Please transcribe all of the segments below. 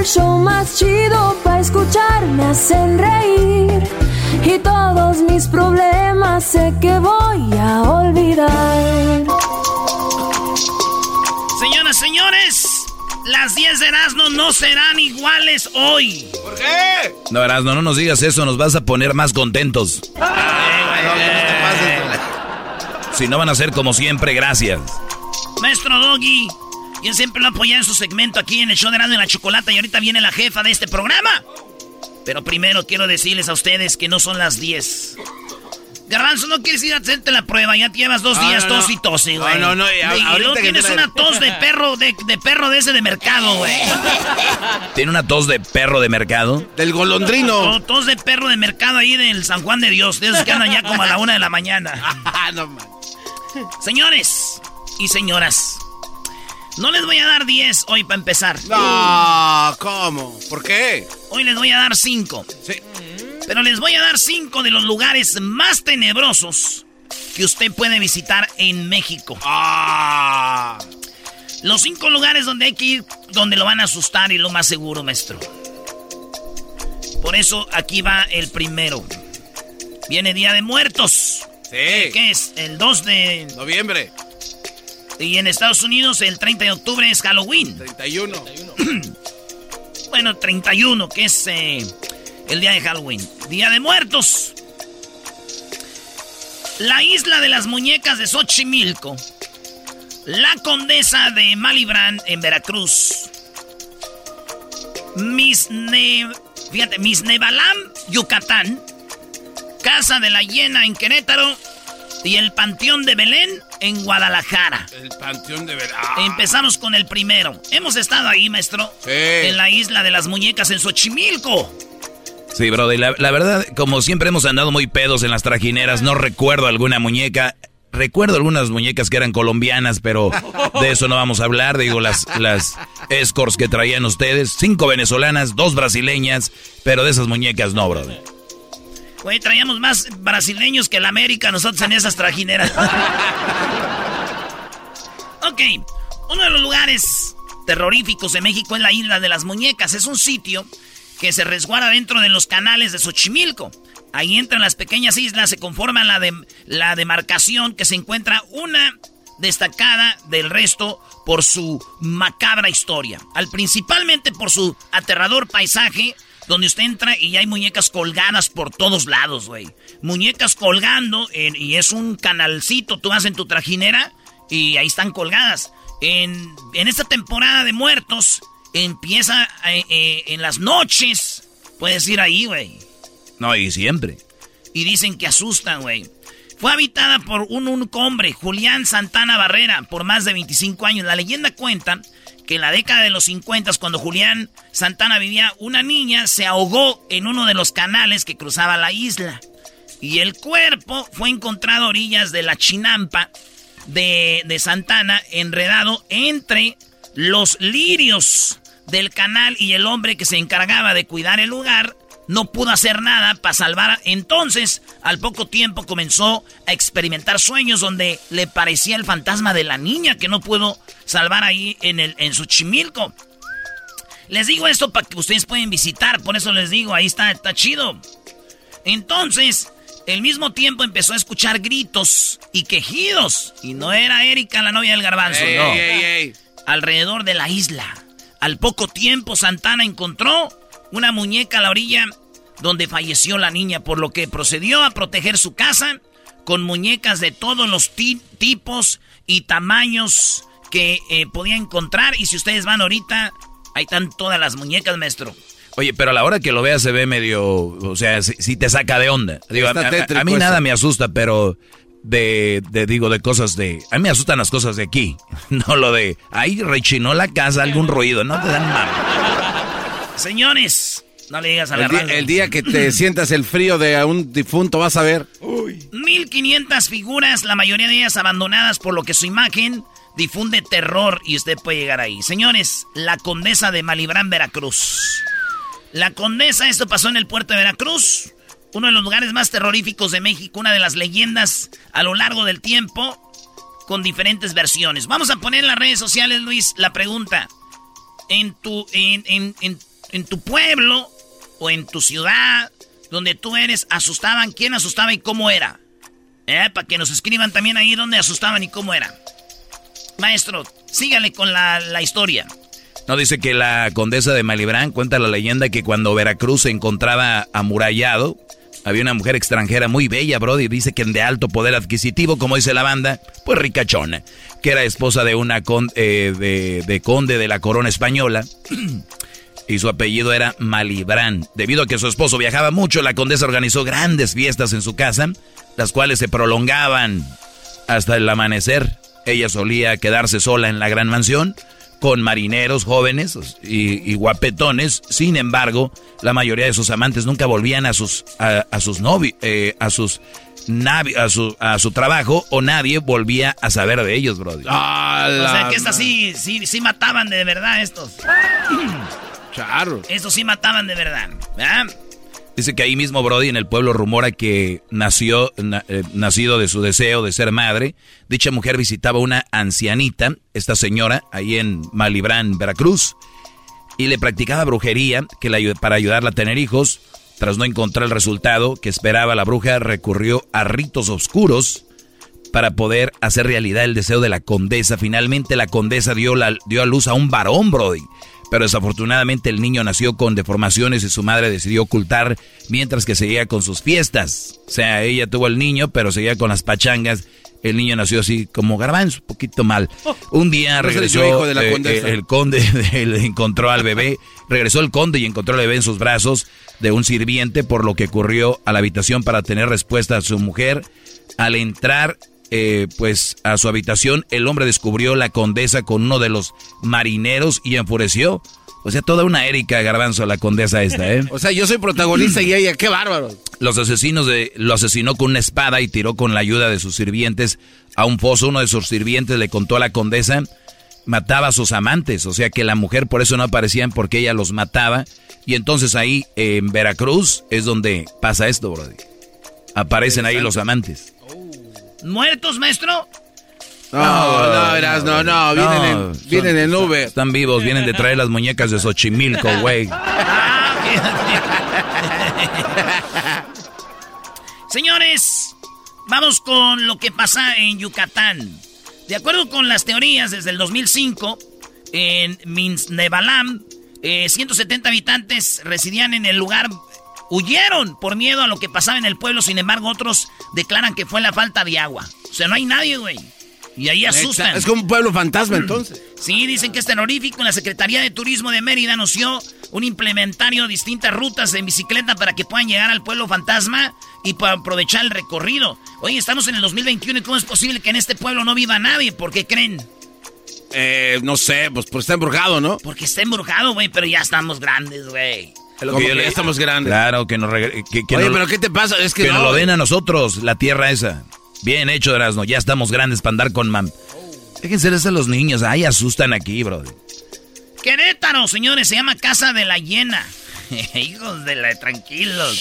el show más chido para escuchar, me hacen reír. Y todos mis problemas sé que voy a olvidar. Señoras, señores, las 10 de Erasmo no serán iguales hoy. ¿Por qué? No, Erasmo, no nos digas eso, nos vas a poner más contentos. Si no van a ser como siempre, gracias. Maestro Doggy, yo siempre lo apoyé en su segmento aquí en el show de Erasmo y la Chocolata y ahorita viene la jefa de este programa. Pero primero quiero decirles a ustedes que no son las 10. Garbanzo, no quieres ir a hacerte la prueba, ya te llevas dos No, días no, no. tos y tose, No, güey. no, no, Y, a- y luego tienes una tos de perro, de, de perro de ese de mercado, güey. ¿Tiene una tos de perro de mercado? Del golondrino. No, tos de perro de mercado ahí del San Juan de Dios, de esos que andan ya como a la una de la mañana. No, man. Señores y señoras, no les voy a dar 10 hoy para empezar. No, ¿cómo? ¿Por qué? Hoy les voy a dar 5. Sí. Pero les voy a dar 5 de los lugares más tenebrosos que usted puede visitar en México. Ah. Los 5 lugares donde hay que ir, donde lo van a asustar y lo más seguro, maestro. Por eso aquí va el primero. Viene Día de Muertos. Sí. ¿Qué es? El 2 de... Noviembre. Y en Estados Unidos el 30 de octubre es Halloween. 31. Bueno, 31, que es eh, el día de Halloween. Día de Muertos. La isla de las muñecas de Xochimilco. La condesa de Malibran en Veracruz. Misne... Fíjate, Misnebalam, Yucatán. Casa de la Hiena en Querétaro. Y el Panteón de Belén en Guadalajara. El panteón de verdad. Empezamos con el primero. Hemos estado ahí, maestro. Sí. En la isla de las muñecas en Xochimilco. Sí, brother, la, la verdad, como siempre hemos andado muy pedos en las trajineras, no recuerdo alguna muñeca. Recuerdo algunas muñecas que eran colombianas, pero de eso no vamos a hablar. Digo, las, las escorts que traían ustedes, cinco venezolanas, dos brasileñas, pero de esas muñecas no, brother. Güey, traíamos más brasileños que el América nosotros en esas trajineras. ok, uno de los lugares terroríficos de México es la isla de las muñecas. Es un sitio que se resguarda dentro de los canales de Xochimilco. Ahí entran las pequeñas islas, se conforman la, la demarcación que se encuentra una destacada del resto por su macabra historia. Al principalmente por su aterrador paisaje, donde usted entra y hay muñecas colgadas por todos lados, güey. Muñecas colgando en- y es un canalcito, tú vas en tu trajinera y ahí están colgadas. En, en esta temporada de muertos empieza eh, eh, en las noches, puedes ir ahí, güey. No, y siempre. Y dicen que asustan, güey. Fue habitada por un único hombre, Julián Santana Barrera, por más de 25 años. La leyenda cuenta que en la década de los 50, cuando Julián Santana vivía, una niña se ahogó en uno de los canales que cruzaba la isla. Y el cuerpo fue encontrado a orillas de la chinampa de, de Santana, enredado entre los lirios del canal y el hombre que se encargaba de cuidar el lugar no pudo hacer nada para salvar. Entonces, al poco tiempo comenzó a experimentar sueños donde le parecía el fantasma de la niña que no pudo salvar ahí en, el, en su chimilco. Les digo esto para que ustedes pueden visitar, por eso les digo, ahí está, está chido. Entonces, al mismo tiempo empezó a escuchar gritos y quejidos. Y no era Erika, la novia del garbanzo, Ey, no. ey, ey, ey. Alrededor de la isla. Al poco tiempo, Santana encontró una muñeca a la orilla donde falleció la niña, por lo que procedió a proteger su casa con muñecas de todos los ti- tipos y tamaños que eh, podía encontrar. Y si ustedes van ahorita, ahí están todas las muñecas, maestro. Oye, pero a la hora que lo veas se ve medio, o sea, sí, te saca de onda. Digo, a, mí nada me asusta, pero de, de, digo, de cosas de... A mí me asustan las cosas de aquí, no lo de... Ahí rechinó la casa, algún ruido, no te dan mal. Señores, no le digas a la El día, radio. el día que te sientas el frío de un difunto vas a ver. 1500 figuras, la mayoría de ellas abandonadas, por lo que su imagen difunde terror y usted puede llegar ahí. Señores, la condesa de Malibrán, Veracruz. La condesa, esto pasó en el puerto de Veracruz, uno de los lugares más terroríficos de México, una de las leyendas a lo largo del tiempo, con diferentes versiones. Vamos a poner en las redes sociales, Luis, la pregunta. En tu, en, en- en- en tu pueblo o en tu ciudad, donde tú eres, asustaban, quién asustaba y cómo era. ¿Eh? Para que nos escriban también ahí dónde asustaban y cómo era. Maestro, sígale con la, la historia. No, dice que la condesa de Malibrán cuenta la leyenda que cuando Veracruz se encontraba amurallado, había una mujer extranjera muy bella, Brody, dice que de alto poder adquisitivo, como dice la banda, pues ricachona, que era esposa de una eh, de, de conde de la corona española. y su apellido era Malibrán. Debido a que su esposo viajaba mucho, la condesa organizó grandes fiestas en su casa, las cuales se prolongaban hasta el amanecer. Ella solía quedarse sola en la gran mansión con marineros jóvenes y, y guapetones. Sin embargo, la mayoría de sus amantes nunca volvían a sus a, a sus novios, a sus navi- a su a su trabajo o nadie volvía a saber de ellos, brody. Ah, O sea que estas sí, sí, sí mataban de verdad estos. Charro. Estos sí mataban de verdad. ¿verdad? Dice que ahí mismo Brody en el pueblo rumora que nació, na- eh, nacido de su deseo de ser madre. Dicha mujer visitaba una ancianita, esta señora, ahí en Malibrán, Veracruz, y le practicaba brujería que la para ayudarla a tener hijos. Tras no encontrar el resultado que esperaba, la bruja recurrió a ritos oscuros para poder hacer realidad el deseo de la condesa. Finalmente la condesa dio, la, dio a luz a un varón, Brody. Pero desafortunadamente el niño nació con deformaciones y su madre decidió ocultar mientras que seguía con sus fiestas. O sea, ella tuvo el niño, pero seguía con las pachangas. El niño nació así como garbanzo, un poquito mal. Un día regresó, dio hijo de la eh, eh, el conde encontró al bebé. Regresó el conde y encontró al bebé en sus brazos de un sirviente, por lo que corrió a la habitación para tener respuesta a su mujer. Al entrar, eh, pues, a su habitación, el hombre descubrió la condesa con uno de los marineros y enfureció. O sea, toda una Erika Garbanzo, la condesa esta, ¿eh? O sea, yo soy protagonista y ella, qué bárbaro. Los asesinos de, lo asesinó con una espada y tiró con la ayuda de sus sirvientes a un foso. Uno de sus sirvientes le contó a la condesa, mataba a sus amantes. O sea que la mujer por eso no aparecían porque ella los mataba. Y entonces ahí en Veracruz es donde pasa esto, Brody. Aparecen ahí los amantes. ¿Muertos, maestro? No, no, verás, no, no, vienen, No, en, son- vienen en nube. Están vivos, vienen de traer las muñecas de Xochimilco, güey. Señores, vamos con lo que pasa en Yucatán. De acuerdo con las teorías, desde el 2005, en Minznebalam, eh, 170 habitantes residían en el lugar, huyeron por miedo a lo que pasaba en el pueblo, sin embargo otros declaran que fue la falta de agua. O sea, no hay nadie, güey. Y ahí asustan. Es como un pueblo fantasma entonces. Sí, dicen que es terrorífico. La Secretaría de Turismo de Mérida anunció un implementario distintas rutas en bicicleta para que puedan llegar al pueblo fantasma y para aprovechar el recorrido. Oye, estamos en el 2021 y ¿cómo es posible que en este pueblo no viva nadie? ¿Por qué creen? Eh, no sé, pues porque está embrujado, ¿no? Porque está embrujado, güey, pero ya estamos grandes, güey. Es lo Como que yo que le- ya estamos grandes. Claro, que nos, regre- que, que Oye, nos- pero ¿qué te pasa? Es que, que no, nos lo den a nosotros, la tierra esa. Bien hecho, Erasmo. Ya estamos grandes para andar con mam. Déjense de a los niños. Ay, asustan aquí, bro. Querétaro, señores, se llama Casa de la Hiena. Hijos de la... Tranquilos.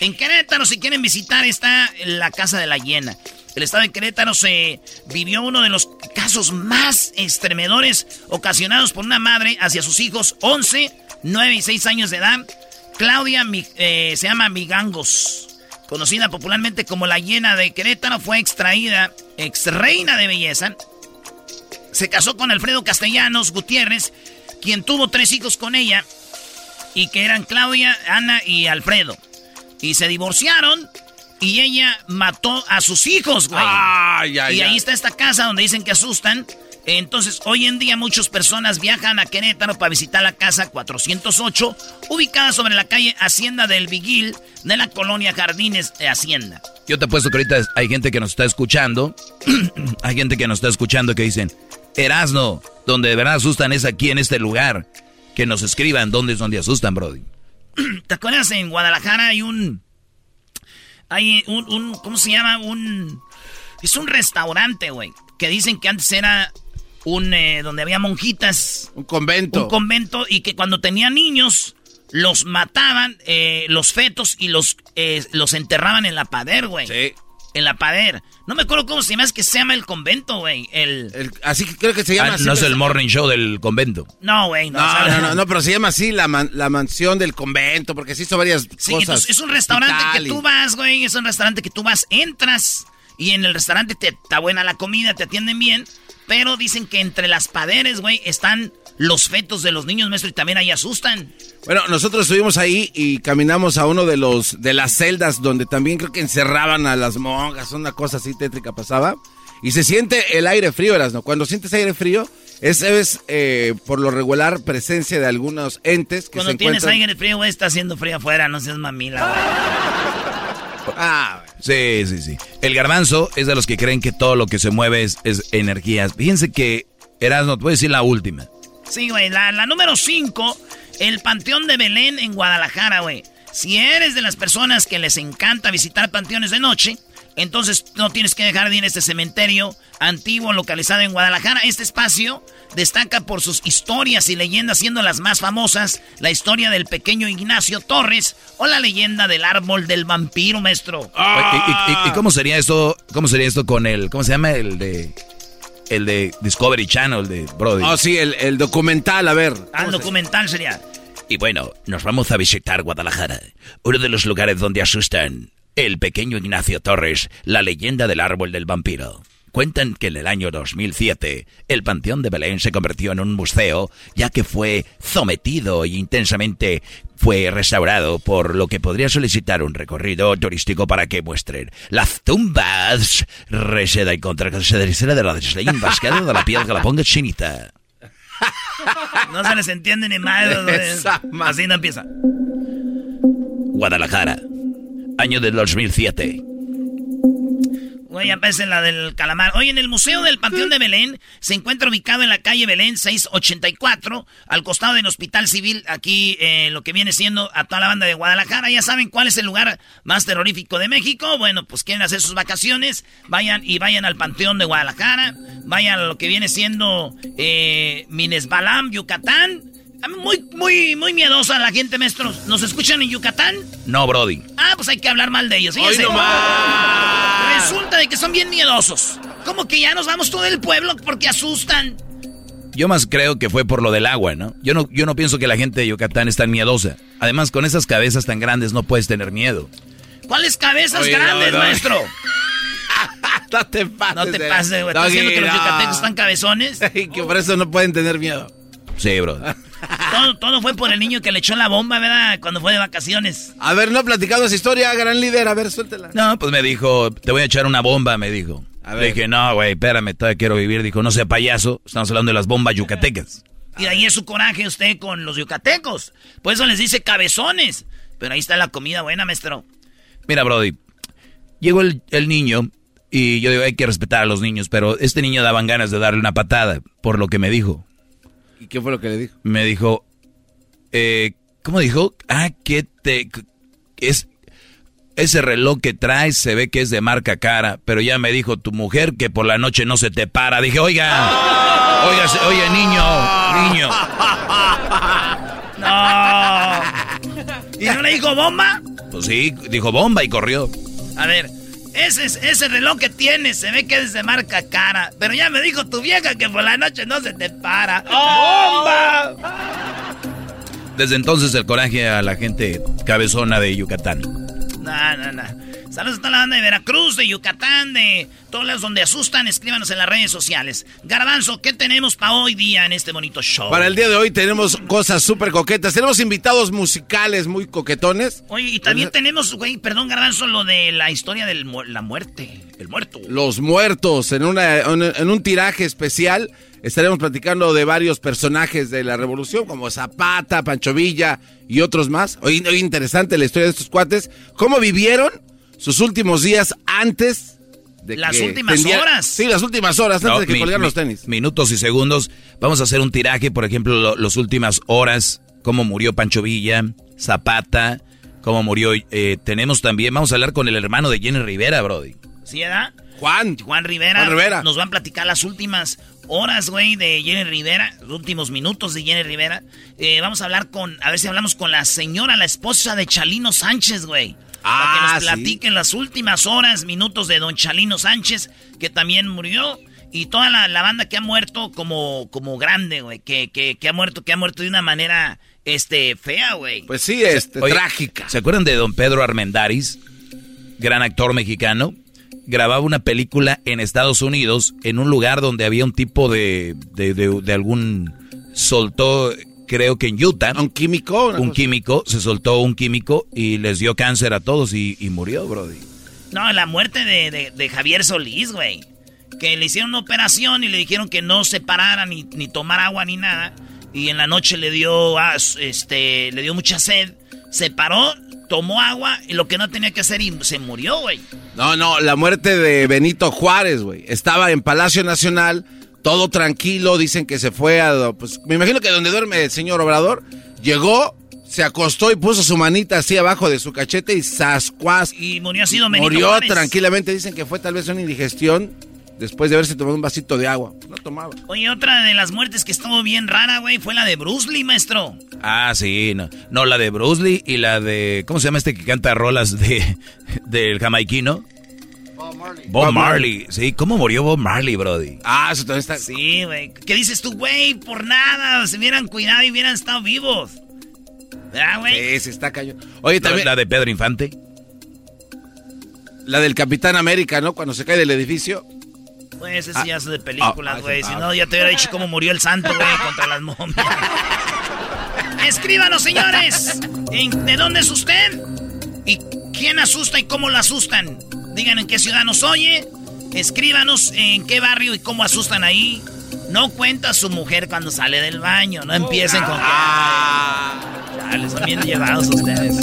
En Querétaro, si quieren visitar, está la Casa de la Hiena. El estado de Querétaro se vivió uno de los casos más estremedores ocasionados por una madre hacia sus hijos, 11, 9 y 6 años de edad. Claudia eh, se llama Migangos, conocida popularmente como la Hiena de Querétaro, fue extraída, ex reina de belleza, se casó con Alfredo Castellanos Gutiérrez, quien tuvo tres hijos con ella, y que eran Claudia, Ana y Alfredo. Y se divorciaron, y ella mató a sus hijos, güey. Ay, ay, y ahí ay. está esta casa donde dicen que asustan. Entonces, hoy en día muchas personas viajan a Querétaro para visitar la casa 408, ubicada sobre la calle Hacienda del Vigil de la colonia Jardines de Hacienda. Yo te apuesto que ahorita hay gente que nos está escuchando. hay gente que nos está escuchando que dicen, Erasno, donde de verdad asustan es aquí en este lugar. Que nos escriban dónde es donde asustan, Brody. ¿Te acuerdas? En Guadalajara hay un. Hay un, un- ¿Cómo se llama? Un. Es un restaurante, güey. Que dicen que antes era un. eh, donde había monjitas. Un convento. Un convento. Y que cuando tenían niños. Los mataban, eh, los fetos, y los, eh, los enterraban en la pader, güey. Sí. En la pader. No me acuerdo cómo se llama, es que se llama el convento, güey. El... El- así que creo que se llama Ah, así, no es el morning show del convento. No, güey, no. No, ¿sabes? no, no, no, pero se llama así la, man- la mansión del convento, porque se hizo varias Sí, cosas. entonces es un restaurante que tú vas, güey. Es un restaurante que tú vas, entras y en el restaurante te está buena la comida, te atienden bien. Pero dicen que entre las paderes, güey, están los fetos de los niños, maestro, y también ahí asustan. Bueno, nosotros estuvimos ahí y caminamos a uno de los de las celdas donde también creo que encerraban a las monjas, una cosa así tétrica pasaba. Y se siente el aire frío, ¿no? Cuando sientes aire frío, esa es eh, por lo regular presencia de algunos entes que Cuando se tienes encuentran... aire frío, güey, está haciendo frío afuera, no seas mamila, güey. Ah, Sí, sí, sí. El garbanzo es de los que creen que todo lo que se mueve es, es energías. Fíjense que, Erasmo, te voy a decir la última. Sí, güey, la, la número 5, el Panteón de Belén en Guadalajara, güey. Si eres de las personas que les encanta visitar panteones de noche, entonces no tienes que dejar de ir a este cementerio antiguo localizado en Guadalajara. Este espacio destaca por sus historias y leyendas, siendo las más famosas la historia del pequeño Ignacio Torres o la leyenda del árbol del vampiro, maestro. ¿Y, y- y- y cómo sería esto? ¿Cómo sería esto con el, cómo se llama el de, el de Discovery Channel de Brody? Oh, sí, el, el documental, a ver. Ah, el documental sería. Y bueno, nos vamos a visitar Guadalajara, uno de los lugares donde asustan. El pequeño Ignacio Torres, la leyenda del árbol del vampiro. Cuentan que en el año 2007 el Panteón de Belén se convirtió en un museo, ya que fue sometido y intensamente fue restaurado, por lo que podría solicitar un recorrido turístico para que muestren las tumbas. Reseda y contra de leyendas que de la piel que la ponga chinita. No se les entiende ni mal. güey. Esa ma- Así no empieza. Guadalajara, año del 2007. Güey, aparece la del calamar. Hoy en el Museo del Panteón de Belén se encuentra ubicado en la calle Belén 684, al costado del Hospital Civil, aquí eh, lo que viene siendo a toda la banda de Guadalajara. Ya saben cuál es el lugar más terrorífico de México. Bueno, pues quieren hacer sus vacaciones, vayan y vayan al Panteón de Guadalajara, vayan a lo que viene siendo eh, Minesbalam, Yucatán. Muy, muy, muy miedosa la gente, maestros. ¿Nos escuchan en Yucatán? No, Brody. Ah, pues hay que hablar mal de ellos. ¡Hoy fíjense. no más! Resulta de que son bien miedosos. Como que ya nos vamos todo el pueblo porque asustan. Yo más creo que fue por lo del agua, ¿no? Yo no, yo no pienso que la gente de Yucatán es tan miedosa. Además, con esas cabezas tan grandes no puedes tener miedo. ¿Cuáles cabezas Oye, no, grandes, no. maestro? No te pases. No te pases, güey. ¿Estás diciendo que los yucatecos están cabezones? Y que por eso no pueden tener miedo. Sí, bro. Todo, todo fue por el niño que le echó la bomba, ¿verdad? Cuando fue de vacaciones. A ver, no ha platicado esa historia, gran líder. A ver, suéltela. No, pues me dijo, te voy a echar una bomba, me dijo. A ver. Le dije, no, güey, espérame, todavía quiero vivir. Dijo, no sea payaso, estamos hablando de las bombas yucatecas. Y ahí es su coraje usted con los yucatecos. Por eso les dice cabezones. Pero ahí está la comida buena, maestro. Mira, Brody, llegó el, el niño Y yo digo, hay que respetar a los niños, pero este niño daban ganas de darle una patada, por lo que me dijo. ¿Y qué fue lo que le dijo? Me dijo, eh, ¿cómo dijo? Ah, que te... Es, ese reloj que traes se ve que es de marca cara, pero ya me dijo tu mujer que por la noche no se te para. Dije, oiga, oiga, oye, niño, niño. No. ¿Y no le dijo bomba? Pues sí, dijo bomba y corrió. A ver, ese, es- ese reloj que tienes se ve que es de marca cara. Pero ya me dijo tu vieja que por la noche no se te para. ¡Bomba! Desde entonces el coraje a la gente cabezona de Yucatán. No, no, no. Saludos a toda la banda de Veracruz, de Yucatán, de todos lados donde asustan. Escríbanos en las redes sociales. Garbanzo, ¿qué tenemos para hoy día en este bonito show? Para el día de hoy tenemos cosas súper coquetas. Tenemos invitados musicales muy coquetones. Oye, y también tenemos, güey, perdón, Garbanzo, lo de la historia de la muerte. El muerto. Los muertos en, una, en un tiraje especial. Estaremos platicando de varios personajes de la revolución, como Zapata, Pancho Villa y otros más. Hoy, hoy interesante la historia de estos cuates. ¿Cómo vivieron sus últimos días antes de Las que últimas horas. Sí, las últimas horas antes No, de que mi- colgaran mi- los tenis. Minutos y segundos. Vamos a hacer un tiraje, por ejemplo, lo- las últimas horas, cómo murió Pancho Villa, Zapata, cómo murió. eh, tenemos también, vamos a hablar con el hermano de Jenny Rivera, Brody. ¿Sí, edad? Juan. Juan Rivera. Juan Rivera. Nos van a platicar las últimas horas, güey, de Jenny Rivera. Los últimos minutos de Jenny Rivera. Eh, vamos a hablar con, a ver si hablamos con la señora, la esposa de Chalino Sánchez, güey. para que Ah, nos sí. platiquen las últimas horas, minutos de don Chalino Sánchez, que también murió. Y toda la, la banda que ha muerto como, como grande, güey. Que, que, que ha muerto, que ha muerto de una manera, este, fea, güey. Pues sí, este, Oye, trágica. ¿Se acuerdan de don Pedro Armendáriz? Gran actor mexicano. Grababa una película en Estados Unidos, en un lugar donde había un tipo de, de, de- de algún... Soltó, creo que en Utah, Un químico. un cosa- químico, se soltó un químico y les dio cáncer a todos y, y murió, Brody. No, la muerte de, de- de Javier Solís, güey. Que le hicieron una operación y le dijeron que no se parara ni, ni tomar agua ni nada. Y en la noche le dio, ah, este, le dio mucha sed. Se paró, tomó agua y lo que no tenía que hacer y se murió, güey. No, no, la muerte de Benito Juárez, güey. Estaba en Palacio Nacional, todo tranquilo, dicen que se fue a... Pues me imagino que donde duerme el señor Obrador, llegó, se acostó y puso su manita así abajo de su cachete y sascuas. Y murió así Benito Murió Juárez. tranquilamente, dicen que fue tal vez una indigestión después de haberse tomado un vasito de agua. No tomaba. Oye, otra de las muertes que estuvo bien rara, güey, fue la de Bruce Lee, maestro. Ah, sí, no. No, la de Bruce Lee y la de... ¿Cómo se llama este que canta rolas de del jamaiquino? Bob Marley. Bob Bob Marley. Sí, ¿cómo murió Bob Marley, Brody? Ah, eso también está... Sí, güey. ¿Qué dices tú, güey? Por nada. Se hubieran cuidado y hubieran estado vivos. ¿Verdad, güey? Sí, está cayó. Oye, ¿La, también la de Pedro Infante? la del Capitán América, ¿no? Cuando se cae del edificio. Pues ese Ah, ya es de películas, ah, güey. ah, si ah. no, ya te hubiera dicho cómo murió el santo, güey, contra las momias. Escríbanos, señores. ¿En- ¿De dónde es usted? ¿Y quién asusta y cómo lo asustan? Digan en qué ciudad nos oye. Escríbanos en qué barrio y cómo asustan ahí. No cuenta su mujer cuando sale del baño. No empiecen con que. Ya, les son bien llevados ustedes.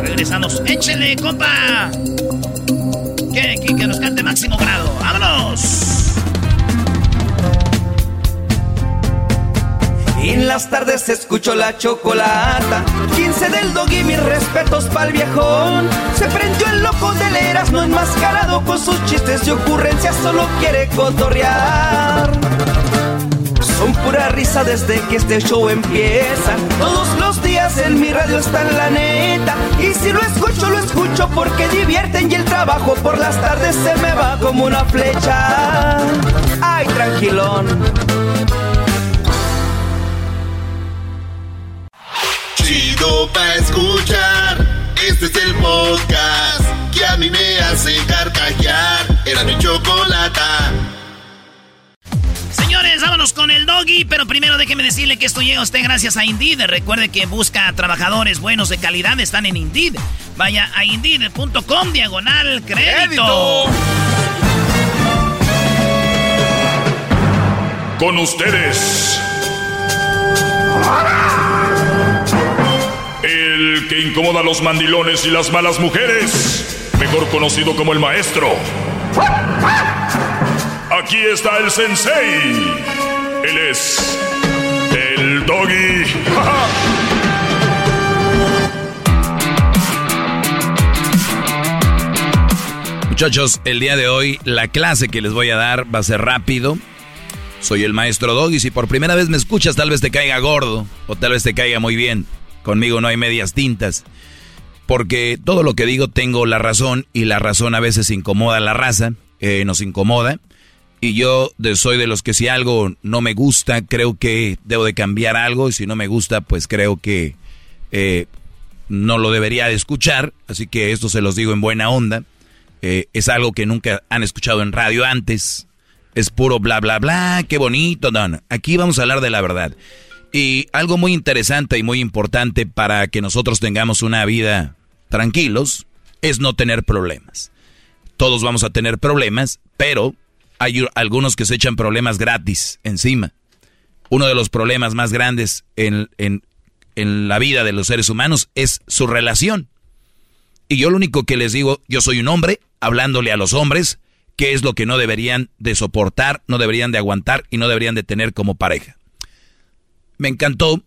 Regresamos. ¡Échele, compa! Que, que, nos cante máximo grado. ¡Vámonos! En las tardes escucho la chocolata 15 del dog y mis respetos pa'l viejón Se prendió el loco del Erasmo enmascarado Con sus chistes y ocurrencias solo quiere cotorrear Son pura risa desde que este show empieza Todos los en mi radio está en la neta Y si lo escucho, lo escucho porque divierten Y el trabajo por las tardes se me va como una flecha Ay, tranquilón Chido pa' escuchar. Este es el podcast que a mí me hace carcajear. Era mi chocolata. Con el doggy, pero primero déjeme decirle que esto llega a usted gracias a Indeed. Recuerde que busca trabajadores buenos de calidad, están en Indeed. Vaya a Indeed.com, diagonal crédito. Con ustedes. El que incomoda a los mandilones y las malas mujeres. Mejor conocido como el maestro. Aquí está el sensei. Él es el doggy. Muchachos, el día de hoy la clase que les voy a dar va a ser rápido. Soy el maestro Doggy. Si por primera vez me escuchas, tal vez te caiga gordo o tal vez te caiga muy bien. Conmigo no hay medias tintas. Porque todo lo que digo tengo la razón y la razón a veces incomoda a la raza, eh, nos incomoda. Y yo soy de los que si algo no me gusta, creo que debo de cambiar algo. Y si no me gusta, pues creo que eh, no lo debería de escuchar. Así que esto se los digo en buena onda. Eh, es algo que nunca han escuchado en radio antes. Es puro bla, bla, bla, qué bonito. No. Aquí vamos a hablar de la verdad. Y algo muy interesante y muy importante para que nosotros tengamos una vida tranquilos es no tener problemas. Todos vamos a tener problemas, pero hay algunos que se echan problemas gratis encima. Uno de los problemas más grandes en, en, en la vida de los seres humanos es su relación. Y yo lo único que les digo, yo soy un hombre hablándole a los hombres qué es lo que no deberían de soportar, no deberían de aguantar y no deberían de tener como pareja. Me encantó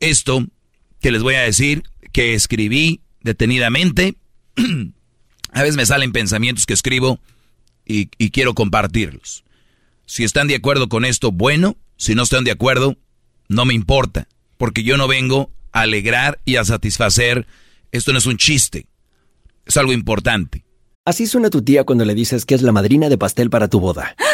esto que les voy a decir, que escribí detenidamente. a veces me salen pensamientos que escribo y, y quiero compartirlos. Si están de acuerdo con esto, bueno. Si no están de acuerdo, no me importa. Porque yo no vengo a alegrar y a satisfacer. Esto no es un chiste. Es algo importante. Así suena tu tía cuando le dices que es la madrina de pastel para tu boda.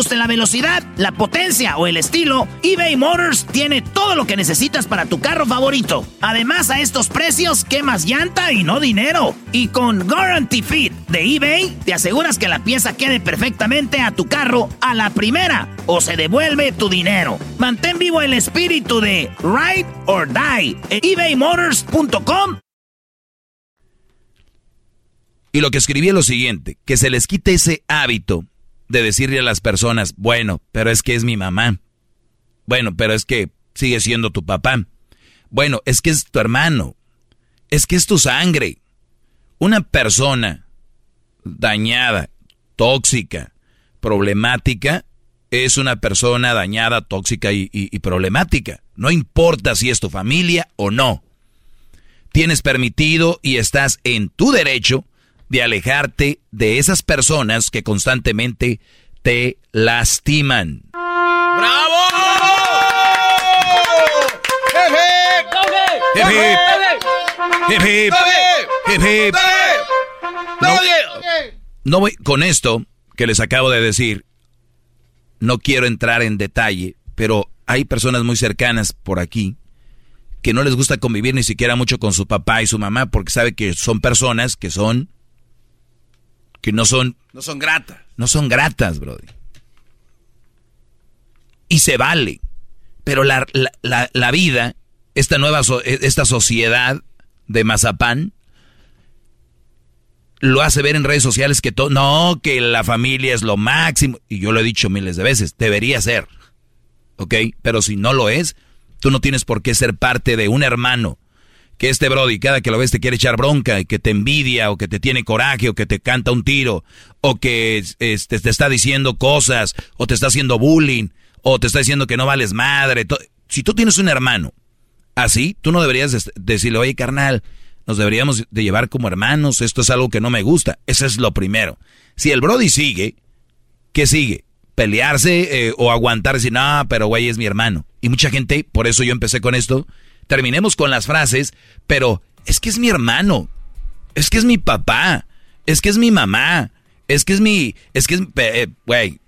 la velocidad, la potencia o el estilo, eBay Motors tiene todo lo que necesitas para tu carro favorito. Además, a estos precios, quemas llanta y no dinero. Y con Guarantee Fit de eBay, te aseguras que la pieza quede perfectamente a tu carro a la primera o se devuelve tu dinero. Mantén vivo el espíritu de Ride or Die en ebaymotors.com. Y lo que escribí es lo siguiente, que se les quite ese hábito de decirle a las personas, bueno, pero es que es mi mamá. Bueno, pero es que sigue siendo tu papá. Bueno, es que es tu hermano. Es que es tu sangre. Una persona dañada, tóxica, problemática, es una persona dañada, tóxica y, y, problemática. No importa si es tu familia o no. Tienes permitido y estás en tu derecho de alejarte de esas personas que constantemente te lastiman. ¡Bravo! No, no voy con esto que les acabo de decir. No quiero entrar en detalle, pero hay personas muy cercanas por aquí que no les gusta convivir ni siquiera mucho con su papá y su mamá porque sabe que son personas que son que no son... No son gratas. No son gratas, brody. Y se vale. Pero la, la, la, la vida, esta nueva, so, esta sociedad de mazapán, lo hace ver en redes sociales que todo, no, que la familia es lo máximo. Y yo lo he dicho miles de veces, debería ser. ¿Ok? Pero si no lo es, tú no tienes por qué ser parte de un hermano que este Brody cada que lo ves te quiere echar bronca y que te envidia o que te tiene coraje o que te canta un tiro o que este, te está diciendo cosas o te está haciendo bullying o te está diciendo que no vales madre. Si tú tienes un hermano así, tú no deberías decirle, oye carnal, nos deberíamos de llevar como hermanos, esto es algo que no me gusta. Eso es lo primero. Si el Brody sigue, ¿qué sigue? pelearse eh, o aguantar y decir, no, pero güey, es mi hermano. Y mucha gente, por eso yo empecé con esto, terminemos con las frases, pero es que es mi hermano, es que es mi papá, es que es mi mamá, es que es mi, es que es, eh, güey,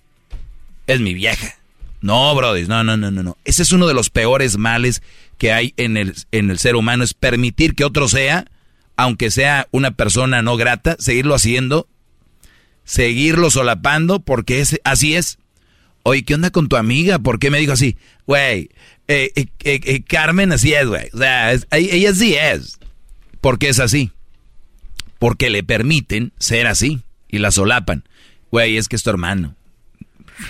es mi vieja. No, brother, no, no, no, no, no. Ese es uno de los peores males que hay en el, en el ser humano, es permitir que otro sea, aunque sea una persona no grata, seguirlo haciendo, seguirlo solapando, porque es, así es. Oye, ¿qué onda con tu amiga? ¿Por qué me dijo así? Güey, eh, eh, eh, Carmen así es, güey. O sea, ella así es. ¿Por qué es así? Porque le permiten ser así y la solapan. Güey, es que es tu hermano.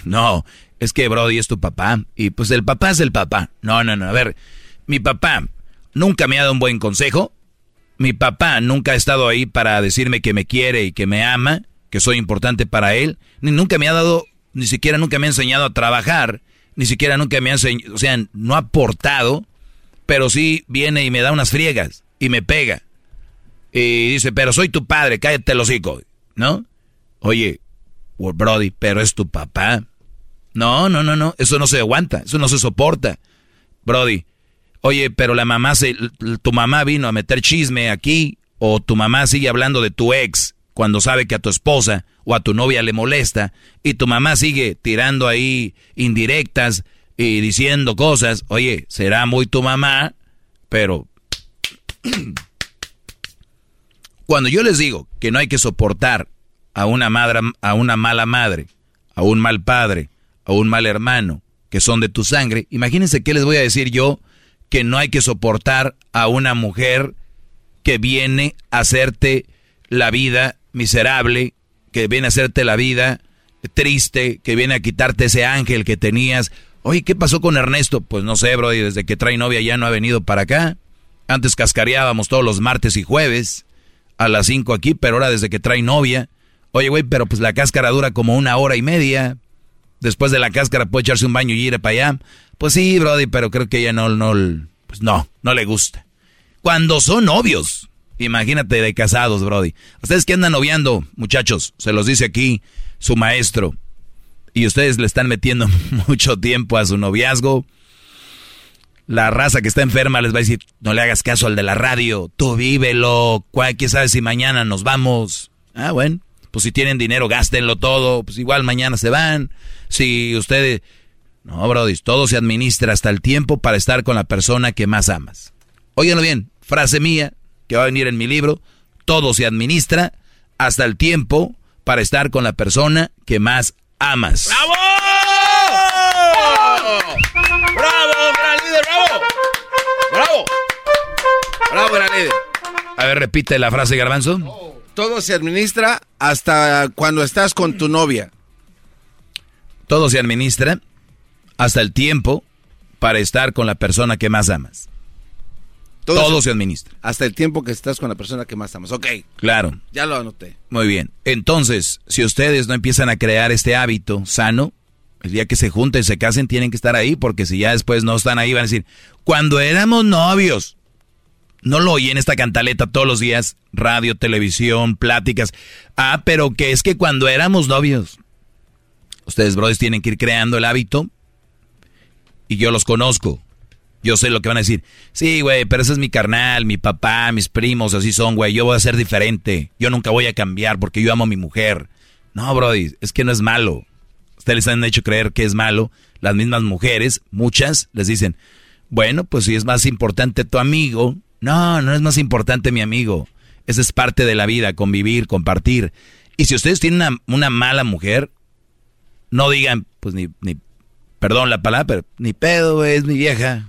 No, es que Brody es tu papá. Y pues el papá es el papá. No, no, no. A ver, mi papá nunca me ha dado un buen consejo. Mi papá nunca ha estado ahí para decirme que me quiere y que me ama, que soy importante para él. Ni nunca me ha dado, ni siquiera nunca me ha enseñado a trabajar. Ni siquiera nunca me ha enseñado, o sea, no ha aportado, pero sí viene y me da unas friegas y me pega. Y dice, pero soy tu padre, cállate el hocico, ¿no? Oye, Brody, pero es tu papá. No, no, no, no, eso no se aguanta, eso no se soporta. Brody, oye, pero la mamá se, tu mamá vino a meter chisme aquí, o tu mamá sigue hablando de tu ex cuando sabe que a tu esposa o a tu novia le molesta, y tu mamá sigue tirando ahí indirectas y diciendo cosas, oye, será muy tu mamá, pero cuando yo les digo que no hay que soportar a una madre, a una mala madre, a un mal padre, a un mal hermano que son de tu sangre, imagínense qué les voy a decir yo que no hay que soportar a una mujer que viene a hacerte la vida miserable, que viene a hacerte la vida triste, que viene a quitarte ese ángel que tenías. Oye, ¿qué pasó con Ernesto? Pues no sé, bro, y desde que trae novia ya no ha venido para acá. Antes cascareábamos todos los martes y jueves a las 5 aquí, pero ahora desde que trae novia. Oye, güey, pero pues la cáscara dura como una hora y media. Después de la cáscara puede echarse un baño y ir para allá. Pues sí, Brody, pero creo que ella no, no, pues no, no le gusta. Cuando son novios, imagínate de casados, Brody. Ustedes que andan noviando, muchachos, se los dice aquí su maestro. Y ustedes le están metiendo mucho tiempo a su noviazgo. La raza que está enferma les va a decir, no le hagas caso al de la radio, tú vívelo, quién sabe si mañana nos vamos. Ah, bueno, pues si tienen dinero, gástenlo todo, pues igual mañana se van. Si ustedes... No, Brody, todo se administra hasta el tiempo para estar con la persona que más amas. Óiganlo bien, frase mía, que va a venir en mi libro, todo se administra hasta el tiempo para estar con la persona que más amas. ¡Bravo! ¡Bravo, gran líder, bravo! ¡Bravo! ¡Bravo, gran líder! A ver, repite la frase, Garbanzo. Todo se administra hasta cuando estás con tu novia. Todo se administra hasta el tiempo para estar con la persona que más amas. Todo, se, administra. Hasta el tiempo que estás con la persona que más amas. Ok. Claro. Ya lo anoté. Muy bien. Entonces, si ustedes no empiezan a crear este hábito sano, el día que se junten y se casen tienen que estar ahí, porque si ya después no están ahí van a decir, cuando éramos novios, no lo oyen esta cantaleta todos los días, radio, televisión, pláticas. Ah, pero que es que cuando éramos novios, ustedes, brothers, tienen que ir creando el hábito y yo los conozco. Yo sé lo que van a decir. Sí, güey, pero ese es mi carnal, mi papá, mis primos, así son, güey. Yo voy a ser diferente. Yo nunca voy a cambiar porque yo amo a mi mujer. No, Brody, es que no es malo. Ustedes les han hecho creer que es malo. Las mismas mujeres, muchas, les dicen, bueno, pues si es más importante tu amigo. No, no es más importante mi amigo. Esa es parte de la vida, convivir, compartir. Y si ustedes tienen una, mala mujer, no digan, pues ni, ni, perdón la palabra, pero ni pedo, es mi vieja.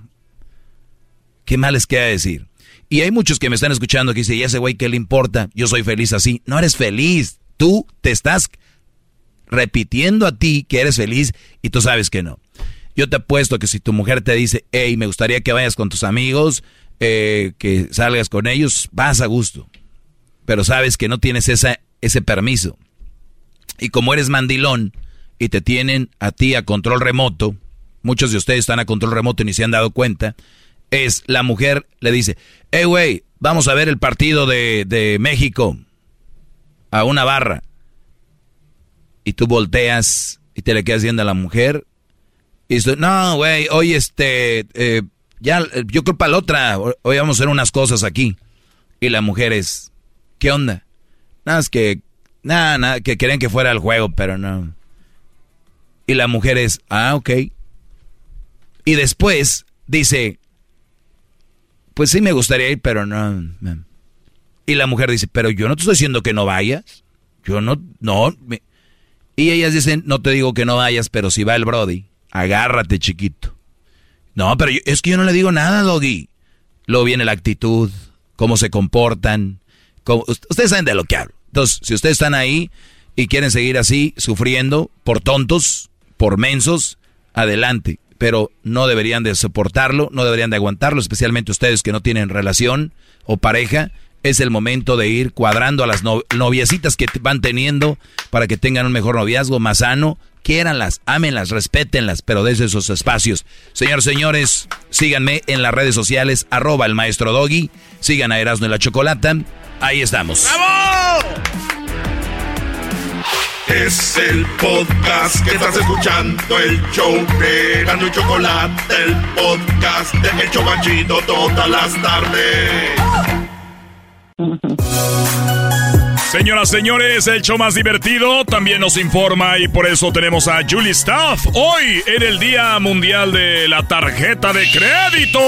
¿Qué mal les queda decir? Y hay muchos que me están escuchando que dicen, ¿y ese güey qué le importa? Yo soy feliz así. No eres feliz. Tú te estás repitiendo a ti que eres feliz y tú sabes que no. Yo te apuesto que si tu mujer te dice, hey, me gustaría que vayas con tus amigos, eh, que salgas con ellos, vas a gusto. Pero sabes que no tienes ese permiso. Y como eres mandilón y te tienen a ti a control remoto, muchos de ustedes están a control remoto y ni se han dado cuenta, es la mujer le dice, hey güey, vamos a ver el partido de, de México a una barra. Y tú volteas Y te le quedas viendo a la mujer. Y dices, no, güey, hoy este, eh, ya, yo creo para la otra, hoy vamos a hacer unas cosas aquí. Y la mujer es, ¿qué onda? Nada, es que, nada, nada, que querían que fuera el juego, pero no. Y la mujer es, ah, ok. Y después dice, pues sí me gustaría ir, pero no. Y la mujer dice, pero yo no te estoy diciendo que no vayas. Yo no, no. Y ellas dicen, no te digo que no vayas, pero si va el Brody, agárrate chiquito. No, pero es que yo no le digo nada, Doggy. Luego viene la actitud, cómo se comportan. ustedes saben de lo que hablo. Entonces, si ustedes están ahí y quieren seguir así, sufriendo por tontos, por mensos, adelante. Pero no deberían de soportarlo, no deberían de aguantarlo, especialmente ustedes que no tienen relación o pareja. Es el momento de ir cuadrando a las noviecitas que van teniendo para que tengan un mejor noviazgo, más sano. Quiéranlas, ámenlas, respétenlas, pero desde esos espacios. Señores, señores, síganme en las redes sociales, arroba el maestro Doggy. Sigan a Erasmo y la Chocolata. Ahí estamos. ¡Bravo! Es el podcast que estás escuchando, el show de Chocolate, el podcast de El Chocachito todas las tardes. Señoras, señores, el show más divertido también nos informa y por eso tenemos a Julie Staff hoy en el Día Mundial de la Tarjeta de Crédito.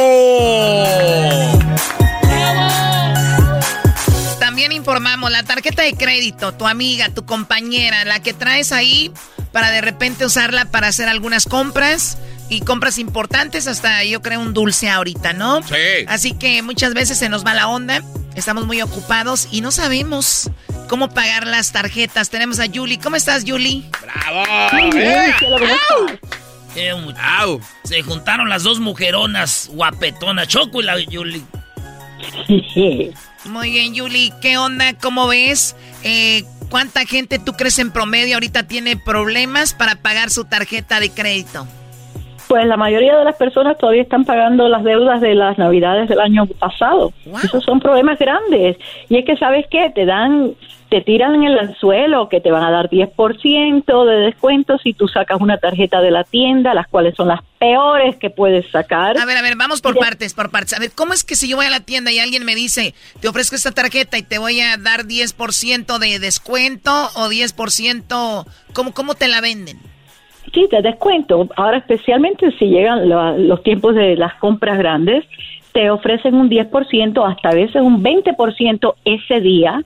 También informamos la tarjeta de crédito, tu amiga, tu compañera, la que traes ahí para de repente usarla para hacer algunas compras y compras importantes, hasta yo creo un dulce ahorita, ¿no? Sí. Así que muchas veces se nos va la onda, estamos muy ocupados y no sabemos cómo pagar las tarjetas. Tenemos a Julie. ¿Cómo estás, Julie? ¡Bravo! Eh, au. Se juntaron las dos mujeronas guapetonas, Choco y la Julie. Muy bien, Julie. ¿Qué onda? ¿Cómo ves? Eh, ¿Cuánta gente tú crees en promedio ahorita tiene problemas para pagar su tarjeta de crédito? Pues la mayoría de las personas todavía están pagando las deudas de las navidades del año pasado. Esos son problemas grandes. Y es que, ¿sabes qué? Te dan, te tiran en el anzuelo que te van a dar 10% de descuento si tú sacas una tarjeta de la tienda, las cuales son las peores que puedes sacar. A ver, a ver, vamos por partes, por partes. A ver, ¿cómo es que si yo voy a la tienda y alguien me dice, te ofrezco esta tarjeta y te voy a dar 10% de descuento o 10%, ¿cómo, cómo te la venden? Sí, te descuento. Ahora, especialmente si llegan lo- los tiempos de las compras grandes, te ofrecen un 10%, hasta a veces un 20% ese día,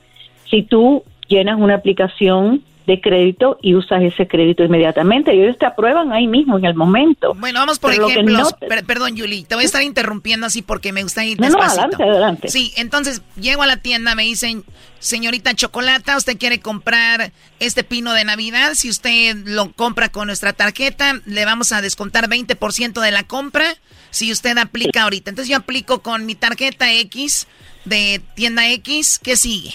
si tú llenas una aplicación de crédito y usas ese crédito inmediatamente. Y ellos te aprueban ahí mismo, en el momento. Bueno, vamos por Pero ejemplos. no te- perdón, Julie, te voy a estar interrumpiendo así porque me gusta ir No, no, adelante, adelante. Sí, entonces llego a la tienda, me dicen, señorita Chocolata, usted quiere comprar este pino de Navidad. Si usted lo compra con nuestra tarjeta, le vamos a descontar 20% de la compra si usted aplica ahorita. Entonces yo aplico con mi tarjeta X de tienda X. ¿Qué sigue?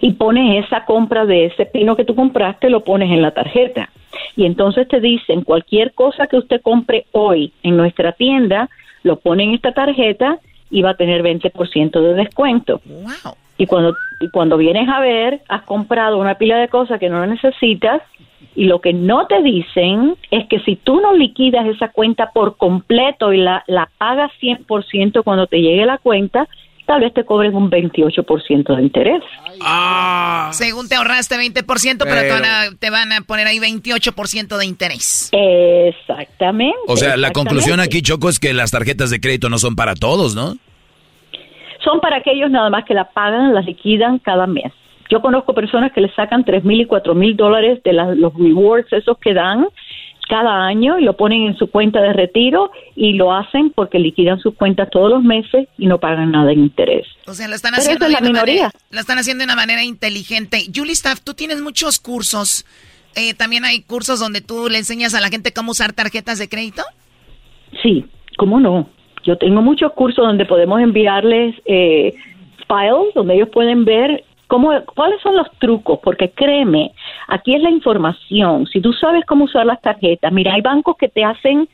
Y pones esa compra de ese pino que tú compraste, lo pones en la tarjeta. Y entonces te dicen, cualquier cosa que usted compre hoy en nuestra tienda, lo pone en esta tarjeta y va a tener 20% de descuento. Wow. Y cuando, y cuando vienes a ver, has comprado una pila de cosas que no necesitas y lo que no te dicen es que si tú no liquidas esa cuenta por completo y la, la pagas 100% cuando te llegue la cuenta, tal vez te cobren un 28% de interés. Según te ahorraste 20%, pero, te, van a, te van a poner ahí 28% de interés. Exactamente. O sea, la conclusión aquí, Choco, es que las tarjetas de crédito no son para todos, ¿no? Son para aquellos nada más que la pagan, las liquidan cada mes. Yo conozco personas que le sacan tres mil y cuatro mil dólares de los rewards esos que dan cada año y lo ponen en su cuenta de retiro y lo hacen porque liquidan sus cuentas todos los meses y no pagan nada en interés. O sea, lo están Pero haciendo es de la una minoría. manera, lo están haciendo de una manera inteligente. Julie Staff, tú tienes muchos cursos. Eh, También hay cursos donde tú le enseñas a la gente cómo usar tarjetas de crédito. Sí, ¿cómo no? Yo tengo muchos cursos donde podemos enviarles eh, files, donde ellos pueden ver cómo, cuáles son los trucos, porque créeme, aquí es la información. Si tú sabes cómo usar las tarjetas, mira, hay bancos que te hacen,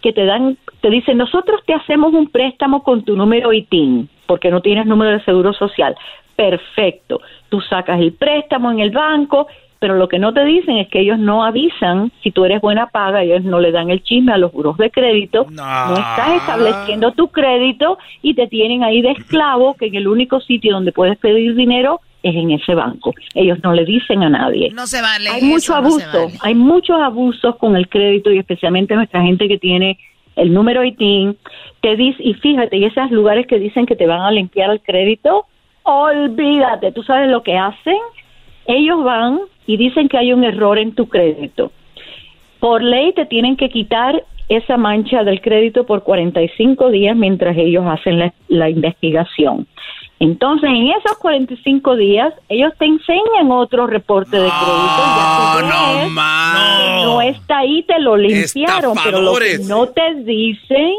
que te dan, te dicen, nosotros te hacemos un préstamo con tu número ITIN, porque no tienes número de seguro social. Perfecto. Tú sacas el préstamo en el banco pero lo que no te dicen es que ellos no avisan si tú eres buena paga, ellos no le dan el chisme a los buros de crédito, no, estás estableciendo tu crédito y te tienen ahí de esclavo que en el único sitio donde puedes pedir dinero es en ese banco. Ellos no le dicen a nadie. No se vale. Hay mucho no abuso, vale. hay muchos abusos con el crédito y especialmente nuestra gente que tiene el número ITIN, te dice, y fíjate, y esos lugares que dicen que te van a limpiar el crédito, olvídate, tú sabes lo que hacen, ellos van y dicen que hay un error en tu crédito. Por ley te tienen que quitar esa mancha del crédito por 45 días mientras ellos hacen la, la investigación. Entonces, en esos 45 días, ellos te enseñan otro reporte de crédito. ya no ves más. que no está ahí, te lo limpiaron, pero lo que no te dicen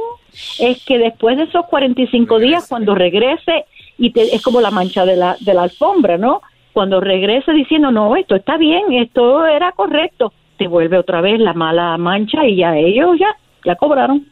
es que después de esos 45 días, cuando regrese, y te, es como la mancha de la, de la alfombra, ¿no? Cuando regrese diciendo, no, esto está bien, esto era correcto, te vuelve otra vez la mala mancha y ya ellos ya, ya cobraron.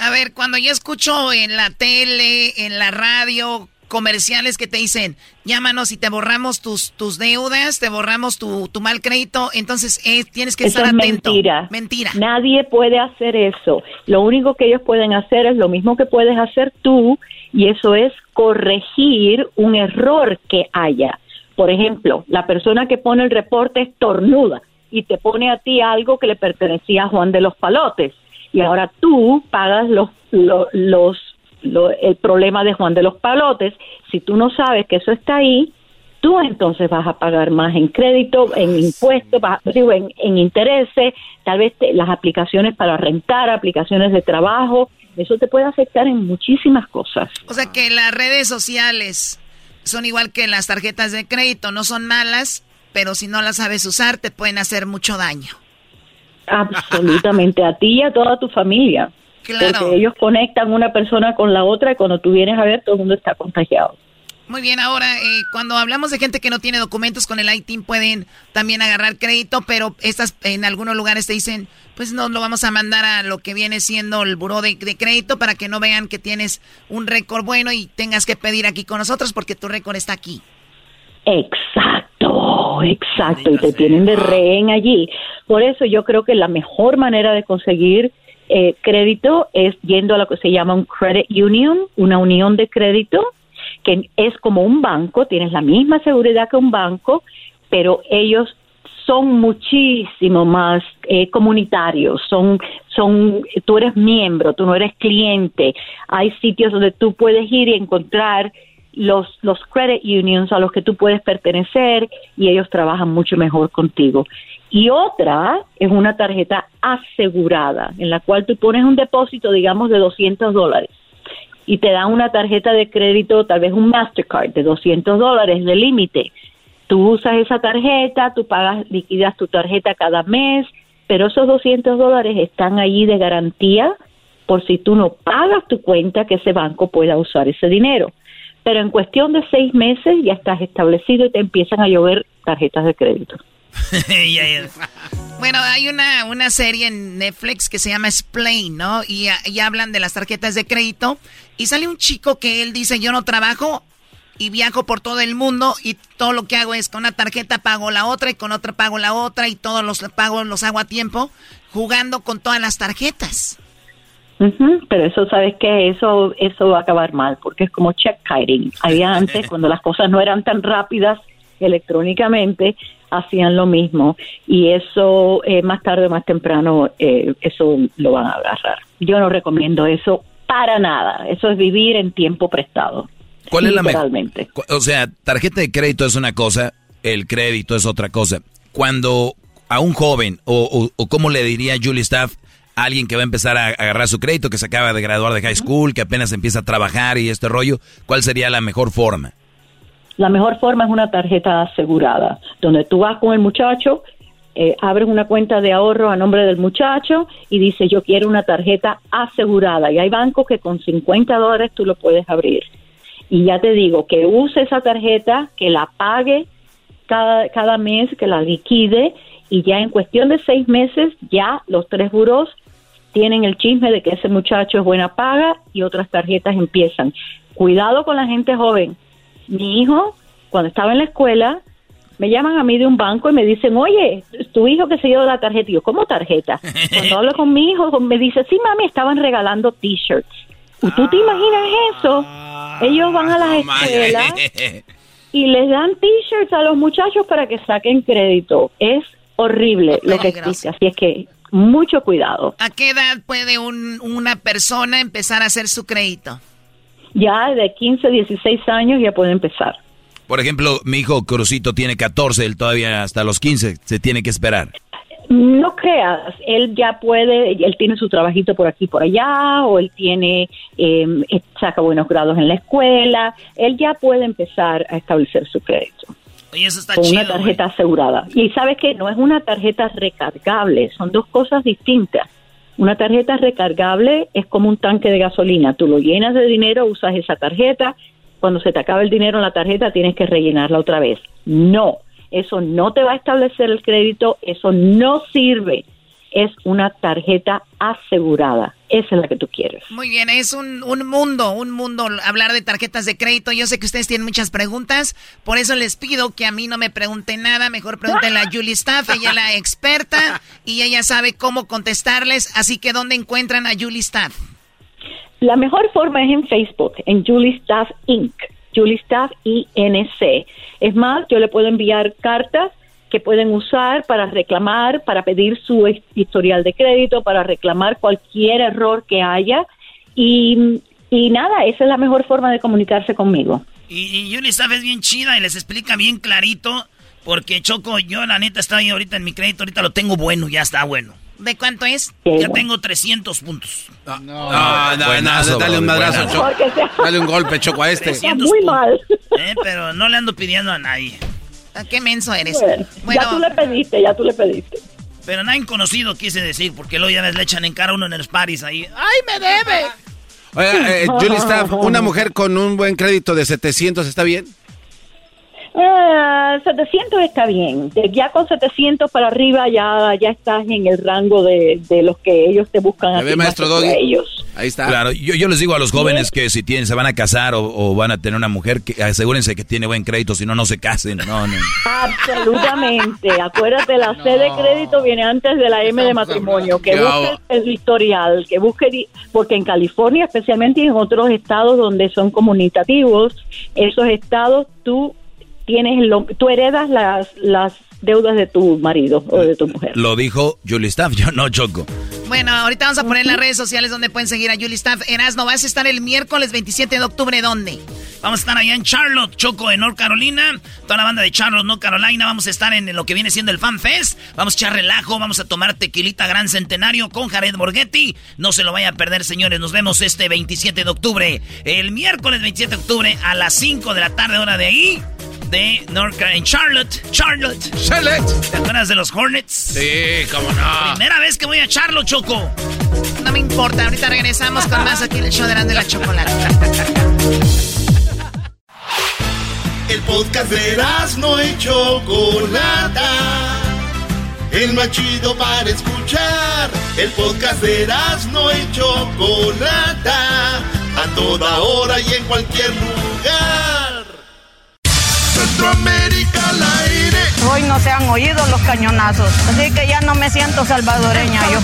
A ver, cuando yo escucho en la tele, en la radio, comerciales que te dicen, llámanos y te borramos tus, tus deudas, te borramos tu, tu mal crédito, entonces eh, tienes que Eso estar es atento. mentira. Mentira. Nadie puede hacer eso. Lo único que ellos pueden hacer es lo mismo que puedes hacer tú, y eso es corregir un error que haya. Por ejemplo, la persona que pone el reporte estornuda y te pone a ti algo que le pertenecía a Juan de los Palotes. Y ahora tú pagas los, los, los, lo- el problema de Juan de los Palotes. Si tú no sabes que eso está ahí, tú entonces vas a pagar más en crédito, en impuestos, vas- digo, en, en intereses, tal vez te- las aplicaciones para rentar, aplicaciones de trabajo, eso te puede afectar en muchísimas cosas. O sea que las redes sociales son igual que las tarjetas de crédito, no son malas, pero si no las sabes usar te pueden hacer mucho daño. Absolutamente, a ti y a toda tu familia. Claro. Porque ellos conectan una persona con la otra y cuando tú vienes a ver, todo el mundo está contagiado. Muy bien, ahora eh, cuando hablamos de gente que no tiene documentos con el ITIN pueden también agarrar crédito, pero estas en algunos lugares te dicen, pues no lo vamos a mandar a lo que viene siendo el buró de, de crédito para que no vean que tienes un récord bueno y tengas que pedir aquí con nosotros porque tu récord está aquí. Exacto, exacto, y te tienen de rehén allí. Por eso yo creo que la mejor manera de conseguir eh, crédito es yendo a lo que se llama un credit union, una unión de crédito, que es como un banco, tienes la misma seguridad que un banco, pero ellos son muchísimo más eh, comunitarios, son, son, tú eres miembro, tú no eres cliente. Hay sitios donde tú puedes ir y encontrar los, los credit unions a los que tú puedes pertenecer y ellos trabajan mucho mejor contigo. Y otra es una tarjeta asegurada, en la cual tú pones un depósito, digamos, de 200 dólares y te dan una tarjeta de crédito, tal vez un Mastercard de 200 dólares de límite. Tú usas esa tarjeta, tú pagas, liquidas tu tarjeta cada mes, pero esos 200 dólares están allí de garantía por si tú no pagas tu cuenta, que ese banco pueda usar ese dinero. Pero en cuestión de seis meses ya estás establecido y te empiezan a llover tarjetas de crédito. Ya, ya. Bueno, hay una, una serie en Netflix que se llama Explain, ¿no? Y, y hablan de las tarjetas de crédito. Y sale un chico que él dice, yo no trabajo y viajo por todo el mundo y todo lo que hago es con una tarjeta pago la otra y con otra pago la otra y todos los pagos los hago a tiempo jugando con todas las tarjetas. Pero eso, ¿sabes qué? Eso, eso va a acabar mal, porque es como check kiting. Había antes, cuando las cosas no eran tan rápidas electrónicamente, hacían lo mismo. Y eso, eh, más tarde o más temprano, eh, eso lo van a agarrar. Yo no recomiendo eso para nada. Eso es vivir en tiempo prestado. ¿Cuál es la mejor? O sea, tarjeta de crédito es una cosa, el crédito es otra cosa. Cuando a un joven, o, o, o cómo le diría Julie Staff, a alguien que va a empezar a agarrar su crédito, que se acaba de graduar de high school, que apenas empieza a trabajar y este rollo, ¿cuál sería la mejor forma? La mejor forma es una tarjeta asegurada, donde tú vas con el muchacho, eh, abres una cuenta de ahorro a nombre del muchacho y dices yo quiero una tarjeta asegurada. Y hay bancos que con 50 dólares tú lo puedes abrir. Y ya te digo, que use esa tarjeta, que la pague cada, cada mes, que la liquide y ya en cuestión de seis meses ya los tres buros tienen el chisme de que ese muchacho es buena paga y otras tarjetas empiezan. Cuidado con la gente joven. Mi hijo, cuando estaba en la escuela, Me llaman a mí de un banco y me dicen, oye, tu hijo que se dio la tarjeta. Y yo, ¿cómo tarjeta? Cuando hablo con mi hijo, me dice, sí, mami, estaban regalando t-shirts. ¿Y ¿Tú te imaginas eso? Ellos van a las escuelas y les dan t-shirts a los muchachos para que saquen crédito. Es horrible lo que existe. Así es que mucho cuidado. ¿A qué edad puede un- una persona empezar a hacer su crédito? Ya de 15, 16 años ya puede empezar. Por ejemplo, mi hijo Crucito tiene 14, él todavía hasta los 15 se tiene que esperar. No creas, él ya puede, él tiene su trabajito por aquí por allá, o él tiene, eh, saca buenos grados en la escuela, él ya puede empezar a establecer su crédito Oye, eso está con chido. una tarjeta asegurada. Y sabes que no es una tarjeta recargable, son dos cosas distintas. Una tarjeta recargable es como un tanque de gasolina, tú lo llenas de dinero, usas esa tarjeta, cuando se te acaba el dinero en la tarjeta tienes que rellenarla otra vez. No, eso no te va a establecer el crédito, eso no sirve. Es una tarjeta asegurada. Esa es la que tú quieres. Muy bien, es un, un mundo, un mundo hablar de tarjetas de crédito. Yo sé que ustedes tienen muchas preguntas, por eso les pido que a mí no me pregunten nada, mejor pregúntenle a Julie Staff, ella es la experta y ella sabe cómo contestarles, así que ¿dónde encuentran a Julie Staff? La mejor forma es en Facebook, en Julie Staff Inc., Julie Staff INC. Es más, yo le puedo enviar cartas que pueden usar para reclamar, para pedir su his- historial de crédito, para reclamar cualquier error que haya. Y, y nada, esa es la mejor forma de comunicarse conmigo. Y, y Julie Staff es bien chida y les explica bien clarito, porque Choco, yo la neta estoy ahorita en mi crédito, ahorita lo tengo bueno, ya está bueno. ¿De cuánto es? Ya tengo 300 puntos. No, no, no, Buenazo, dale un madrazo. Choco. Dale un golpe, Choco, a este. 300 muy puntos. mal. Eh, pero no le ando pidiendo a nadie. ¿A qué menso eres? Bueno, Bueno, ya tú le pediste, ya tú le pediste. pero nadie conocido quise decir, porque luego ya ves, le echan en cara a uno en los paris ahí. ¡Ay, me debe! Oiga, eh, Julie Staff, una mujer con un buen crédito de 700, ¿está bien? Ah, 700 está bien. Ya con 700 para arriba ya, ya estás en el rango de, de los que ellos te buscan a ¿Me ve, ti más maestro Doggy? ellos. Ahí está. Claro, yo, yo les digo a los jóvenes que si tienen, se van a casar o, o van a tener una mujer, que asegúrense que tiene buen crédito, si no, no se casen. No, no. Absolutamente. Acuérdate, la C de crédito viene antes de la M de matrimonio. Que busque el historial, que busque, porque en California, especialmente y en otros estados donde son comunitativos, esos estados tú tienes, lo, tú heredas las, las deudas de tu marido o de tu mujer. Lo dijo Julie Staff, yo no choco. Bueno, ahorita vamos a poner en las redes sociales donde pueden seguir a Julie Staff. Erasno, vas a estar el miércoles 27 de octubre, ¿dónde? Vamos a estar allá en Charlotte, Choco, en North Carolina. Toda la banda de Charlotte, North Carolina. Vamos a estar en lo que viene siendo el Fan Fest. Vamos a echar relajo, vamos a tomar tequilita Gran Centenario con Jared Borghetti. No se lo vaya a perder, señores. Nos vemos este 27 de octubre. El miércoles 27 de octubre a las 5 de la tarde, hora de ahí. De North Carolina, en Charlotte, Charlotte. Charlotte. ¿Te acuerdas de los Hornets? Sí, cómo no. Primera vez que voy a Charlo, Choco. No me importa, ahorita regresamos con más aquí en el show de Erasmo de la Chocolate. El podcast de no y Chocolata. El más chido para escuchar. El podcast de no y Chocolata. A toda hora y en cualquier lugar. Centroamérica al aire. Hoy no se han oído los cañonazos, así que ya no me siento salvadoreña yo.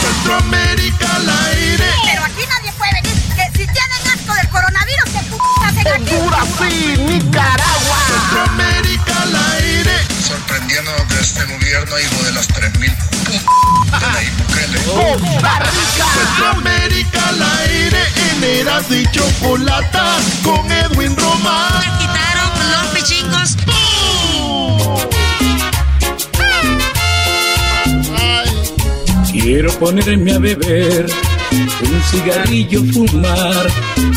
Centroamérica al aire. Pero aquí nadie puede venir, que si tienen asco del coronavirus, que p hacen aquí? sí, Nicaragua. Centroamérica al aire. Sorprendiendo de este gobierno, hijo de las 3000 p de la Bukele. Costa Rica. Centroamérica al aire. En Eras y Chocolata con Edwin Román. quitaron los pichingos. Quiero ponerme a beber, un cigarrillo fumar,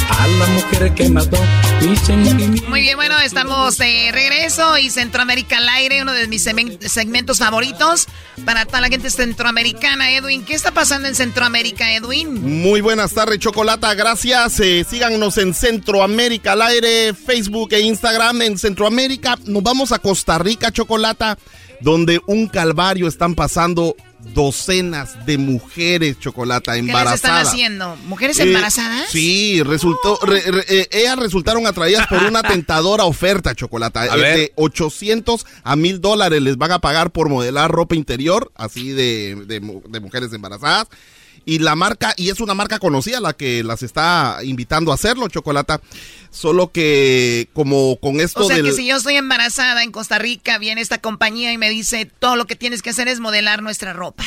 a la mujer que mató mi sentimiento. Muy bien, bueno, estamos de regreso y Centroamérica al aire, uno de mis segmentos favoritos para toda la gente centroamericana. Edwin, ¿qué está pasando en Centroamérica, Edwin? Muy buenas tardes, Chocolata. Gracias. Eh, síganos en Centroamérica al aire, Facebook e Instagram en Centroamérica. Nos vamos a Costa Rica, Chocolata, donde un calvario están pasando docenas de mujeres, Chocolata, ¿Qué les embarazadas. están haciendo? ¿Mujeres Eh, embarazadas? sí, resultó, re- re- eh, ellas resultaron atraídas por una tentadora oferta, Chocolata. A eh, ver. De 800 a 1000 dólares les van a pagar por modelar ropa interior, así de, de mu- de mujeres embarazadas. Y la marca, y es una marca conocida la que las está invitando a hacerlo, Chocolata. Solo que como con esto O sea del... que si yo estoy embarazada en Costa Rica, viene esta compañía y me dice, todo lo que tienes que hacer es modelar nuestra ropa.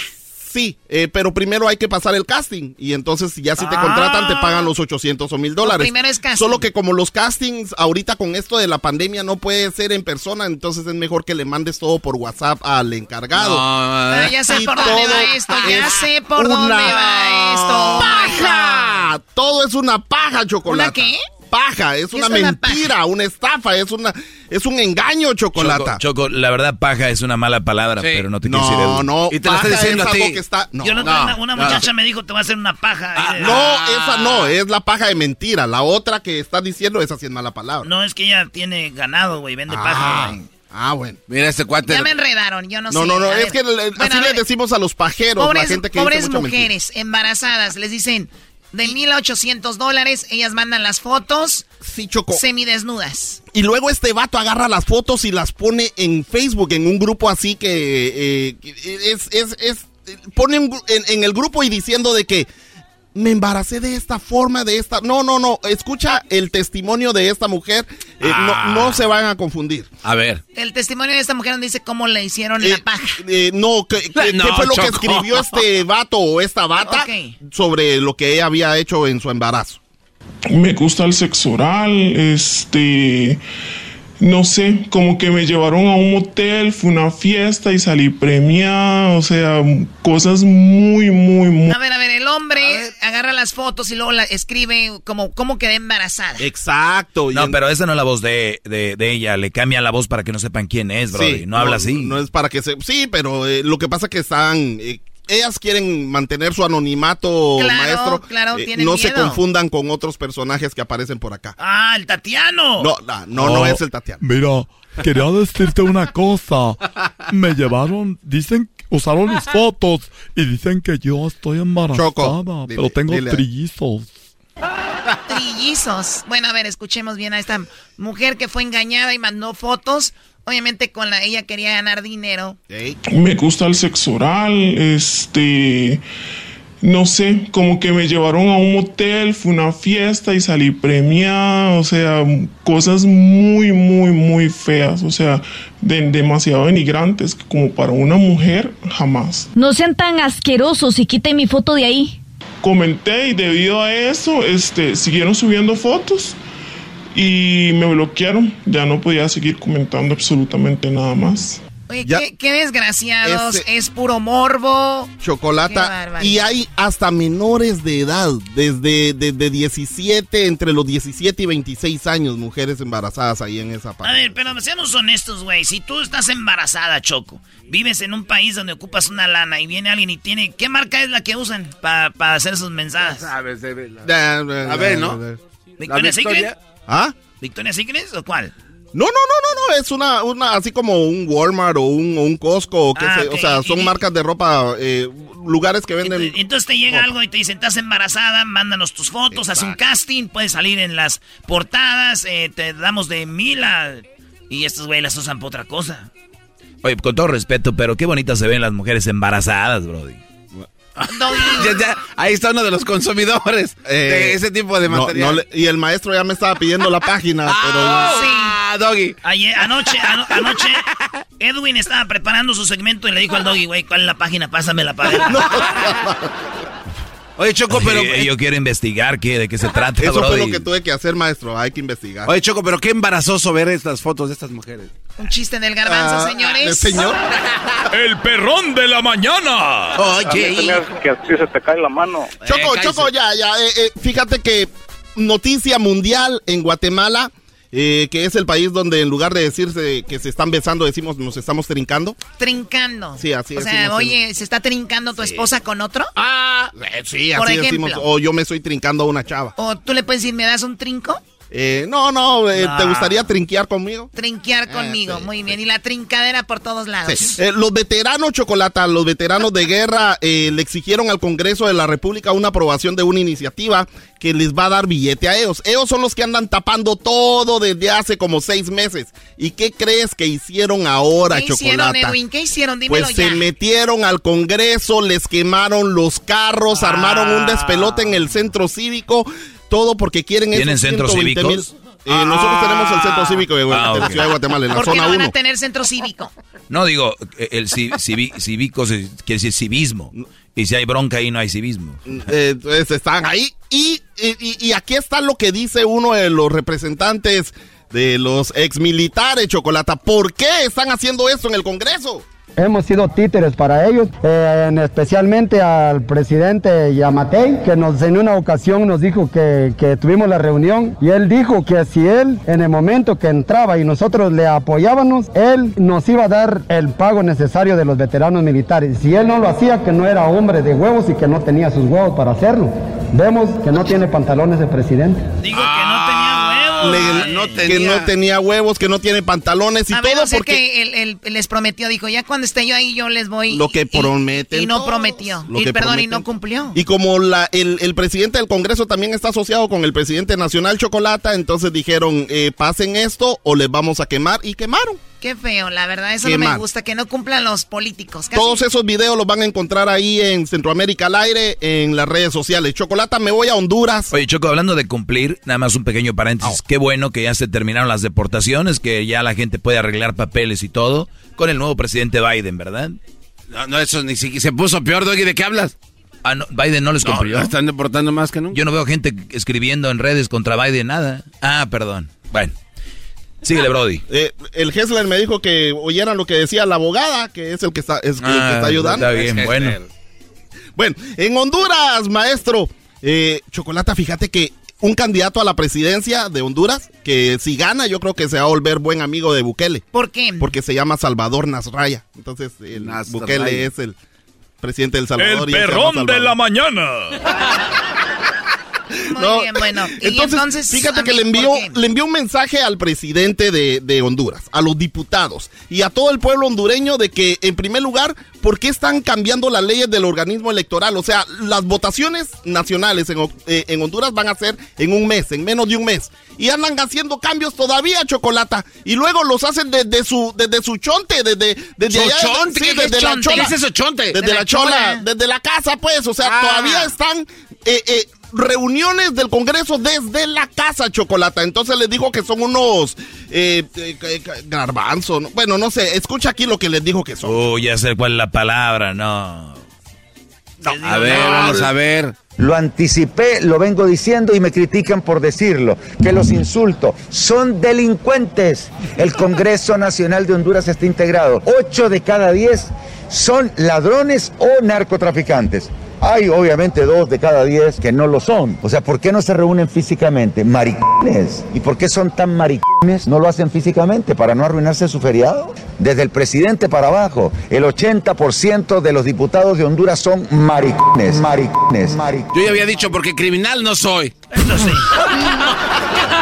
Sí, eh, pero primero hay que pasar el casting y entonces ya si te Ah. contratan te pagan los 800 o 1000 dólares. primero es casting. Solo que como los castings ahorita con esto de la pandemia no puede ser en persona, entonces es mejor que le mandes todo por WhatsApp al encargado. Ah, ya sé Y por dónde va esto, ya es sé por una dónde va esto. ¡Paja! Todo es una paja, chocolate. ¿Una qué? Paja, es ¿Qué una es mentira, una estafa, es una es un engaño, chocolate. Choco, Choco, la verdad, paja es una mala palabra, pero no te No, quiero decir eso. no, Y te lo está paja diciendo es a ti. algo que está- no, Yo no, no, una, una no. muchacha me dijo, te voy a hacer una paja. Ah, Y- no, esa no, es la paja de mentira. La otra que estás diciendo, esa sí es mala palabra. No, es que ella tiene ganado, güey, vende Ah, paja. Ah, bueno. Mira este cuate. Ya me enredaron, yo no, No, sé. no, no, A es ver. que le- Bueno, así le decimos a los pajeros, pobres, la gente que pobres dice mucha mentira. mujeres embarazadas, les dicen, de 1800 dólares, ellas mandan las fotos Sí, Choco. semidesnudas. Y luego este vato agarra las fotos y las pone en Facebook, en un grupo así que eh, es, es, es, pone en, en el grupo y diciendo de que me embaracé de esta forma, de esta... No, no, no, escucha el testimonio de esta mujer, eh, Ah. no, no se van a confundir. A ver. El testimonio de esta mujer donde dice cómo le hicieron la paja. Eh, no, ¿qué, qué- No, qué fue lo que escribió este vato o esta bata sobre lo que ella había hecho en su embarazo? Me gusta el sexo oral, este, no sé, como que me llevaron a un motel, fue una fiesta y salí premiada, o sea, cosas muy, muy, muy... A ver, a ver, el hombre agarra las fotos y luego la escribe como cómo quedé embarazada. Exacto. No, pero esa no es la voz de, de, de ella. Le cambia la voz para que no sepan quién es, bro. Sí, no, habla así. No es para que se... Sí, pero eh, lo que pasa es que están... eh, ellas quieren mantener su anonimato, Claro, maestro. claro, Eh, tienen no se miedo. confundan con otros personajes que aparecen por acá. Ah, el Tatiano. No, no, no, no es el Tatiano. Mira, quería decirte una cosa. Me llevaron, dicen, usaron mis fotos y dicen que yo estoy embarazada, Choco, dile, pero tengo dile. trillizos. Trillizos. Bueno, a ver, escuchemos bien a esta mujer que fue engañada y mandó fotos. Obviamente con la ella quería ganar dinero. Me gusta el sexo oral, este, no sé, como que me llevaron a un motel, fue una fiesta y salí premiada, o sea, cosas muy, muy, muy feas, o sea, de- demasiado denigrantes, como para una mujer, jamás. No sean tan asquerosos y quiten mi foto de ahí. Comenté y debido a eso, este, siguieron subiendo fotos y me bloquearon, ya no podía seguir comentando absolutamente nada más. Oye, Ya- qué, qué desgraciados. Es puro morbo. Chocolata. Y hay hasta menores de edad, desde, desde 17, entre los 17 y 26 años, mujeres embarazadas ahí en esa A parte. ver, pero seamos honestos, güey. Si tú estás embarazada, Choco, vives en un país donde ocupas una lana y viene alguien y tiene... ¿Qué marca es la que usan para hacer sus mensajes? A ver, ¿no? ¿Victoria Secret? ¿Ah? ¿Victoria Secret o cuál? No, no, no, no, no, es una, una, así como un Walmart o un, o un Costco, o, qué Ah, sé, ok. o sea, son Y- marcas de ropa, eh, lugares que venden... Entonces te llega algo y te dicen, estás embarazada, mándanos tus fotos, haz un casting, puedes salir en las portadas, eh, te damos de mil a... Y estos güey las usan para otra cosa. Oye, con todo respeto, pero qué bonitas se ven las mujeres embarazadas, brody. Ya, ya, ahí está uno de los consumidores de ese tipo de Eh, no, material. no le- y el maestro ya me estaba pidiendo la página, pero... Ah, Doggy. Ayer, anoche, ano- anoche, Edwin estaba preparando su segmento y le dijo al doggy, güey, ¿cuál es la página? Pásamela para ver. Oye, Choco, pero... Yo quiero investigar qué, de qué se trata, Eso fue brody. lo que tuve que hacer, maestro, hay que investigar. Oye, Choco, pero qué embarazoso ver estas fotos de estas mujeres. Un chiste del garbanzo, Ah, señores. señor? El perrón de la mañana. Oye, que a ti se te cae la mano. Choco, Choco, ya, ya. eh, eh, fíjate que noticia mundial en Guatemala, eh, que es el país donde en lugar de decirse que se están besando, decimos nos estamos trincando. Trincando. Sí, así O sea, oye, ¿se está trincando tu esposa con otro? Ah, sí, Por así ejemplo. decimos. O yo me estoy trincando a una chava. O tú le puedes decir, ¿me das un trinco? Eh, no, no, eh, ¿te Ah. gustaría trinquear conmigo? Trinquear conmigo, muy bien. Y la trincadera por todos lados. Sí. Eh, los veteranos Chocolata, los veteranos de guerra, eh, le exigieron al Congreso de la República una aprobación de una iniciativa que les va a dar billete a ellos. Ellos son los que andan tapando todo desde hace como seis meses. ¿Y qué crees que hicieron ahora, ¿Qué hicieron, Chocolata? Edwin? ¿Qué hicieron? Dímelo Pues ya. se metieron al Congreso, les quemaron los carros, armaron un despelote en el centro cívico, todo porque quieren ¿Tienen centros 120 mil- cívicos? Eh, nosotros tenemos el centro cívico de, Ah. Ciudad de Guatemala, en la ¿Por qué zona no van 1. a tener centro cívico? No, digo, el ci- civi- cívico quiere decir civismo. Y si hay bronca ahí no hay civismo. Eh, entonces están ahí. Y, y- y aquí está lo que dice uno de los representantes de los exmilitares, Chocolata. ¿Por qué están haciendo esto en el Congreso? Hemos sido títeres para ellos, eh, en especialmente al presidente Yamatei, que nos en una ocasión nos dijo que, que tuvimos la reunión y él dijo que si él en el momento que entraba y nosotros le apoyábamos, él nos iba a dar el pago necesario de los veteranos militares. Si él no lo hacía, que no era hombre de huevos y que no tenía sus huevos para hacerlo. Vemos que no tiene pantalones de presidente. Digo que no tenía huevos. Le- Que no tenía huevos, que no tiene pantalones y A ver, todo no porque que él, él les prometió, dijo, ya cuando esté yo ahí yo les voy. lo que y- prometen. Y no prometió. lo Y, que perdón, y no cumplió. Y como la, el, el presidente del Congreso también está asociado con el presidente nacional Chocolata, entonces dijeron, eh, pasen esto o les vamos a quemar y quemaron. Qué feo, la verdad, eso Qué no me gusta, que no cumplan los políticos. Casi- Todos esos videos los van a encontrar ahí en Centroamérica al aire, en las redes sociales. Chocolata, me voy a Honduras. Oye, Choco, hablando de cumplir, nada más un pequeño paréntesis. Qué bueno que ya se terminaron las deportaciones, que ya la gente puede arreglar papeles y todo con el nuevo presidente Biden, ¿verdad? No, no, eso ni siquiera se puso peor, Doggy. ¿De qué hablas? Ah, no, Biden no les No, cumplió. la están deportando más que nunca. Yo no veo gente escribiendo en redes contra Biden nada. Ah, perdón. Bueno. Síguele, Brody. Eh, el Hessler me dijo que oyeran lo que decía la abogada, que es el que está, es el que Ah, está ayudando. está bien, Es bueno. Bueno, en Honduras, maestro, eh, Chocolata, fíjate que un candidato a la presidencia de Honduras, que si gana, yo creo que se va a volver buen amigo de Bukele. ¿Por qué? Porque se llama Salvador Nasraya. Entonces, el Bukele es el presidente del Salvador. El y perrón de la mañana. Muy No, bien, bueno. Y Entonces, entonces, fíjate que le envió, le envió un mensaje al presidente de, de Honduras, a los diputados y a todo el pueblo hondureño de que, en primer lugar, ¿por qué están cambiando las leyes del organismo electoral? O sea, las votaciones nacionales en, eh, en Honduras van a ser en un mes, en menos de un mes. Y andan haciendo cambios todavía, Chocolata. Y luego los hacen desde su, desde su chonte, desde, desde ¿Su allá. chonte? sí, ¿Qué desde es la chonte? chola. ¿Qué es eso, chonte? Desde De la, la chola, chola. desde la casa, pues. O sea, Ah. todavía están eh, eh, reuniones del Congreso desde la casa, Chocolata. Entonces les dijo que son unos eh, eh, eh, garbanzos. ¿no? Bueno, no sé. Escucha aquí lo que les dijo que son. Oh, ya sé cuál es la palabra, no. A ver, vamos a ver. Lo anticipé, lo vengo diciendo y me critican por decirlo, que los insulto. Son delincuentes. El Congreso Nacional de Honduras está integrado. Ocho de cada diez son ladrones o narcotraficantes. Hay obviamente dos de cada diez que no lo son. O sea, ¿por qué no se reúnen físicamente? Maricones. ¿Y por qué son tan maricones? No lo hacen físicamente para no arruinarse su feriado. Desde el presidente para abajo, el 80% de los diputados de Honduras son maricones. Maricones. maricones. Yo ya había dicho porque criminal no soy. Eso sí.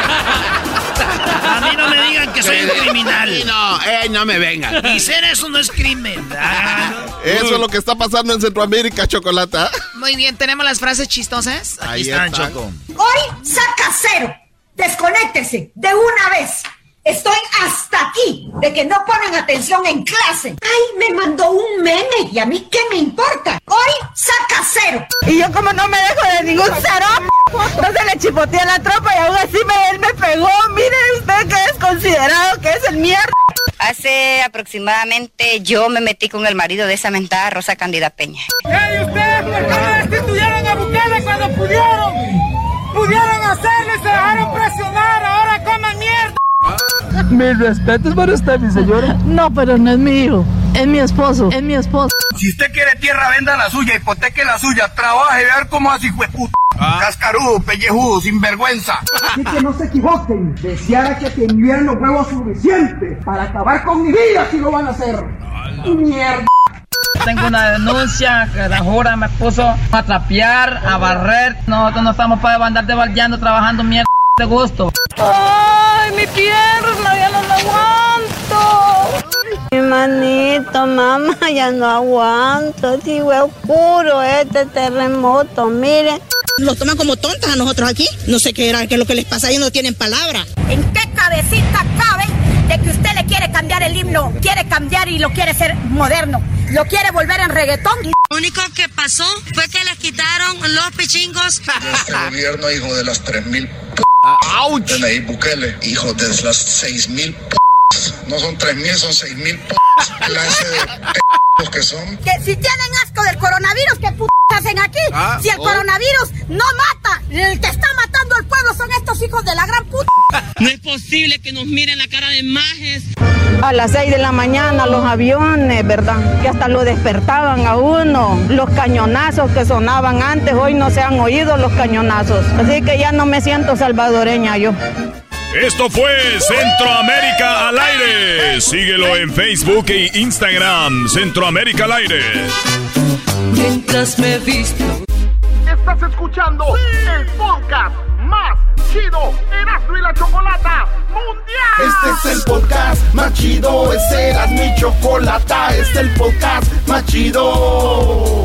que soy un criminal. Sí, no, eh, no me vengan. Y ser eso no es crimen. Ah, Eso es lo que está pasando en Centroamérica, Chocolata. Muy bien, tenemos las frases chistosas. Aquí Ahí están, están. Choco. Hoy saca cero. Desconéctese de una vez. Estoy hasta aquí de que no ponen atención en clase. Ay, me mandó un meme y a mí qué me importa. Hoy saca cero. Y yo como no me dejo de ningún cero, entonces le chipoteé a la tropa y aún así me, él me pegó. Mire usted que es considerado que es el mierda. Hace aproximadamente yo me metí con el marido de esa mentada Rosa Cándida Peña. ¡Ey, ustedes por qué no destituyeron a Bukele cuando pudieron! ¡Pudieron hacerlo y se dejaron presionar! Mis respetos para usted, mi señora. No, pero no es mi hijo. Es mi esposo. Es mi esposo. Si usted quiere tierra, venda la suya, hipoteque la suya, trabaje, ver cómo así fue puta. Cascarudo, pellejudo, sinvergüenza. Así que no se equivoquen. Deseara que tuvieran los huevos suficientes para acabar con mi vida si lo van a hacer. Mierda. Tengo una denuncia que la jura me puso a trapear, a barrer. Nosotros no estamos para andar de baldeando trabajando mierda. De gusto. ¡Ay, mi pierna! ¡Ya no la aguanto! Mi manito, mamá, ya no aguanto. Sigo oscuro este terremoto, mire. Nos toman como tontas a nosotros aquí. No sé qué era, qué es lo que les pasa, ellos no tienen palabra. ¿En qué cabecita cabe de que usted le quiere cambiar el himno? Quiere cambiar y lo quiere ser moderno. Lo quiere volver en reggaetón. Lo único que pasó fue que les quitaron los pichingos. Este gobierno, hijo de las 3.000 p... Nayib Bukele, hijo de las 6.000 p... No son 3.000, son 6.000 p... clase de que son. Que si tienen asco del coronavirus, ¿qué p hacen aquí? Ah, si el oh. coronavirus no mata, el que está matando al pueblo son estos hijos de la gran puta. No es posible que nos miren la cara de majes. A las 6 de la mañana los aviones, ¿verdad? Que hasta lo despertaban a uno. Los cañonazos que sonaban antes, hoy no se han oído los cañonazos. Así que ya no me siento salvadoreña yo. Esto fue Centroamérica al aire. Síguelo en Facebook e Instagram. Centroamérica al aire. Mientras me visto. Estás escuchando el podcast más chido Erasmo y la Chocolata Mundial. Este es el podcast más chido. Este era mi chocolata. Este es el podcast más chido.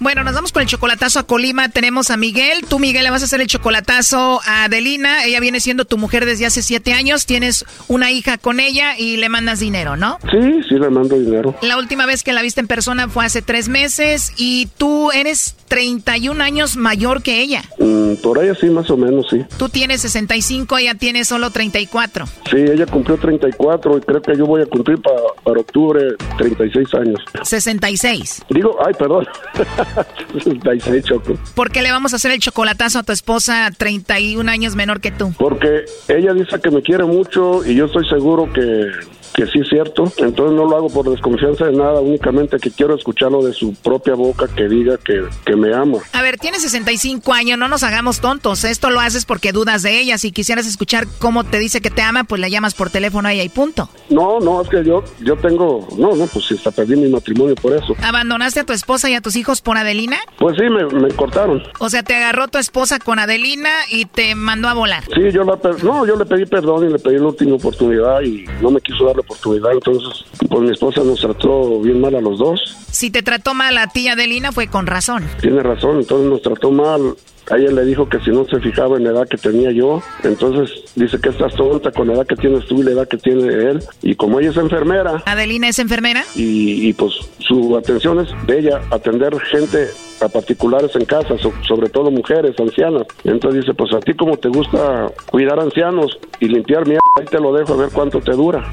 Bueno, nos vamos con el chocolatazo a Colima. Tenemos a Miguel. Tú, Miguel, le vas a hacer el chocolatazo a Adelina. Ella viene siendo tu mujer desde hace siete años. Tienes una hija con ella y le mandas dinero, ¿no? Sí, sí, le mando dinero. La última vez que la viste en persona fue hace tres meses y tú eres 31 años mayor que ella. Mm, por ahí sí, más o menos, sí. Tú tienes 65, ella tiene solo 34. Sí, ella cumplió 34 y creo que yo voy a cumplir pa- para octubre 36 años. 66. Digo, ay, perdón. 66, Choco. ¿Por qué le vamos a hacer el chocolatazo a tu esposa 31 años menor que tú? Porque ella dice que me quiere mucho y yo estoy seguro que, que sí es cierto. Entonces no lo hago por desconfianza de nada, únicamente que quiero escucharlo de su propia boca que diga que, que me ama. A ver, tienes 65 años, no nos hagamos tontos. Esto lo haces porque dudas de ella. Si quisieras escuchar cómo te dice que te ama, pues le llamas por teléfono a ella y punto. No, no, es que yo, yo tengo, no, no, pues hasta perdí mi matrimonio por eso. ¿Abandonaste a tu esposa y a tus hijos por Adelina? Pues sí, me, me cortaron. O sea, te agarró tu esposa con Adelina y te mandó a volar. Sí, yo la, no, yo le pedí perdón y le pedí la última oportunidad y no me quiso dar la oportunidad. Entonces, pues mi esposa nos trató bien mal a los dos. Si te trató mal a ti, Adelina, fue con razón. Tiene razón, entonces nos trató mal. A ella le dijo que si no se fijaba en la edad que tenía yo, entonces dice que estás tonta con la edad que tienes tú y la edad que tiene él. Y como ella es enfermera ¿Adelina es enfermera? y, y, pues su atención es de ella atender gente a particulares en casa, so- sobre todo mujeres, ancianas. Entonces dice, pues a ti como te gusta cuidar ancianos y limpiar mierda, ahí te lo dejo a ver cuánto te dura.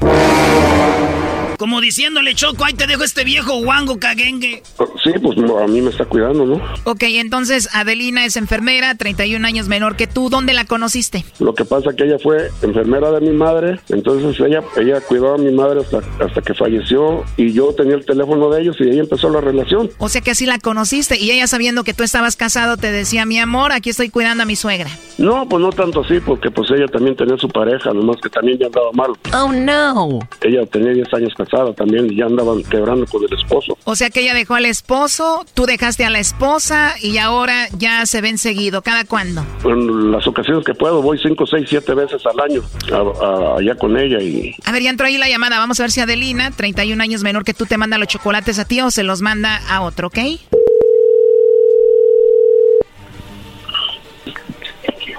Como diciéndole, Choco, ahí te dejo este viejo guango caguengue. Sí, pues a mí me está cuidando, ¿no? Ok, entonces Adelina es enfermera, 31 años menor que tú. ¿Dónde la conociste? Lo que pasa que ella fue enfermera de mi madre, entonces ella ella cuidó a mi madre hasta, hasta que falleció y yo tenía el teléfono de ellos y ahí empezó la relación. O sea que así la conociste y ella sabiendo que tú estabas casado te decía, mi amor, aquí estoy cuidando a mi suegra. No, pues no tanto así, porque pues ella también tenía su pareja, nomás que también ya andaba mal. Oh, no. Ella tenía 10 años casada también y ya andaban quebrando con el esposo. O sea que ella dejó al esposo, tú dejaste a la esposa y ahora ya se ven seguido. ¿Cada cuándo? En las ocasiones que puedo voy 5, 6, 7 veces al año a- a- allá con ella y A ver, ya entró ahí la llamada. Vamos a ver si Adelina, 31 años menor que tú, te manda los chocolates a ti o se los manda a otro, ¿ok?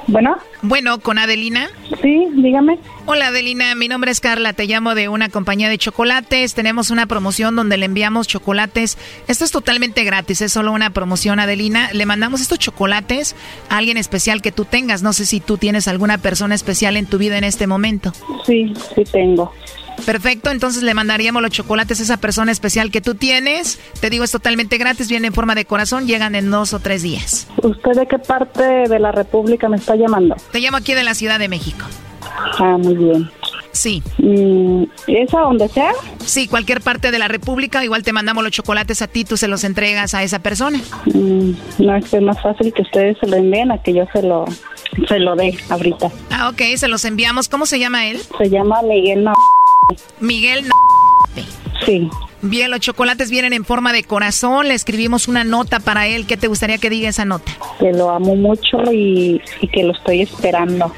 Bueno. Bueno, con Adelina. Sí, dígame. Hola Adelina, mi nombre es Carla, te llamo de una compañía de chocolates. Tenemos una promoción donde le enviamos chocolates. Esto es totalmente gratis, es solo una promoción Adelina. Le mandamos estos chocolates a alguien especial que tú tengas. No sé si tú tienes alguna persona especial en tu vida en este momento. Sí, sí tengo. Perfecto, entonces le mandaríamos los chocolates a esa persona especial que tú tienes. Te digo, es totalmente gratis, viene en forma de corazón, llegan en dos o tres días. ¿Usted de qué parte de la República me está llamando? Te llamo aquí de la Ciudad de México. Ah, muy bien. Sí. Mm, ¿Es a donde sea? Sí, cualquier parte de la República. Igual te mandamos los chocolates a ti, tú se los entregas a esa persona. Mm, no, es que es más fácil que ustedes se lo envíen a que yo se lo, se lo dé ahorita. Ah, ok, se los enviamos. ¿Cómo se llama él? Se llama Miguel Miguel Sí. Bien, los chocolates vienen en forma de corazón. Le escribimos una nota para él. ¿Qué te gustaría que diga esa nota? Que lo amo mucho y, y que lo estoy esperando.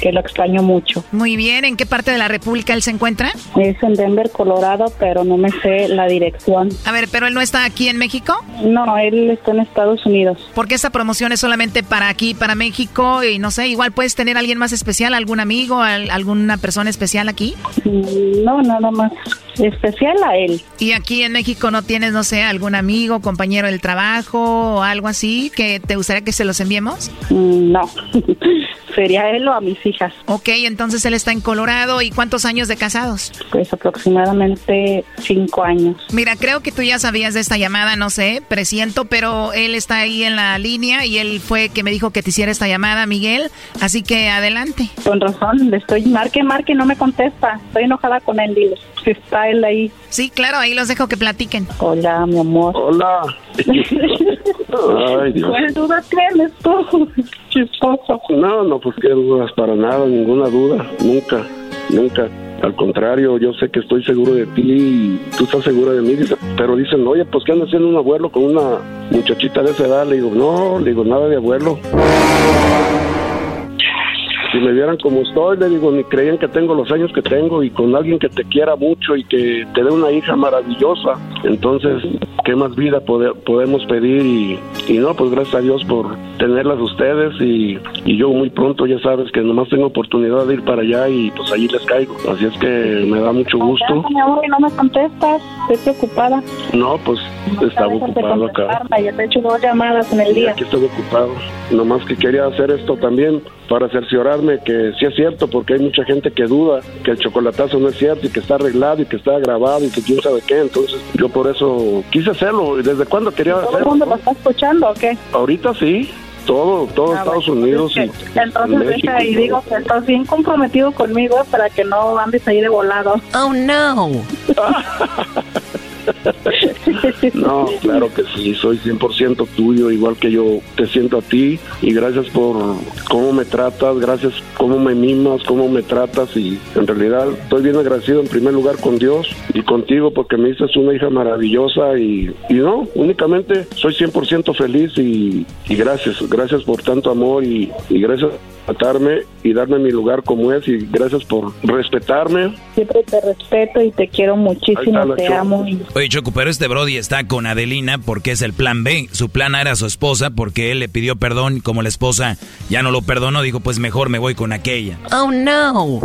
Que lo extraño mucho. Muy bien. ¿En qué parte de la República él se encuentra? Es en Denver, Colorado, pero no me sé la dirección. A ver, ¿pero él no está aquí en México? No, él está en Estados Unidos. Porque esta promoción es solamente para aquí, para México? Y no sé, igual puedes tener a alguien más especial, algún amigo, al- alguna persona especial aquí. Mm, No, nada más especial a él. ¿Y aquí en México no tienes, no sé, algún amigo, compañero del trabajo o algo así que te gustaría que se los enviemos? Mm, No, sería él a mis hijas. Ok, entonces él está en Colorado. ¿Y cuántos años de casados? Pues aproximadamente cinco años. Mira, creo que tú ya sabías de esta llamada, no sé, presiento, pero él está ahí en la línea y él fue que me dijo que te hiciera esta llamada, Miguel. Así que adelante. Con razón, le estoy marque, marque, no me contesta. Estoy enojada con él, dile. Está él ahí. Sí, claro, ahí los dejo que platiquen. Hola, mi amor. Hola. Ay, Dios. ¿Cuál duda tienes tú? Chistoso. No, no, pues qué dudas, para nada, ninguna duda, nunca, nunca. Al contrario, yo sé que estoy seguro de ti y tú estás segura de mí, dice, pero dicen, oye, pues ¿qué anda haciendo un abuelo con una muchachita de esa edad? Le digo, no, le digo, nada de abuelo. Si me vieran como estoy, le digo, ni creían que tengo los años que tengo y con alguien que te quiera mucho y que te dé una hija maravillosa. Entonces, ¿qué más vida pode- podemos pedir? Y, y no, pues gracias a Dios por tenerlas ustedes y, y yo muy pronto, ya sabes que nomás tengo oportunidad de ir para allá y pues allí les caigo. Así es que me da mucho gusto. Mi amor, no me contestas. Estoy preocupada. No, pues estaba ocupado acá. Ya te he hecho dos llamadas en el Y día. aquí estoy ocupado. Nomás que quería hacer esto también para cerciorarme que sí es cierto, porque hay mucha gente que duda que el chocolatazo no es cierto y que está arreglado y que está grabado y que quién sabe qué. Entonces yo por eso quise hacerlo. ¿Y desde cuándo quería ¿Todo el hacerlo? mundo lo está escuchando o qué? Ahorita sí, todo, todo Ah, Estados bueno, Unidos y Entonces México. deja y digo que estás bien comprometido conmigo para que no andes ahí de volado. Oh, no. No, claro que sí, soy 100% tuyo, igual que yo te siento a ti y gracias por cómo me tratas, gracias cómo me mimas, cómo me tratas y en realidad estoy bien agradecido en primer lugar con Dios y contigo porque me dices una hija maravillosa y, y no, únicamente soy 100% feliz y, y gracias, gracias por tanto amor y, y gracias por tratarme y darme mi lugar como es y gracias por respetarme. Siempre te respeto y te quiero muchísimo, te amo. Y Oye, Choco, pero este Brody está con Adelina porque es el plan B. Su plan A era su esposa porque él le pidió perdón como la esposa ya no lo perdonó, dijo, pues mejor me voy con aquella. Oh, no.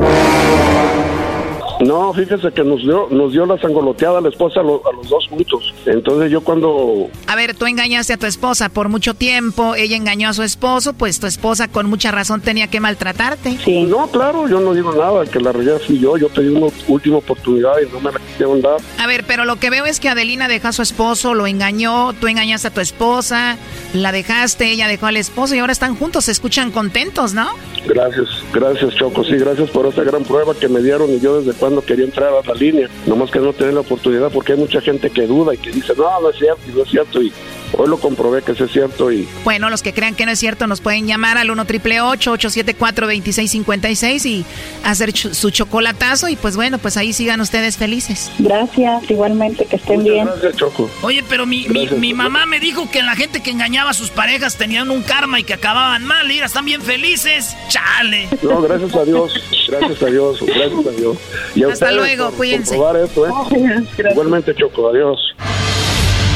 No, fíjese que nos dio, nos dio la sangoloteada a la esposa a, lo- a los dos juntos. Entonces yo cuando A ver, tú engañaste a tu esposa por mucho tiempo, ella engañó a su esposo, pues tu esposa con mucha razón tenía que maltratarte. No, claro, yo no digo nada, que la realidad fui yo, yo pedí una última oportunidad y no me la quisieron dar. A ver, pero lo que veo es que Adelina dejó a su esposo, lo engañó, tú engañaste a tu esposa, la dejaste, ella dejó al esposo y ahora están juntos, se escuchan contentos, ¿no? Gracias, gracias Choco, sí, gracias por esa gran prueba que me dieron y yo desde cuando quería entrar a la línea, nomás que no tener la oportunidad porque hay mucha gente que duda y que dice, no, no es cierto, no es cierto, y hoy lo comprobé que sí es cierto y Bueno, los que crean que no es cierto nos pueden llamar al 1 triple 874 2656 y hacer ch- su chocolatazo y pues bueno, pues ahí sigan ustedes felices. Gracias, igualmente, que estén bien. Gracias, Choco. Oye, pero mi, mi, mi mamá me dijo que la gente que engañaba a sus parejas tenían un karma y que acababan mal. Mira, están bien felices. Chale. No, gracias a Dios, gracias a Dios, gracias a Dios. Y a Hasta ustedes luego, cuídense. esto, ¿eh? Igualmente, Choco, adiós.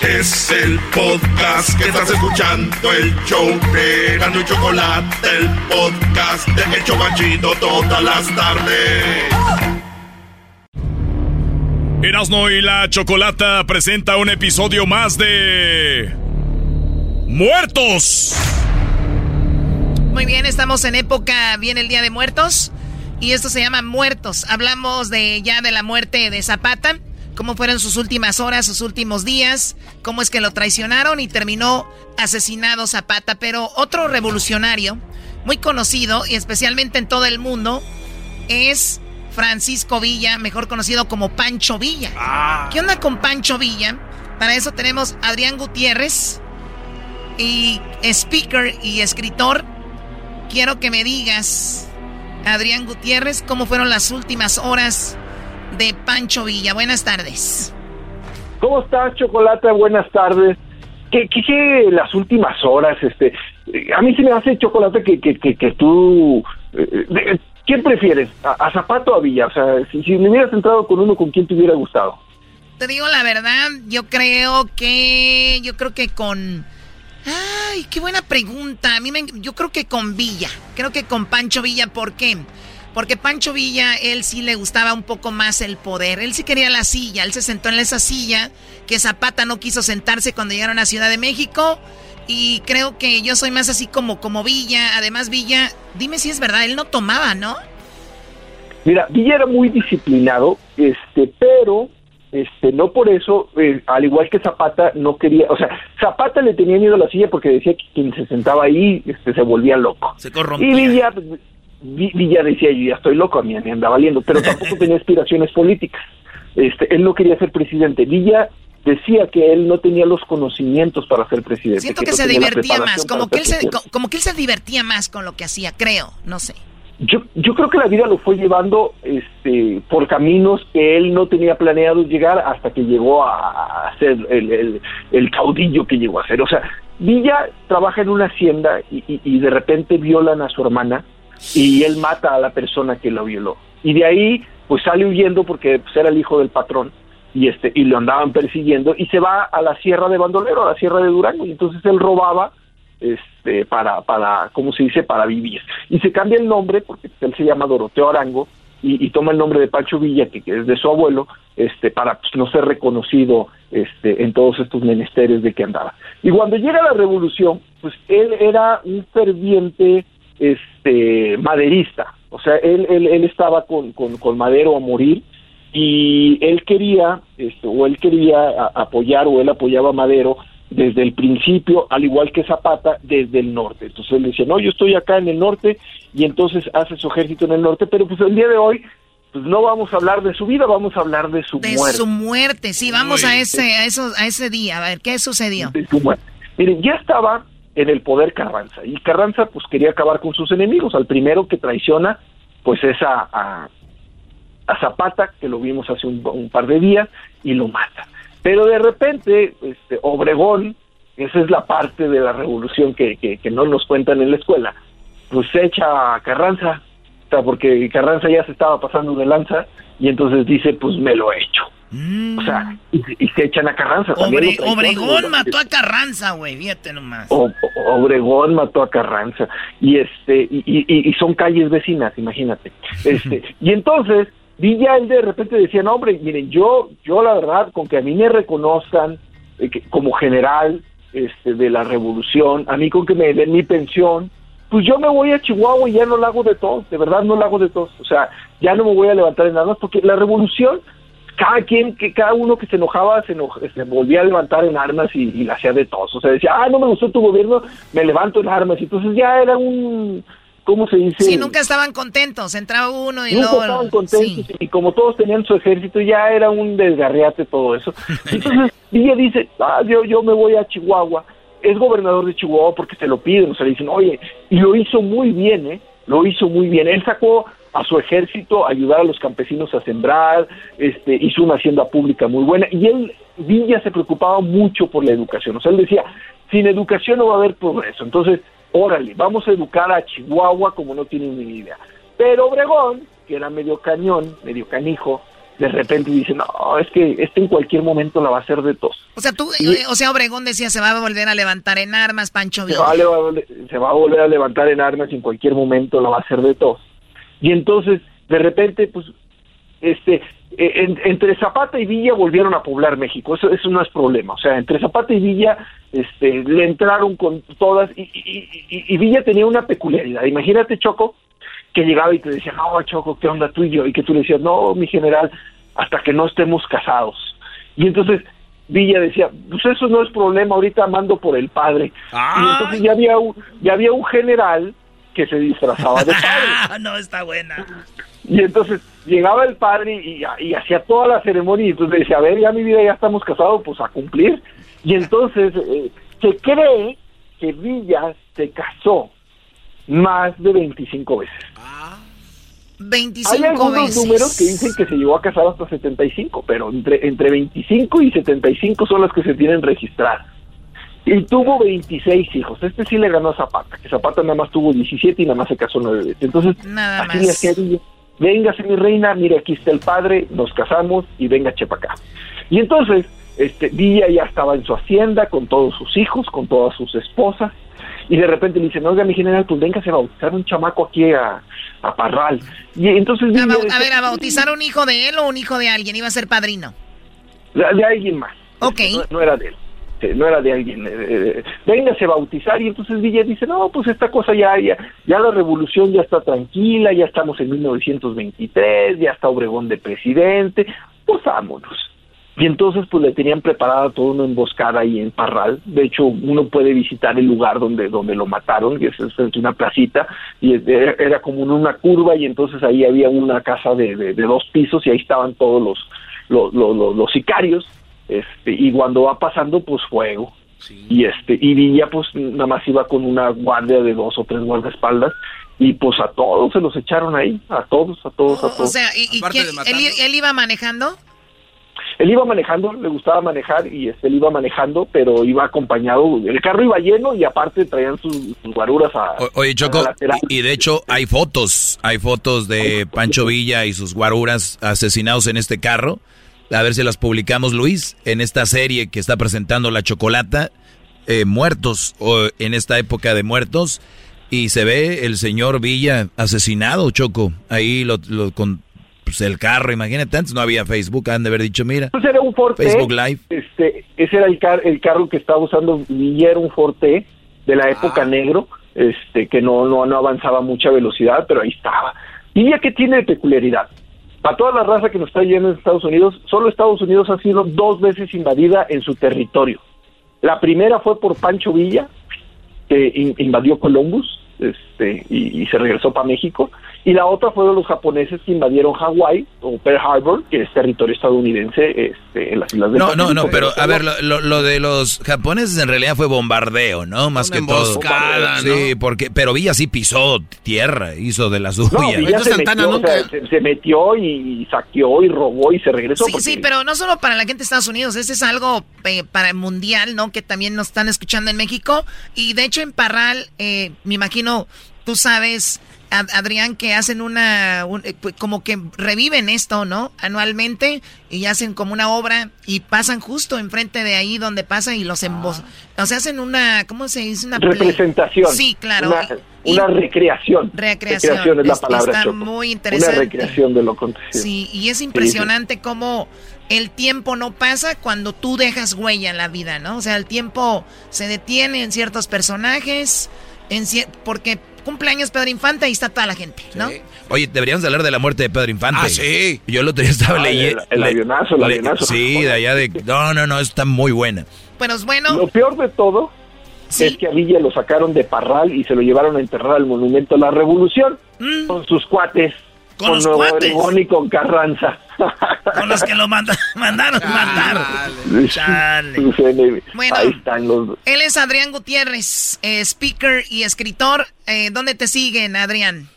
Es el podcast que estás escuchando, el show de Gano y Chocolate, el podcast de El Chocachito todas las tardes. Erasno y la Chocolata presenta un episodio más de. ¡Muertos! Muy bien, estamos en época, viene el Día de Muertos. Y esto se llama Muertos. Hablamos de ya de la muerte de Zapata cómo fueron sus últimas horas, sus últimos días, cómo es que lo traicionaron y terminó asesinado Zapata. Pero otro revolucionario, muy conocido y especialmente en todo el mundo, es Francisco Villa, mejor conocido como Pancho Villa. Ah. ¿Qué onda con Pancho Villa? Para eso tenemos a Adrián Gutiérrez y speaker y escritor. Quiero que me digas, Adrián Gutiérrez, cómo fueron las últimas horas de Pancho Villa. Buenas tardes. ¿Cómo estás, Chocolate? Buenas tardes. ¿Qué, qué, las últimas horas? este A mí se me hace, Chocolate, que, que, que, tú... Eh, ¿Quién prefieres? ¿A, Zapato o a Villa? O sea, si, si me hubieras entrado con uno, ¿con quién te hubiera gustado? Te digo la verdad, yo creo que... Yo creo que con... Ay, qué buena pregunta. A mí me, yo creo que con Villa. Creo que con Pancho Villa. ¿Por qué? Porque Pancho Villa, él sí le gustaba un poco más el poder. Él sí quería la silla. Él se sentó en esa silla que Zapata no quiso sentarse cuando llegaron a Ciudad de México. Y creo que yo soy más así como, como Villa. Además, Villa, dime si es verdad, él no tomaba, ¿no? Mira, Villa era muy disciplinado, este, pero este, no por eso, eh, al igual que Zapata, no quería, o sea, Zapata le tenía miedo a la silla porque decía que quien se sentaba ahí este, se volvía loco. Se corrompía. Y Villa, Villa decía, yo ya estoy loco, a mí me anda valiendo, pero tampoco tenía aspiraciones políticas. Este, él no quería ser presidente. Villa decía que él no tenía los conocimientos para ser presidente. Siento que, se divertía más, como que, él se, como que él se divertía más con lo que hacía, creo, no sé. Yo, yo creo que la vida lo fue llevando este, por caminos que él no tenía planeado llegar hasta que llegó a, ser el, el, caudillo que llegó a ser. O sea, Villa trabaja en una hacienda y, y de repente violan a su hermana y él mata a la persona que lo violó. Y de ahí, pues sale huyendo porque pues, era el hijo del patrón y este y lo andaban persiguiendo y se va a la sierra de Bandolero, a la sierra de Durango y entonces él robaba este para para cómo se dice para vivir. Y se cambia el nombre porque él se llama Doroteo Arango y, toma el nombre de Pancho Villa que, es de su abuelo este para pues, no ser reconocido este en todos estos menesteres de que andaba. Y cuando llega la revolución pues él era un ferviente este maderista, o sea, él, él, él estaba con, con, Madero a morir y él quería, este, o él quería apoyar, o él apoyaba a Madero desde el principio, al igual que Zapata, desde el norte. Entonces él decía, no, yo estoy acá en el norte, y entonces hace su ejército en el norte, pero pues el día de hoy, pues no vamos a hablar de su vida, vamos a hablar de su muerte. De su muerte, sí, vamos a ese, a, eso, a ese día, a ver, ¿qué sucedió? De su muerte. Miren, ya estaba en el poder Carranza. Y Carranza pues quería acabar con sus enemigos. Al primero que traiciona pues es a, a, Zapata, que lo vimos hace un, par de días, y lo mata. Pero de repente, este, Obregón, esa es la parte de la revolución que, que, que no nos cuentan en la escuela, pues se echa a Carranza, o sea, porque Carranza ya se estaba pasando de lanza, y entonces dice, pues me lo he hecho. O sea, y, se echan a Carranza. Obregón mató a Carranza, güey, fíjate nomás. Obregón mató a Carranza. Y este, y, y, son calles vecinas, imagínate. Este, y entonces, Villa él de repente decía, no, hombre, miren, yo, yo la verdad, con que a mí me reconozcan eh, como general este, de la revolución, a mí con que me den mi pensión, pues yo me voy a Chihuahua y ya no la hago de todos, de verdad no la hago de todos. O sea, ya no me voy a levantar en nada más, porque la revolución cada quien, que cada uno que se enojaba se, se volvía a levantar en armas y, la hacía de todos. O sea, decía, ah, no me gustó tu gobierno, me levanto en armas. Y entonces ya era un, ¿cómo se dice? Sí, nunca estaban contentos, entraba uno y nunca luego... estaban contentos y como todos tenían su ejército ya era un desgarriate todo eso. Entonces Villa dice, ah, yo, yo me voy a Chihuahua es gobernador de Chihuahua porque se lo piden, o sea, le dicen, oye, y lo hizo muy bien, ¿eh? Lo hizo muy bien. Él sacó a su ejército a ayudar a los campesinos a sembrar, este, hizo una hacienda pública muy buena, y él, Villa se preocupaba mucho por la educación, o sea, él decía, sin educación no va a haber progreso, entonces, órale, vamos a educar a Chihuahua como no tienen ni idea. Pero Obregón, que era medio cañón, medio canijo, de repente dice, no, es que este en cualquier momento la va a hacer de tos. O sea, tú, o sea, Obregón decía, se va a volver a levantar en armas, Pancho Se va, a, se va a volver a levantar en armas y en cualquier momento la va a hacer de tos. Y entonces, de repente, pues, este, e, entre Zapata y Villa volvieron a poblar México, eso, eso no es problema, o sea, entre Zapata y Villa este, le entraron con todas y, y Villa tenía una peculiaridad, imagínate Choco, que llegaba y te decía, no, Choco, ¿qué onda tú y yo? Y que tú le decías, no, mi general, hasta que no estemos casados. Y entonces Villa decía, pues eso no es problema, ahorita mando por el padre. Y entonces ya había un, ya había un general que se disfrazaba de padre. no, está buena. Y entonces llegaba el padre y, y, hacía toda la ceremonia y entonces decía, a ver, ya mi vida ya estamos casados, pues a cumplir. Y entonces eh, se cree que Villa se casó más de 25 veces. 25 Hay algunos números que dicen que se llegó a casar hasta 75, pero entre, entre 25 y 75 son las que se tienen registradas. Y tuvo 26 hijos. Este sí le ganó a Zapata, que Zapata nada más tuvo 17 y nada más se casó 9 veces. Entonces, nada así le hacía véngase mi reina, mire aquí está el padre, nos casamos y venga chepa acá. Y entonces, este, Villa ya estaba en su hacienda con todos sus hijos, con todas sus esposas, y de repente le dicen, oiga, mi general, pues venga a bautizar un chamaco aquí a, a Parral. Y entonces... A, a, ver, ¿a bautizar un hijo de él o un hijo de alguien? ¿Iba a ser padrino? De, alguien más. Ok. No, era de él. No era de alguien, eh, eh, véngase a bautizar y entonces Villa dice, no, pues esta cosa ya, ya, ya la revolución ya está tranquila, ya estamos en 1923, ya está Obregón de presidente, pues vámonos. Y entonces pues le tenían preparada toda una emboscada ahí en Parral. De hecho, uno puede visitar el lugar donde, donde lo mataron, que es frente una placita, y era como en una curva y entonces ahí había una casa de, de, dos pisos y ahí estaban todos los, los, sicarios. Este, y cuando va pasando, pues fuego. Y este, y Villa pues nada más iba con una guardia de dos o tres guardaespaldas y pues a todos se los echaron ahí, a todos, a todos, a todos. O sea, ¿y, él iba manejando? Él iba manejando, le gustaba manejar y este, él iba manejando, pero iba acompañado, el carro iba lleno y aparte traían sus, guaruras a... oye, Choco, y, de hecho hay fotos, hay fotos de Pancho Villa y sus guaruras asesinados en este carro. A ver si las publicamos, Luis, en esta serie que está presentando La Chocolata, eh, muertos, o en esta época de muertos, y se ve el señor Villa asesinado, Choco, ahí lo, lo con pues, el carro, imagínate, antes no había Facebook, han de haber dicho, mira. Pues era un Forte. Facebook Live. Este, ese era el, el carro que estaba usando y era un Forte de la época ah. negro, este, que no, no, no avanzaba mucha velocidad, pero ahí estaba. Y ya que tiene de peculiaridad. Para toda la raza que nos está yendo en Estados Unidos, solo Estados Unidos ha sido dos veces invadida en su territorio. La primera fue por Pancho Villa, que invadió Columbus, este, y, se regresó para México. Y la otra fueron los japoneses que invadieron Hawái o Pearl Harbor, que es territorio estadounidense este, en las islas de No, no, no, pero a ver, lo, lo, de los japoneses en realidad fue bombardeo, ¿no? Más que todo. Sí, porque, pero Villa sí pisó tierra, hizo de la suya. No, Villa se, metió, se, metió y saqueó y robó y se regresó. Sí, sí, pero no solo para la gente de Estados Unidos, este es algo eh, para el mundial, ¿no? Que también nos están escuchando en México. Y de hecho en Parral, eh, me imagino, tú sabes Adrián, que hacen una, eh, pues, como que reviven esto, ¿no? Anualmente y hacen como una obra y pasan justo enfrente de ahí donde pasa y los embos... O sea, hacen una, ¿cómo se dice? Una representación. Sí, claro. Una, recreación. Recreación. es la palabra. Está muy interesante. Una recreación de lo acontecido. Sí, y es impresionante cómo el tiempo no pasa cuando tú dejas huella en la vida, ¿no? O sea, el tiempo se detiene en ciertos personajes, en porque cumpleaños Pedro Infante, ahí está toda la gente, ¿no? Oye, deberíamos hablar de la muerte de Pedro Infante. Ah, sí. Yo lo tenía estaba leyendo. El, avionazo, el avionazo. Sí, de allá de... No, no, no, está muy buena. Pero es bueno... Lo peor de todo es que a Villa lo sacaron de Parral y se lo llevaron a enterrar al Monumento a la Revolución mm. con sus cuates. Con, los cuates. y con Carranza. Con los que lo mandaron matar. Bueno, Ahí están los... él es Adrián Gutiérrez, eh, speaker y escritor. Eh, ¿Dónde te siguen, Adrián?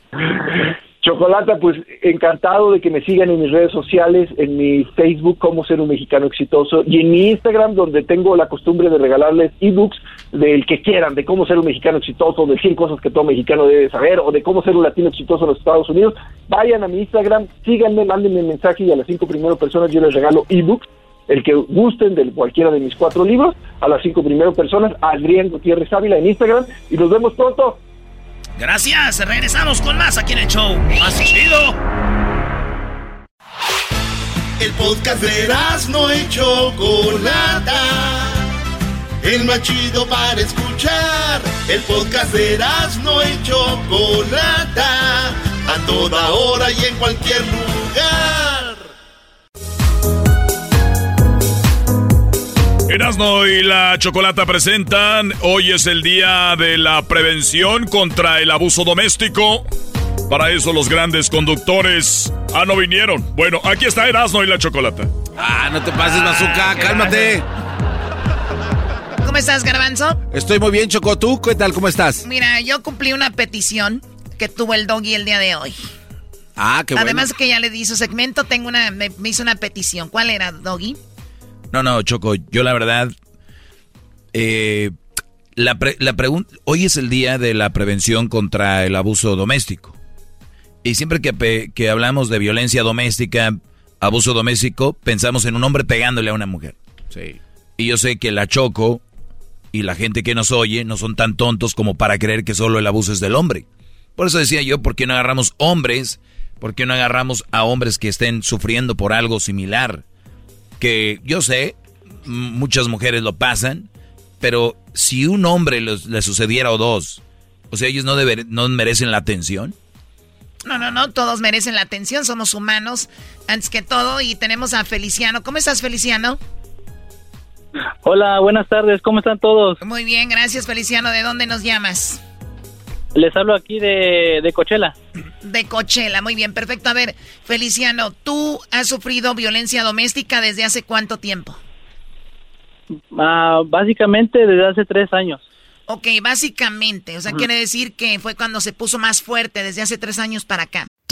Chocolata, pues encantado de que me sigan en mis redes sociales, en mi Facebook, Cómo ser un mexicano exitoso, y en mi Instagram, donde tengo la costumbre de regalarles ebooks del que quieran, de cómo ser un mexicano exitoso, de 100 cosas que todo mexicano debe saber, o de cómo ser un latino exitoso en los Estados Unidos. Vayan a mi Instagram, síganme, mándenme un mensaje y a las cinco primeras personas yo les regalo ebooks el que gusten de cualquiera de mis cuatro libros, a las cinco primeras personas, Adrián Gutiérrez Ávila en Instagram, y nos vemos pronto. Gracias, regresamos con más aquí en el show. Más chido. El podcast de no y Chocolata. El más chido para escuchar. El podcast de no y Chocolata. A toda hora y en cualquier lugar. Erasmo y la Chocolata presentan, hoy es el día de la prevención contra el abuso doméstico. Para eso los grandes conductores ah no vinieron. Bueno, aquí está Erasmo y la Chocolata. Ah, no te pases, Mazuca, cálmate. ¿Cómo estás, Garbanzo? Estoy muy bien, Choco. ¿Tú qué tal? ¿Cómo estás? Mira, yo cumplí una petición que tuvo el doggy el día de hoy. Ah, qué bueno. Además que ya le di su segmento, tengo una, me hizo una petición. ¿Cuál era, doggy? No, no, Choco, yo la verdad, eh, la, la pregunta, hoy es el día de la prevención contra el abuso doméstico. Y siempre que, que hablamos de violencia doméstica, abuso doméstico, pensamos en un hombre pegándole a una mujer. Sí. Y yo sé que la Choco y la gente que nos oye no son tan tontos como para creer que solo el abuso es del hombre. Por eso decía yo, ¿por qué no agarramos hombres? ¿Por qué no agarramos a hombres que estén sufriendo por algo similar? Que yo sé, muchas mujeres lo pasan, pero si un hombre le sucediera o dos, o sea, ellos no, no merecen la atención. No, no, no, todos merecen la atención, somos humanos antes que todo y tenemos a Feliciano. ¿Cómo estás, Feliciano? Hola, buenas tardes, ¿cómo están todos? Muy bien, gracias, Feliciano. ¿De dónde nos llamas? Les hablo aquí de, de Coachella. De Coachella, muy bien, perfecto. A ver, Feliciano, ¿tú has sufrido violencia doméstica desde hace cuánto tiempo? Ah, básicamente desde hace tres años. Ok, básicamente, o sea, quiere decir que fue cuando se puso más fuerte desde hace tres años para acá.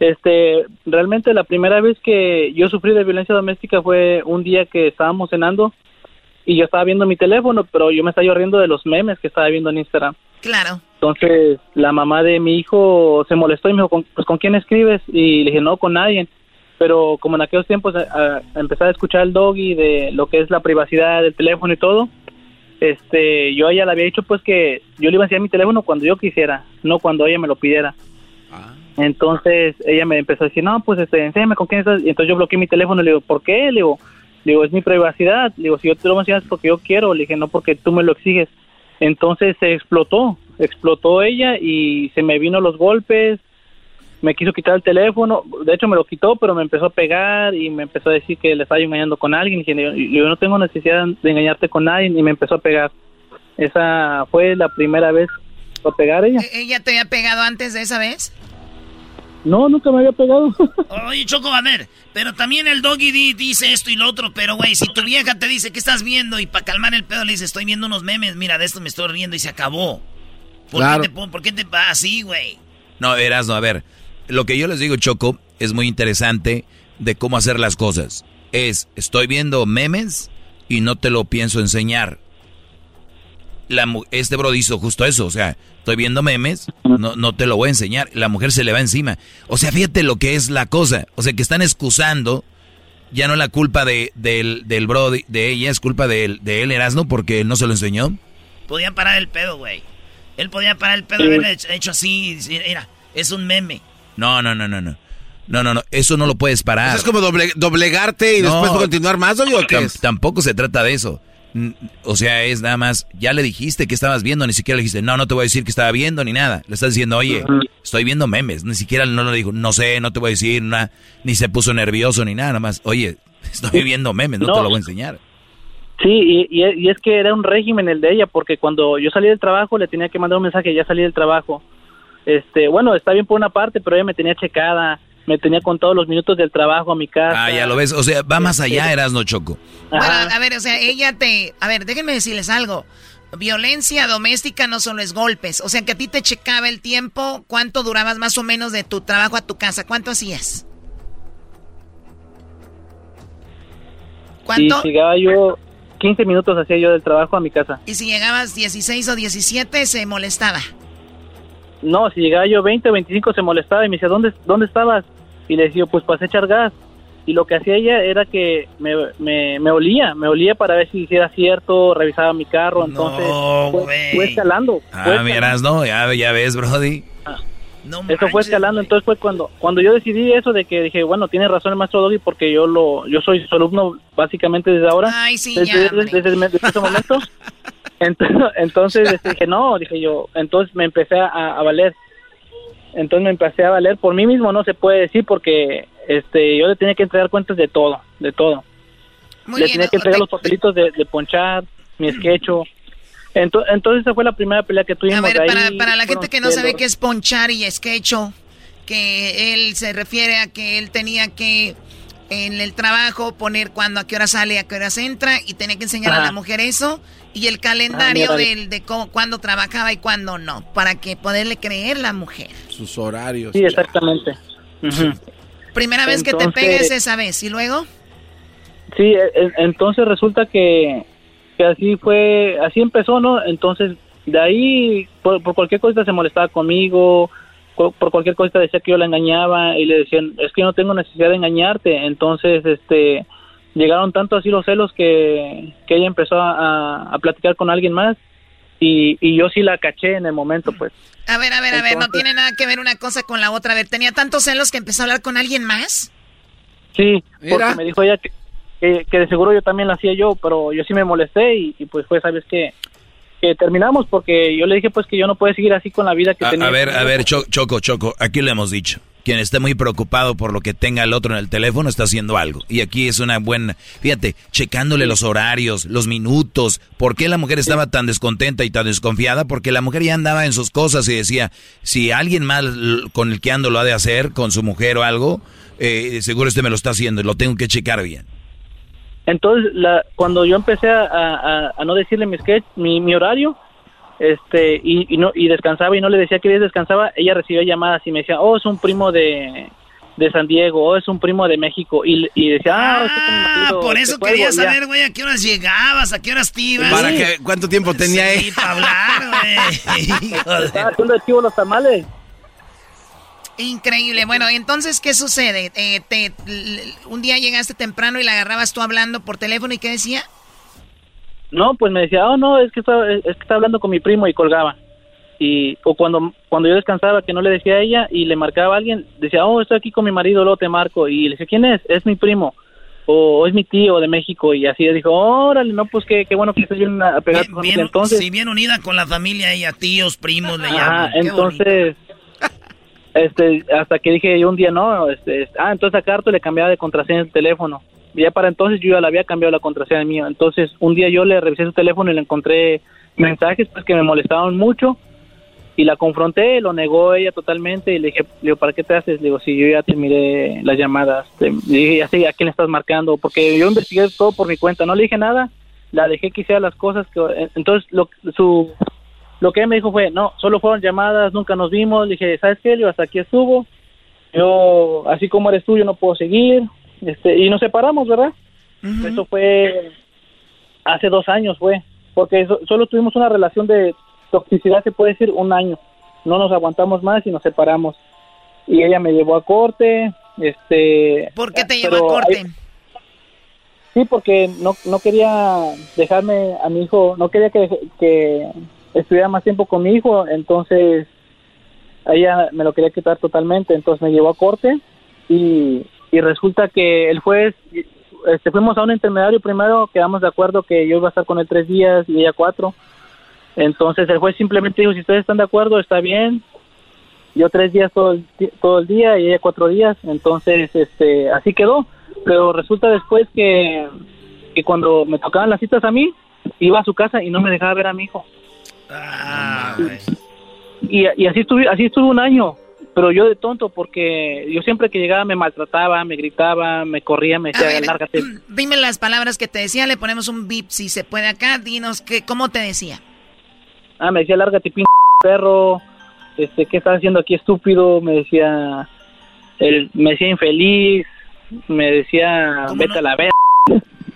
este, realmente la primera vez que yo sufrí de violencia doméstica fue un día que estábamos cenando y yo estaba viendo mi teléfono, pero yo me estaba riendo de los memes que estaba viendo en Instagram. Claro. Entonces, la mamá de mi hijo se molestó y me dijo, pues, ¿con quién escribes? Y le dije, no, con nadie. Pero como en aquellos tiempos a, empezar a escuchar el doggy de lo que es la privacidad del teléfono y todo, este, yo a ella le había dicho pues que yo le iba a enseñar mi teléfono cuando yo quisiera, no cuando ella me lo pidiera. Entonces ella me empezó a decir, no, pues este, enséñame con quién estás. Y entonces yo bloqueé mi teléfono le digo, ¿por qué? Le digo, le digo, es mi privacidad. Le digo, si yo te lo mencionas porque yo quiero. Le dije, no porque tú me lo exiges. Entonces se explotó, explotó ella y se me vino los golpes. Me quiso quitar el teléfono, de hecho me lo quitó, pero me empezó a pegar y me empezó a decir que le estaba engañando con alguien. Y yo no tengo necesidad de engañarte con nadie y me empezó a pegar. Esa fue la primera vez a pegar ella. ¿E-, ¿Ella te había pegado antes de esa vez? No, nunca me había pegado. Oye, Choco, a ver, pero también el doggy dice esto y lo otro, pero güey, si tu vieja te dice que estás viendo y para calmar el pedo le dice, estoy viendo unos memes, mira, de esto me estoy riendo y se acabó. ¿Por, qué, te, ¿por qué te así, güey? No, verás, no, a ver, lo que yo les digo, Choco, es muy interesante de cómo hacer las cosas. Es, estoy viendo memes y no te lo pienso enseñar. La, este bro hizo justo eso, o sea, estoy viendo memes, no, no te lo voy a enseñar. La mujer se le va encima. O sea, fíjate lo que es la cosa. O sea, que están excusando, ya no la culpa de, del, del bro de, de ella, es culpa de, él- de él, Erasno, porque él no se lo enseñó. Podía parar el pedo, güey. Él podía parar el pedo y haberle hecho, hecho así y decir, mira, es un meme. No, no, no, no, no. No, no, no, eso no lo puedes parar. Eso es como doble- doblegarte y No. después continuar más, ¿o qué Tam- es? Tampoco se trata de eso. O sea, es nada más, ya le dijiste que estabas viendo, ni siquiera le dijiste, no, no te voy a decir que estaba viendo ni nada. Le estás diciendo, oye, estoy viendo memes. Ni siquiera no le dijo, no sé, no te voy a decir nada, ni se puso nervioso ni nada, nada más, oye, estoy viendo memes, no, No. te lo voy a enseñar. Sí, y, y, y es que era un régimen el de ella, porque cuando yo salí del trabajo le tenía que mandar un mensaje, ya salí del trabajo. Este, bueno, está bien por una parte, pero ella me tenía checada, me tenía con todos los minutos del trabajo a mi casa. Ah, ya lo ves, o sea, va más allá, Erasno Choco. Bueno, a ver, o sea, ella te... A ver, déjenme decirles algo. Violencia doméstica no solo es golpes. O sea, que a ti te checaba el tiempo, cuánto durabas más o menos de tu trabajo a tu casa, cuánto hacías. ¿Cuánto? Y llegaba yo, 15 minutos hacía yo del trabajo a mi casa. Y si llegabas 16 o 17, se molestaba. No, si llegaba yo 20 o 25 se molestaba y me decía, ¿dónde, dónde estabas? Y le decía, pues pasé a echar gas. Y lo que hacía ella era que me, me, me olía, me olía para ver si hiciera cierto, revisaba mi carro, entonces fue, fue escalando. fue Ah, escalando. miras, no, ya, ya ves, Brody. Eso fue escalando, entonces fue cuando cuando yo decidí eso de que dije, bueno, tiene razón el maestro Doggy porque yo lo yo soy su alumno básicamente desde ahora. Ay, sí, desde, ya, desde- hombre. desde- desde ese momento. Ent- Entonces este, dije, no, dije yo, entonces me empecé a, a valer. Entonces me empecé a valer por mí mismo, no se puede decir porque este yo le tenía que entregar cuentas de todo, de todo. Muy le bien, tenía que entregar te- los papelitos de, de ponchar, mi sketcho. Ento- Entonces esa fue la primera pelea que tuvimos. A ver, de ahí para, para la gente que no sabe qué es ponchar y sketcho, que él se refiere a que él tenía que en el trabajo poner cuándo, a qué hora sale, a qué horas entra y tenía que enseñar a la mujer eso y el calendario Ah, mira. del, de cómo, cuándo trabajaba y cuándo no, para que poderle creer la mujer. Sus horarios. Sí, exactamente. Primera vez que te pegues esa vez y luego... Sí, e- e- entonces resulta que, que así fue, así empezó, ¿no? Entonces, de ahí, por, por cualquier cosa se molestaba conmigo, co- por cualquier cosa decía que yo la engañaba y le decían, es que yo no tengo necesidad de engañarte. Entonces, este, llegaron tanto así los celos que, que ella empezó a, a platicar con alguien más y, y yo sí la caché en el momento, pues. A ver, a ver, a ver, no tiene nada que ver una cosa con la otra. A ver, ¿tenía tantos celos que empezó a hablar con alguien más? Sí, Mira. porque me dijo ella que, que, que de seguro yo también lo hacía yo, pero yo sí me molesté y, y pues fue, ¿sabes qué? Que terminamos porque yo le dije pues que yo no puedo seguir así con la vida que A, tenía. a ver, a ver, Cho- Choco, Choco, aquí le hemos dicho. Quien esté muy preocupado por lo que tenga el otro en el teléfono está haciendo algo. Y aquí es una buena, fíjate, checándole los horarios, los minutos. ¿Por qué la mujer estaba tan descontenta y tan desconfiada? Porque la mujer ya andaba en sus cosas y decía, si alguien mal con el que ando lo ha de hacer, con su mujer o algo, eh, seguro este me lo está haciendo y lo tengo que checar bien. Entonces, la, cuando yo empecé a, a- a no decirle mi sketch, mi, mi horario, este, y, y no y descansaba y no le decía que descansaba, ella recibía llamadas y me decía, oh, es un primo de, de San Diego, oh, es un primo de México, y, y decía, ah, este marido, Por eso cuelgo", quería saber, güey, a qué horas llegabas, a qué horas te ibas. ¿Para qué? ¿Cuánto tiempo tenía Sí, él? para hablar, Estaba haciendo de chivo los tamales. Increíble. Bueno, entonces, ¿qué sucede? Eh, te, un día llegaste temprano y la agarrabas tú hablando por teléfono y ¿qué decía? No, pues me decía, oh, no, es que está, es que está hablando con mi primo y colgaba. Y, o cuando, cuando yo descansaba, que no le decía a ella y le marcaba a alguien, decía, oh, estoy aquí con mi marido, luego te marco. Y le decía, ¿quién es? Es mi primo. O es mi tío de México. Y así dijo, órale, no, pues qué, qué bueno que estés bien apegado a tu familia". Bien, Entonces, sí, bien unida con la familia, ella, tíos, primos, le llaman. Bonito. entonces, este, hasta que dije yo un día, no, este, este, ah, entonces a Carto le cambiaba de contraseña el teléfono. Ya para entonces yo ya le había cambiado la contraseña mía. Entonces, un día yo le revisé su teléfono y le encontré mensajes pues que me molestaban mucho y la confronté, lo negó ella totalmente y le dije, le digo, ¿para qué te haces? Le digo, si yo ya te miré las llamadas, le dije, ya sé a quién estás marcando, porque yo investigué todo por mi cuenta, no le dije nada, la dejé que hiciera las cosas que, entonces lo, su, lo que ella me dijo fue, no, solo fueron llamadas, nunca nos vimos, le dije, ¿sabes qué? Le digo, hasta aquí estuvo, yo, así como eres tú, yo no puedo seguir, este, y nos separamos, ¿verdad? Eso fue hace dos años, fue, porque so- solo tuvimos una relación de toxicidad, se puede decir, un año. No nos aguantamos más y nos separamos. Y ella me llevó a corte, este... ¿Por qué te llevó a corte? hay- Sí, porque no, no quería dejarme a mi hijo, no quería que, que estuviera más tiempo con mi hijo, entonces ella me lo quería quitar totalmente, entonces me llevó a corte y, y resulta que el juez, este, fuimos a un intermediario primero, quedamos de acuerdo que yo iba a estar con él tres días y ella cuatro, entonces el juez simplemente dijo, si ustedes están de acuerdo, está bien, yo tres días todo el, todo el día y ella cuatro días, entonces este así quedó, pero resulta después que, que cuando me tocaban las citas a mí, iba a su casa y no me dejaba ver a mi hijo. y, y así estuve, así estuve un año, pero yo de tonto porque yo siempre que llegaba me maltrataba, me gritaba, me corría, me decía, lárgate. Dime las palabras que te decía, le ponemos un bip si se puede acá. Dinos que, cómo te decía. Ah, me decía, lárgate, p perro, este, ¿qué estás haciendo aquí, estúpido? Me decía, el, me decía infeliz, me decía, vete a la verga.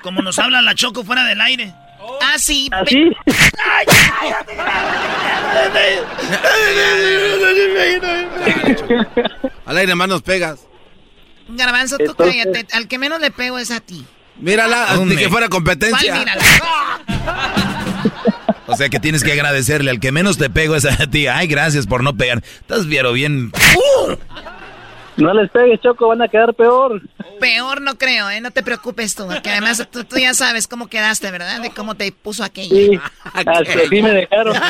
Como nos habla la Choco fuera del aire. Ah, sí. ¿Así? Al aire más nos pegas. Garbanzo, tú Entonces- cállate. Al que menos le pego es a ti. Mírala, ni que fuera competencia. ¿Cuál mírala? O sea que tienes que agradecerle. Al que menos te pego es a ti. Ay, gracias por no pegar. Estás viero bien. No les pegues, Choco, van a quedar peor. Peor no creo, ¿eh? No te preocupes tú. Que además tú, tú ya sabes cómo quedaste, ¿verdad? De cómo te puso aquella. Sí, hasta así me dejaron.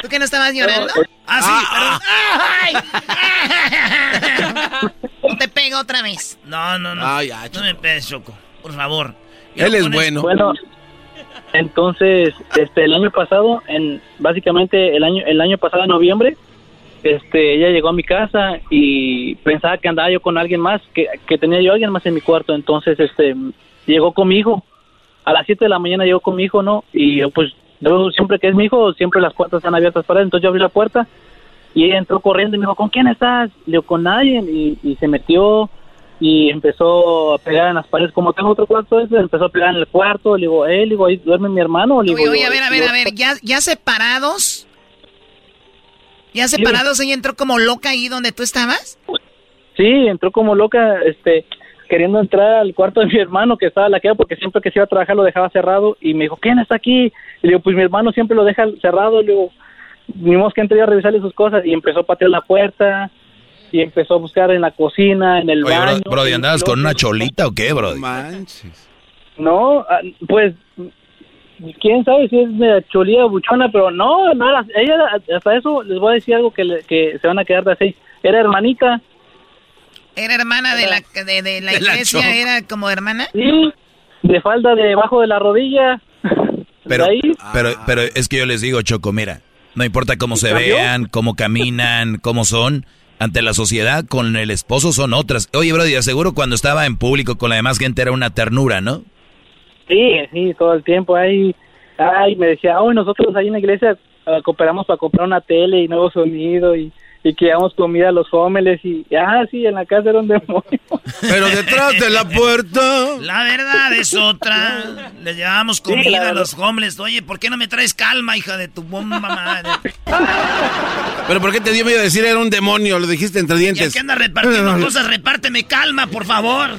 ¿Tú que no estabas llorando? Ah, sí, No te pego otra vez. No, no, no. Ay, ya, no me pegues, Choco. Por favor. Él es bueno. Bueno, entonces, este, el año pasado, en básicamente el año, el año pasado en noviembre, este, ella llegó a mi casa y pensaba que andaba yo con alguien más, que, que tenía yo alguien más en mi cuarto, entonces, este, llegó con mi hijo. A las 7 de la mañana llegó con mi hijo, ¿no? Y yo, pues, yo siempre que es mi hijo, siempre las puertas están abiertas para él, entonces yo abrí la puerta y ella entró corriendo y me dijo, ¿con quién estás? Le digo, con nadie, y, y se metió y empezó a pegar en las paredes, como tengo otro cuarto, ese, empezó a pegar en el cuarto, le digo, eh, le digo, ahí duerme mi hermano, le digo, Oye, oye, a ver, a ver, a ver. ¿Ya, ya separados? ¿Ya separados? Ella entró como loca ahí donde tú estabas. Sí, entró como loca, este, queriendo entrar al cuarto de mi hermano que estaba laqueado porque siempre que se iba a trabajar lo dejaba cerrado y me dijo, ¿quién está aquí? Y le digo, pues mi hermano siempre lo deja cerrado, le digo, ni modo que entre a revisarle sus cosas y empezó a patear la puerta y empezó a buscar en la cocina, en el Oye, baño. bro, Brody, ¿andabas con una cholita o qué, Brody? No, ah, pues quién sabe si es de cholía o buchona, pero no, no era, ella hasta eso les voy a decir algo que, le- que se van a quedar de seis. Era hermanita. Era hermana de la, de, de la De iglesia, era como hermana. Sí, de falda debajo de la rodilla. Pero, ahí. pero, pero es que yo les digo, Choco, mira, no importa cómo se cambió? vean, cómo caminan, cómo son, ante la sociedad, con el esposo son otras. Oye, Brody, aseguro cuando estaba en público con la demás gente era una ternura, ¿no? Sí, sí, todo el tiempo ahí. Ay, me decía, hoy nosotros ahí en la iglesia ah, cooperamos para comprar una tele y nuevo sonido y, y que damos comida a los homeless y, ah, sí, en la casa era un demonio. Pero detrás de la puerta. La verdad es otra. Les llevamos Sí, comida a los homeless. Oye, ¿por qué no me traes calma, hija de tu bomba madre? Pero ¿por qué te dio miedo decir era un demonio? Lo dijiste entre ¿Y dientes. qué andas repartiendo cosas? Repárteme calma, por favor.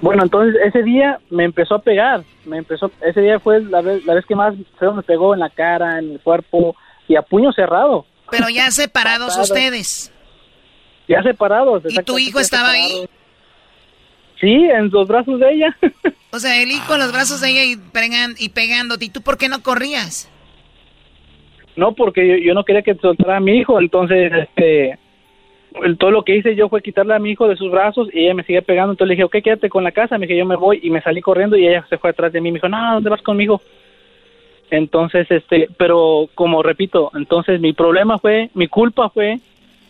Bueno, entonces ese día me empezó a pegar, me empezó, ese día fue la vez, la vez que más feo me pegó en la cara, en el cuerpo y a puño cerrado. Pero ya separados ustedes. Ya separados. ¿Y tu hijo estaba ahí? Sí, en los brazos de ella. O sea, el hijo en los brazos de ella y, pegan, y pegándote. ¿Y tú por qué no corrías? No, porque yo, yo no quería que soltara a mi hijo, entonces, este, todo lo que hice yo fue quitarle a mi hijo de sus brazos y ella me sigue pegando, entonces le dije, ok, quédate con la casa, me dije, yo me voy. Y me salí corriendo y ella se fue atrás de mí, me dijo, no, ¿dónde vas conmigo? Entonces, este, pero como repito, entonces mi problema fue, mi culpa fue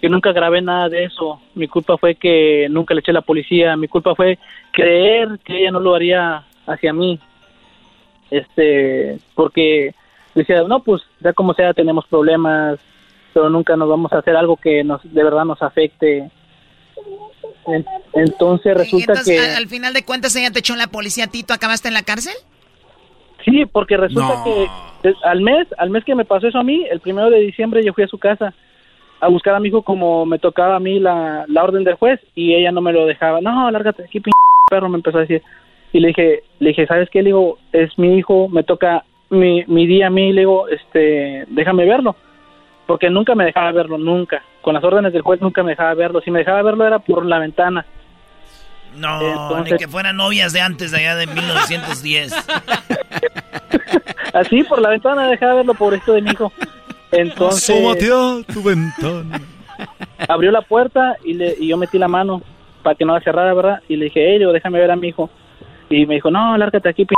que nunca grabé nada de eso, mi culpa fue que nunca le eché a la policía, mi culpa fue creer que ella no lo haría hacia mí, este, porque decía, no, pues ya como sea tenemos problemas, pero nunca nos vamos a hacer algo que nos de verdad nos afecte. En- entonces resulta Entonces, que... al final de cuentas, ella te echó en la policía a ti, ¿tú acabaste en la cárcel? Sí, porque resulta No. que al mes, al mes que me pasó eso a mí, el primero de diciembre yo fui a su casa a buscar a mi hijo como me tocaba a mí la, la orden del juez y ella no me lo dejaba. No, lárgate aquí, p perro, me empezó a decir. Y le dije, le dije, ¿sabes qué? Le digo, es mi hijo, me toca mi, mi día a mí, le digo, este, déjame verlo. Porque nunca me dejaba verlo, nunca. Con las órdenes del juez nunca me dejaba verlo. Si me dejaba verlo era por la ventana. No, Entonces- ni que fueran novias de antes, de allá de 1910. Así, por la ventana dejaba verlo, pobrecito de mi hijo. Entonces... tu ventana. abrió la puerta y, le, y yo metí la mano para que no la cerrara, ¿verdad? Y le dije, hey, déjame ver a mi hijo. Y me dijo, no, lárgate aquí, p.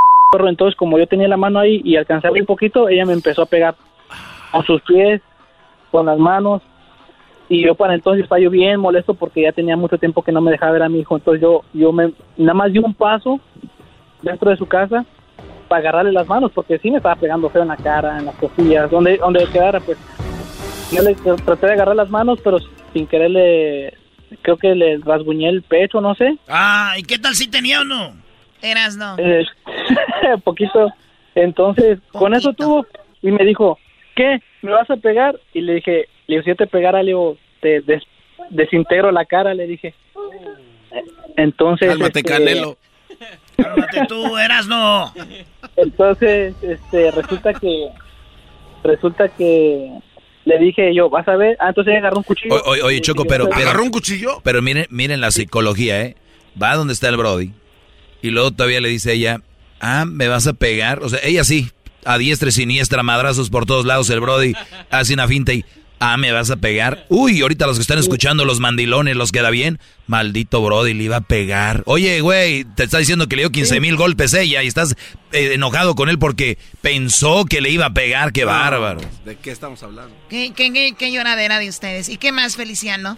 Entonces, como yo tenía la mano ahí y alcancé a abrir un poquito, ella me empezó a pegar con sus pies, con las manos. Y yo para entonces estaba yo bien molesto porque ya tenía mucho tiempo que no me dejaba ver a mi hijo. Entonces yo, yo me, nada más di un paso dentro de su casa para agarrarle las manos porque sí me estaba pegando feo en la cara, en las costillas, donde, donde quedara, pues. Yo le traté de agarrar las manos, pero sin querer le, creo que le rasguñé el pecho, no sé. Ah, ¿y qué tal si tenía o no? Eras no. Eh, poquito. Entonces, con eso tuvo y me dijo, ¿qué? ¿Me vas a pegar? Y le dije, le digo, si yo te pegara, le digo, te des- desintegro la cara, le dije. Entonces, Cálmate, este, Canelo. Cálmate tú, eras no. Entonces, este, resulta que, resulta que le dije yo, vas a ver, ah, entonces ella agarró un cuchillo. O- Oye, oye, Choco, pero... pero ¿Agarró un cuchillo? Pero miren, miren la psicología, ¿eh? Va donde está el Brody. Y luego todavía le dice ella, ah, ¿me vas a pegar? O sea, ella sí, a diestra y siniestra, madrazos por todos lados. El Brody hace una finta y, ah, ¿me vas a pegar? Uy, ahorita los que están escuchando, los mandilones, los queda bien. Maldito Brody, le iba a pegar. Oye, güey, te está diciendo que le dio 15 mil golpes ella y estás eh, enojado con él porque pensó que le iba a pegar. ¡Qué bárbaro! ¿De qué estamos hablando? ¿Qué, qué, qué, qué lloradera de ustedes? ¿Y qué más, Feliciano?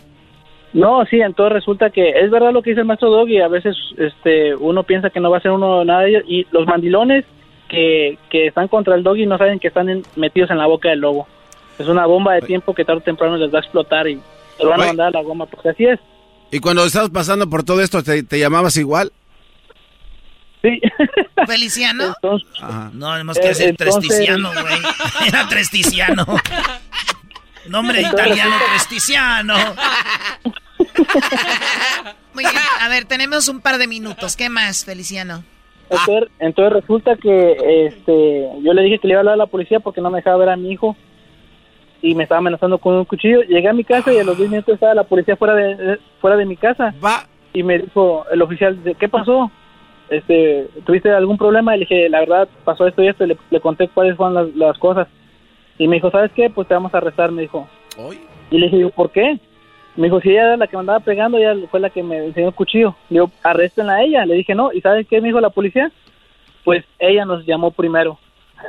No, sí, entonces resulta que es verdad lo que dice el maestro Doggy, a veces este uno piensa que no va a ser uno nada de ellos, y los mandilones que, que están contra el Doggy no saben que están en- metidos en la boca del lobo. Es una bomba de tiempo que tarde o temprano les va a explotar y se lo van a mandar a la goma, porque así es. ¿Y cuando estabas pasando por todo esto, te, te llamabas igual? Sí. ¿Feliciano? No, además que Eh, entonces- tresticiano, güey. Era tresticiano. Nombre Entonces- italiano, tresticiano. Muy bien, a ver, tenemos un par de minutos. ¿Qué más, Feliciano? Entonces, entonces resulta que este yo le dije que le iba a hablar a la policía porque no me dejaba ver a mi hijo y me estaba amenazando con un cuchillo. Llegué a mi casa y a los 10 minutos estaba la policía fuera de de- fuera de mi casa. Y me dijo el oficial, ¿qué pasó? Este, ¿tuviste algún problema? Y le dije, la verdad, pasó esto y esto. Y le, le conté cuáles fueron las, las cosas. Y me dijo, ¿sabes qué? Pues te vamos a arrestar, me dijo. Y le dije, ¿por qué? Me dijo, si ella era la que me andaba pegando, ella fue la que me enseñó el cuchillo. Le digo, arréstenla a ella. Le dije, no. ¿Y sabes qué me dijo la policía? Pues ella nos llamó primero.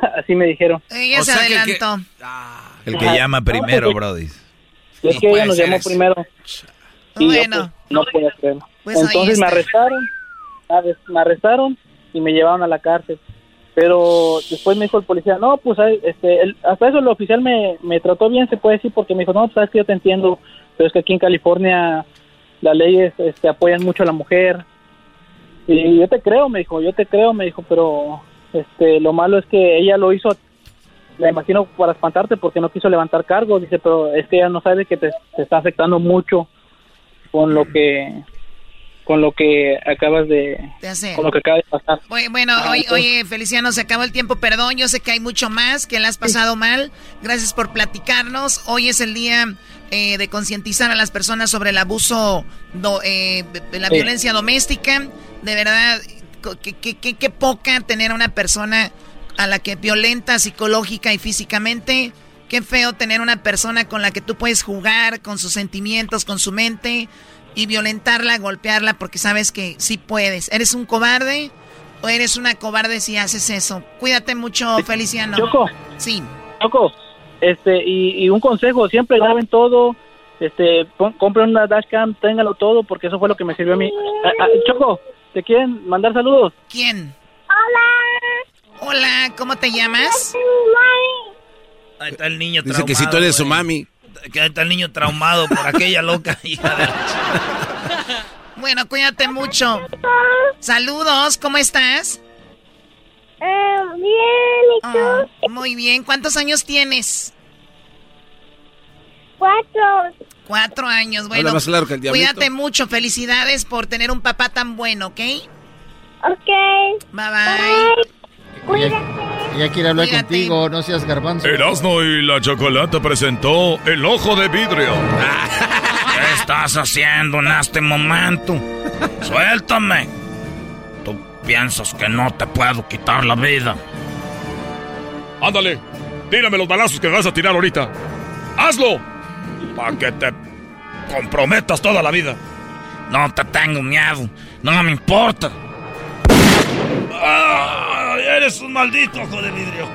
Así me dijeron. Ella se adelantó. El que llama primero, Brody. Es que ella nos llamó primero. Y yo, Bueno. pues, no podía creerlo. Pues Entonces me arrestaron, ¿sabes? me arrestaron y me llevaron a la cárcel. Pero después me dijo el policía, no, pues este, el- hasta eso el oficial me, me trató bien, se puede decir, porque me dijo, no, pues sabes que yo te entiendo, pero es que aquí en California las leyes este, apoyan mucho a la mujer. Y yo te creo, me dijo, yo te creo, me dijo, pero este, lo malo es que ella lo hizo, me imagino, para espantarte porque no quiso levantar cargos, dice, pero es que ella no sabe que te, te está afectando mucho con lo que con lo que acabas de De hacer. con lo que acaba de pasar. Bueno, Ah, oye, oye, Feliciano, se acabó el tiempo, perdón, yo sé que hay mucho más, que le has pasado mal. Gracias por platicarnos. Hoy es el día eh, de concientizar a las personas sobre el abuso, do- eh, la Sí. violencia doméstica. De verdad, qué poca tener a una persona a la que violenta psicológica y físicamente. Qué feo tener una persona con la que tú puedes jugar con sus sentimientos, con su mente y violentarla, golpearla porque sabes que sí puedes. ¿Eres un cobarde o eres una cobarde si haces eso? Cuídate mucho, Feliciano. Choco. Sí. Choco, este y, y un consejo, siempre graben todo, este pon- compren una dashcam, ténganlo todo porque eso fue lo que me sirvió a mí. Ah, ah, Choco, ¿te quieren mandar saludos? ¿Quién? Hola. Hola, ¿cómo te llamas? Ahí está el niño Dice que si tú eres su mami. Que ahí está el niño traumado por aquella loca hija de... Bueno, cuídate mucho. Saludos, ¿cómo estás? Eh, bien, ¿y tú? Oh, muy bien. ¿Cuántos años tienes? Cuatro. Cuatro años. Bueno, más claro que el diablito. cuídate mucho. Felicidades por tener un papá tan bueno, ¿ok? Ok. Bye bye. Cuídate. Ella quiere hablar Cuídate. contigo, no seas garbanzo. Erasmo y la Chocolata presentó El Ojo de Vidrio. ¿Qué estás haciendo en este momento? Suéltame. Piensas que no te puedo quitar la vida. Ándale, tírame los balazos que vas a tirar ahorita. ¡Hazlo! Para que te comprometas toda la vida. No te tengo miedo. No me importa. ¡Ah! Eres un maldito ojo de vidrio.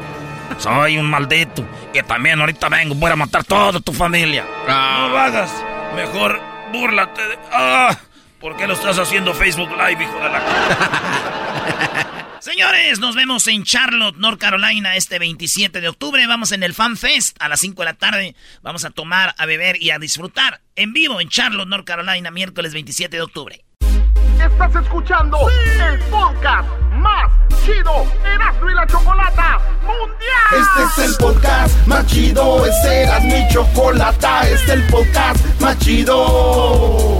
Soy un maldito. Y también ahorita vengo. Voy a matar toda tu familia. No lo hagas. Mejor búrlate de... ¡Ah! ¿Por qué lo estás haciendo Facebook Live, hijo de la... Señores, nos vemos en Charlotte, North Carolina, este 27 de octubre. Vamos en el Fan Fest a las 5 de la tarde. Vamos a tomar, a beber y a disfrutar en vivo en Charlotte, North Carolina, miércoles 27 de octubre. Estás escuchando el podcast más chido Erasmo y la Chocolata Mundial. Este es el podcast más chido, este era mi chocolata, este es el podcast más chido.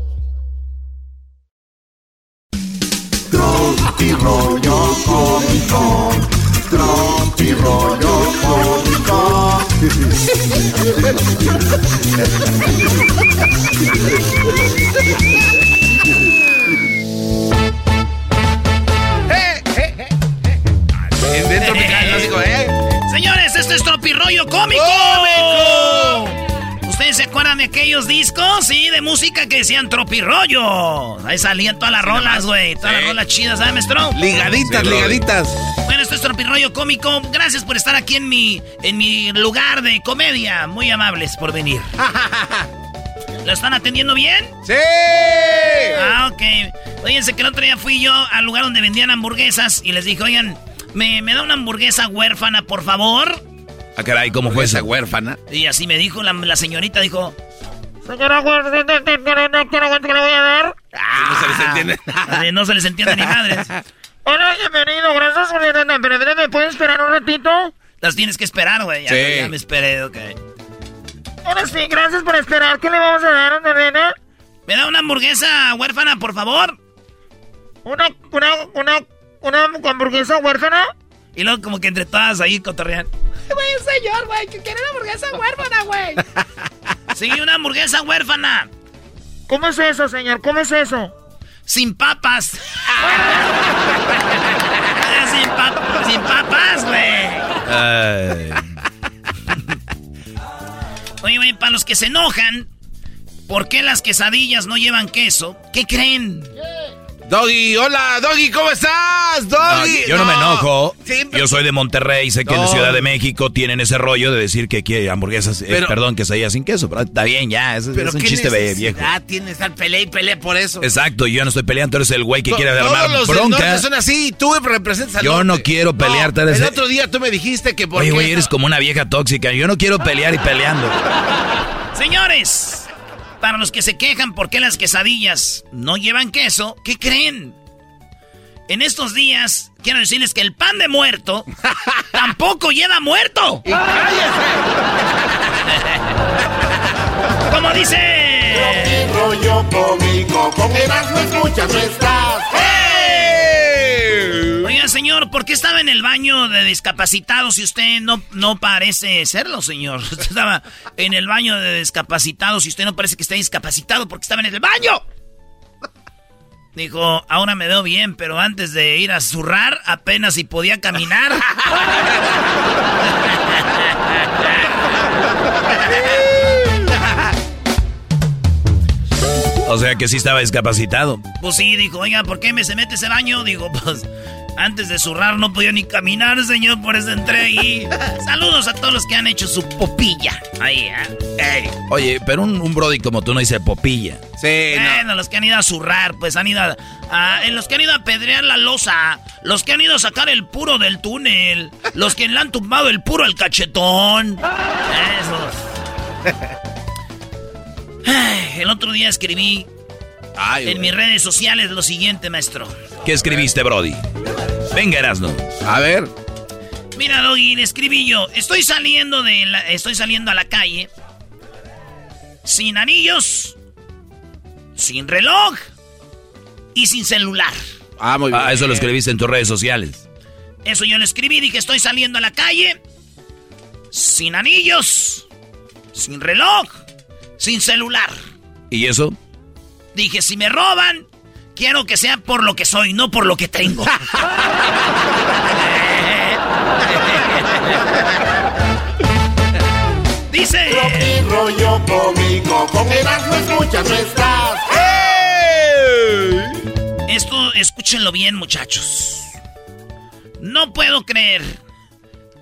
Tropi rollo cómico. Tropi rollo cómico. Dentro ¿eh? Señores, esto es Tropirollo Cómico. ¿Ustedes se acuerdan de aquellos discos? Sí, de música que decían Tropirollo. Ahí salían todas las rolas, güey. Todas las rolas chidas, ¿sabes, maestro? Ligaditas, ligaditas. Bueno, esto es Tropirollo Cómico. Gracias por estar aquí en mi, en mi lugar de comedia. Muy amables por venir. ¿Lo están atendiendo bien? ¡Sí! Ah, ok. Fíjense que el otro día fui yo al lugar donde vendían hamburguesas y les dije, oigan, ¿me, me da una hamburguesa huérfana, por favor? Ah, caray, ¿cómo fue Esa huérfana. Y así me dijo la, la señorita, dijo, Señora, ¿quiere que le voy a dar? no se les entiende "Ah, no se les entiende ni madres. Hola, bienvenido, gracias por Pero, pero, ¿me puedes esperar un ratito? Las tienes que esperar, güey. Ya, Sí. ya me esperé, ok. Ahora sí, gracias por esperar. ¿Qué le vamos a dar, nena? ¿Me da una hamburguesa huérfana, por favor? ¿Una, una, una, una hamburguesa huérfana? Y luego como que entre todas ahí cotorrean. Güey, un señor, güey, que quiere una hamburguesa huérfana, güey. Sí, una hamburguesa huérfana. ¿Cómo es eso, señor? ¿Cómo es eso? Sin papas. sin, pa- sin papas, güey. Oye, güey, para los que se enojan, ¿por qué las quesadillas no llevan queso? ¿Qué creen? Doggy, hola, Doggy, ¿cómo estás? Doggy. No, yo no, me enojo. Sí, pero- Yo soy de Monterrey, sé que en la No. Ciudad de México tienen ese rollo de decir que quiere hamburguesas, eh, Pero- perdón, quesadillas sin queso, pero está bien ya, es, Pero es un chiste viejo. necesidad tienes estar pelea y pelea por eso. Exacto, yo no estoy peleando, tú eres el güey que To- quiere Todos armar los bronca. son así, tú representas al Yo norte. no quiero pelear, eres El otro día tú me dijiste que por Oye, qué güey, eres como una vieja tóxica. Yo no quiero pelear y peleando. Señores, para los que se quejan por qué las quesadillas no llevan queso, ¿qué creen? En estos días, quiero decirles que el pan de muerto tampoco lleva muerto. Como dice... cómico, con Erasmo escuchas no estás. Oiga, señor, ¿por qué estaba en el baño de discapacitados si usted no, no parece serlo, señor? Usted estaba en el baño de discapacitados y usted no parece que esté discapacitado porque estaba en el baño. Dijo, ahora me veo bien, pero antes de ir a zurrar, apenas si podía caminar. O sea que sí estaba discapacitado. Pues sí, dijo, oiga, ¿por qué me se mete ese baño? Digo, pues antes de zurrar no podía ni caminar, señor, por eso entré ahí. Saludos a todos los que han hecho su popilla. Ahí, ¿eh? Oye, pero un, un brody como tú no dice popilla. Sí, Bueno, los que han ido a zurrar, pues han ido a, a- en los que han ido a pedrear la losa, los que han ido a sacar el puro del túnel, los que le han tumbado el puro al cachetón. Esos. Ay, El otro día escribí en mis redes sociales lo siguiente, maestro. ¿Qué escribiste, brody? Venga, Erasno. A ver. Mira, Doggy, le escribí yo. Estoy saliendo de la, estoy saliendo a la calle sin anillos, sin reloj y sin celular. Ah, muy bien. Ah, eso lo escribiste en tus redes sociales. Eso yo le escribí, dije, estoy saliendo a la calle sin anillos, sin reloj, sin celular. ¿Y eso? Dije, si me roban, quiero que sea por lo que soy, no por lo que tengo. Dice. Tropi rollo cómico, con Erasmo escuchas no estás. Esto, escúchenlo bien, muchachos. No puedo creer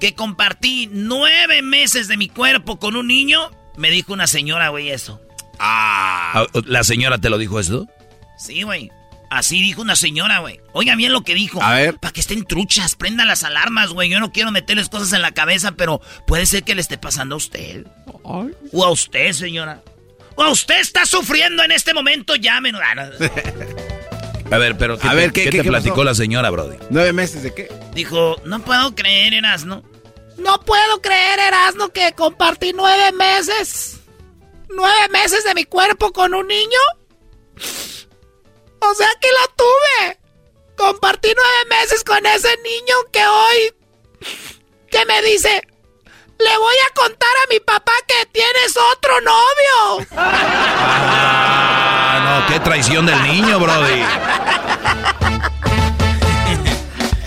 que compartí nueve meses de mi cuerpo con un niño. Me dijo una señora, güey, eso. Ah, ¿La señora te lo dijo esto? Sí, güey. Así dijo una señora, güey. Oiga bien lo que dijo. A ver. Para que estén truchas, prendan las alarmas, güey. Yo no quiero meterles cosas en la cabeza, pero puede ser que le esté pasando a usted. O a usted, señora. O a usted está sufriendo en este momento, llámenos. Ah, no. A ver, pero ¿qué A te, ver, ¿qué- qué qué- te qué platicó pasó? la señora, brody? ¿Nueve meses de qué? Dijo, no puedo creer, Erasno. No puedo creer, Erasmo, que compartí nueve meses. ¿Nueve meses de mi cuerpo con un niño? O sea que lo tuve. Compartí nueve meses con ese niño que hoy... que me dice... Le voy a contar a mi papá que tienes otro novio. Ah, no, qué traición del niño, brody.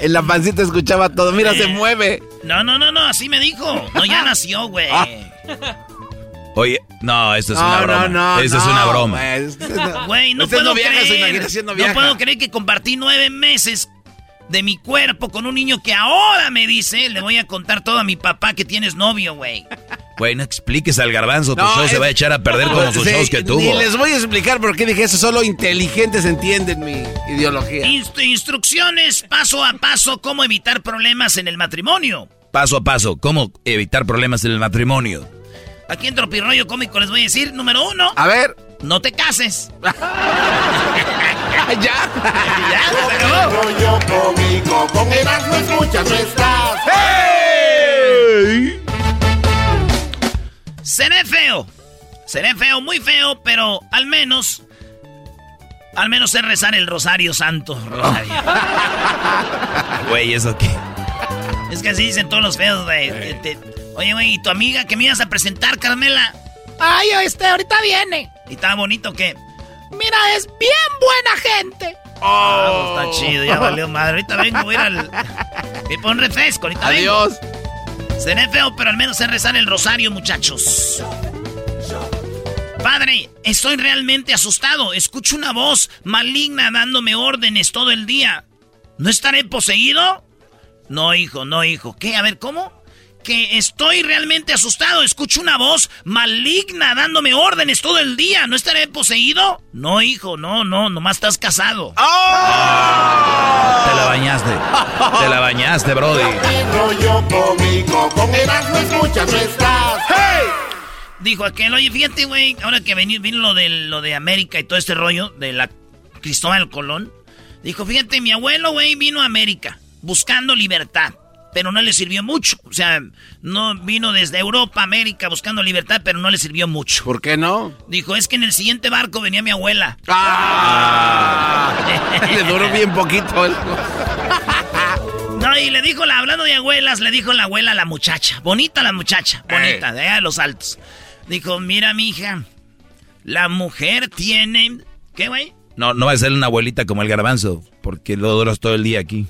En la pancita escuchaba todo. Mira, se mueve. No, no, no, no, así me dijo. No, ya nació, güey. Oye, no, esto es No, una no, broma. no, Esto es no, una broma. güey, es no- no puedo no viaja, creer. no no puedo creer que compartí nueve meses de mi cuerpo con un niño que ahora me dice, le voy a contar todo a mi papá que tienes novio, güey. Güey, no expliques al garbanzo, tu No, show se va a echar a perder como sus Sí, shows que tuvo. Ni les voy a explicar por qué dije eso. Solo inteligentes entienden mi ideología. Inst- instrucciones paso a paso cómo evitar problemas en el matrimonio. Paso a paso, ¿cómo evitar problemas en el matrimonio? Aquí en Tropirroyo Cómico les voy a decir, número uno. A ver. No te cases. ya. ya, se acabó. Rollo cómico, con Erasmo escuchas no estás. Seré feo. Seré feo, muy feo, pero al menos. Al menos sé rezar el Rosario Santo. Rosario. Güey, ¿eso qué? es que así dicen todos los feos, güey. Que te- Oye, güey, ¿y tu amiga que me ibas a presentar, Carmela? Ay, este, ahorita viene. ¿Y estaba bonito o qué? Mira, es bien buena gente. Ah, pues está chido, ya valió madre. Ahorita vengo, voy a ir al. Me pon refresco, ahorita vengo. Adiós. Seré feo, pero al menos sé rezar el rosario, muchachos. Padre, estoy realmente asustado. Escucho una voz maligna dándome órdenes todo el día. ¿No estaré poseído? No, hijo, no, hijo. ¿Qué? A ver, ¿cómo? Que estoy realmente asustado. Escucho una voz maligna dándome órdenes todo el día. ¿No estaré poseído? No, hijo, no, no, nomás estás casado. ¡Oh! Te la bañaste. Te la bañaste, brody. Rollo cómico, con Erasmo escuchas no estás. Dijo aquel, oye, fíjate, güey, ahora que vino lo de, lo de América y todo este rollo de la Cristóbal Colón. Dijo, fíjate, mi abuelo, güey, vino a América buscando libertad, pero no le sirvió mucho. O sea, no vino desde Europa a América buscando libertad, pero no le sirvió mucho. ¿Por qué no? Dijo, es que en el siguiente barco venía mi abuela. ¡Ah! Le duró bien poquito. el- No, y le dijo, la, hablando de abuelas, le dijo la abuela a la muchacha. Bonita la muchacha, bonita, de allá de los altos. Dijo, mira, mija, la mujer tiene... ¿Qué, güey? No, no va a ser una abuelita como el garbanzo, porque lo duras todo el día aquí.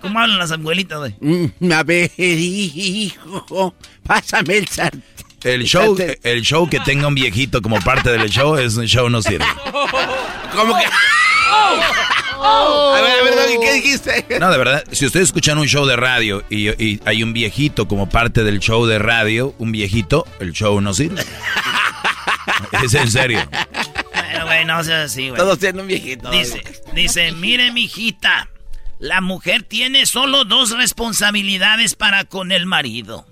¿Cómo hablan las abuelitas, güey? Mm, A ver, hijo, pásame el sartén. El show, el show que tenga un viejito como parte del show es un show no sirve. ¿Cómo que? A ver, a ver, ¿qué dijiste? No, de verdad, si ustedes escuchan un show de radio y, y hay un viejito como parte del show de radio, un viejito, el show no sirve. es en serio. Bueno, güey, no seas así, güey. Todos tienen un viejito. Dice, dice, mire, mijita, la mujer tiene solo dos responsabilidades para con el marido.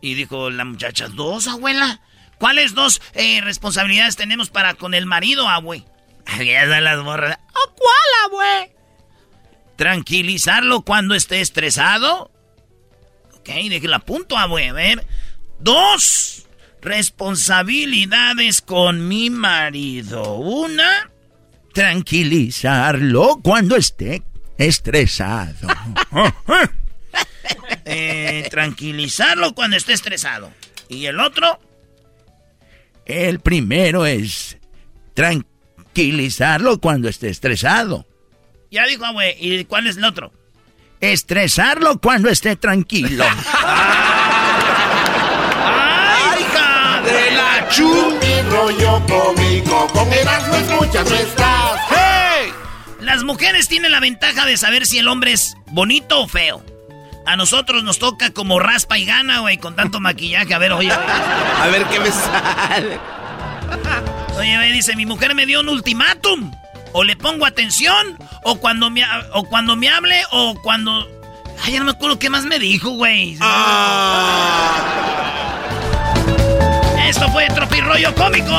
Y dijo la muchacha, ¿dos, abuela? ¿Cuáles dos eh, responsabilidades tenemos para con el marido, abue? Las morras. ¿A cuál, abue? Tranquilizarlo cuando esté estresado. Ok, déjela punto, abue. A ver. Dos responsabilidades con mi marido. Una, tranquilizarlo cuando esté estresado. Eh, tranquilizarlo cuando esté estresado. Y el otro, el primero es tranquilizarlo cuando esté estresado. Ya dijo, güey. ¿Y cuál es el otro? Estresarlo cuando esté tranquilo. ¡Ay, hija de la chu! rollo cómico, con Erasmo escuchas no. Las mujeres tienen la ventaja de saber si el hombre es bonito o feo. A nosotros nos toca como raspa y gana, güey, con tanto maquillaje. A ver, oye. A ver qué me sale. Oye, güey, dice, mi mujer me dio un ultimátum. O le pongo atención, o cuando me, o cuando me hable, o cuando... Ay, ya no me acuerdo qué más me dijo, güey. Esto fue Tropirollo Cómico.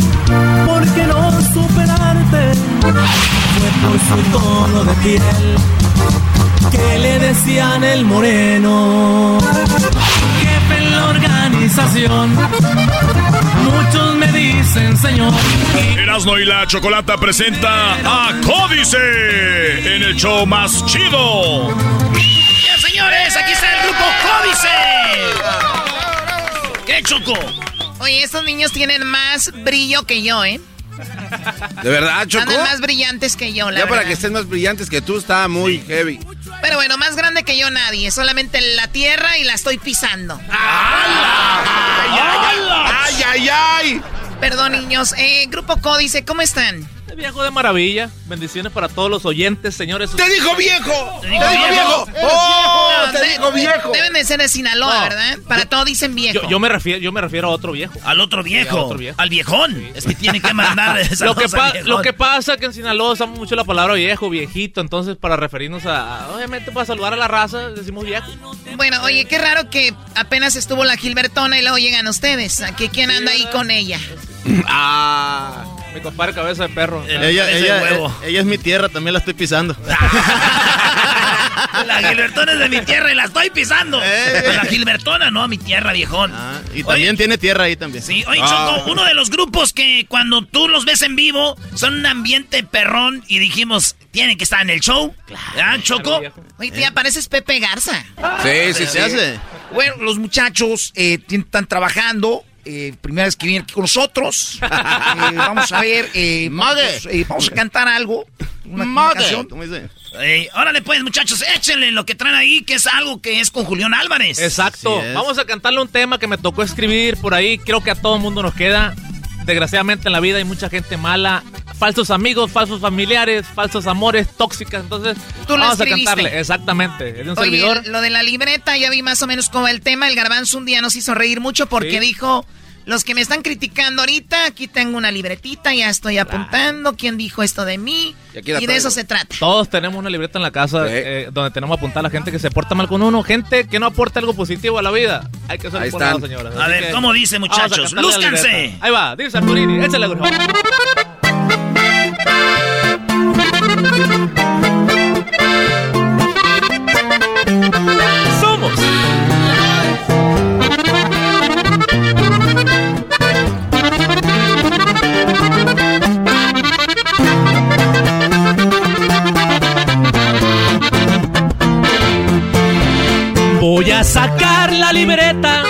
porque no superarte fue por su tono de piel que le decían el moreno. Jefe en la organización, muchos me dicen señor. Erasmo y la Chocolata presenta a Códice en el show más chido. Ya, señores, aquí está el grupo Códice. ¿Qué choco? Oye, estos niños tienen más brillo que yo, ¿eh? ¿De verdad, Choco? Andan más brillantes que yo, la Ya para verdad. que estén más brillantes que tú, está muy heavy. Pero bueno, más grande que yo nadie. Solamente la tierra y la estoy pisando. ¡Ay, ay, ay! ay! Perdón, niños. Eh, Grupo Códice, ¿cómo están? Viejo de maravilla. Bendiciones para todos los oyentes, señores. ¡Te dijo viejo! ¡Te dijo viejo! ¡Oh, te de- dijo viejo! Deben de ser de Sinaloa, No. ¿verdad? Para todo dicen viejo. Yo, yo me refiero, yo me refiero a otro viejo. Al otro Sí, al viejo. otro viejo. Al viejón. Es que tiene que mandar esa Lo que, pa- lo que pasa es que en Sinaloa usamos mucho la palabra viejo, viejito. Entonces, para referirnos a, a- obviamente, para saludar a la raza, decimos viejo. Bueno, oye, qué raro que apenas estuvo la Gilbertona y luego llegan ustedes. ¿A que quién anda ahí con ella? Ah, mi compadre cabeza de perro. Ella, ella, ella es mi tierra, también la estoy pisando. La Gilbertona es de mi tierra y la estoy pisando. La Gilbertona, no, mi tierra, viejón. Y también tiene tierra ahí también. Sí, oye, Choco, uno de los grupos que cuando tú los ves en vivo son un ambiente perrón y dijimos, tienen que estar en el show. Claro, Choco? Oye, tía, pareces Pepe Garza. Sí, sí, sí. Bueno, los muchachos eh, están trabajando. Eh, primera vez que vienen aquí con nosotros. Eh, vamos a ver. eh, vamos, eh, vamos a cantar algo. Una, una Mague. canción. ¿Cómo dice? Órale, pues, muchachos, échenle lo que traen ahí, que es algo que es con Julián Álvarez. Exacto. Vamos a cantarle un tema que me tocó escribir por ahí. Creo que a todo mundo nos queda. Desgraciadamente en la vida hay mucha gente mala. Falsos amigos, falsos familiares, falsos amores, tóxicas. Entonces, Tú vamos a cantarle. Exactamente. Es de un Oye, servidor. lo de la libreta, ya vi más o menos como el tema. El garbanzo un día nos hizo reír mucho porque Sí. dijo, los que me están criticando ahorita, aquí tengo una libretita, ya estoy apuntando quién dijo esto de mí. Y aquí la Y de traigo. eso se trata. Todos tenemos una libreta en la casa eh, donde tenemos apuntar a la gente que se porta mal con uno, gente que no aporta algo positivo a la vida. Hay que ser señoras. A Así ver, que ¿cómo dice, muchachos? ¡Lúzcanse! Ahí va, dice Arturini, échale, por Voy a sacar la libreta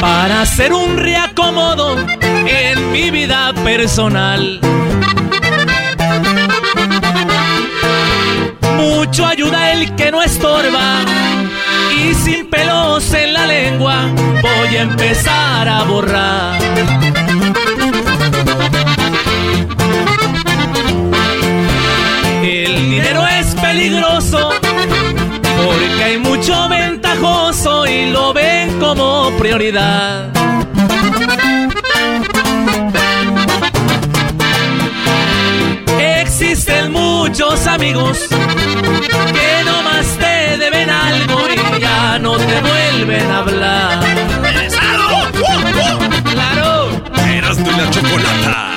para hacer un reacomodo en mi vida personal. Mucho ayuda el que no estorba y sin pelos en la lengua voy a empezar a borrar. El dinero es peligroso porque hay mucho ventajoso y lo ven como prioridad. Existen muchos amigos que nomás te deben algo y ya no te vuelven a hablar. ¡Claro! Eras tú la chocolata.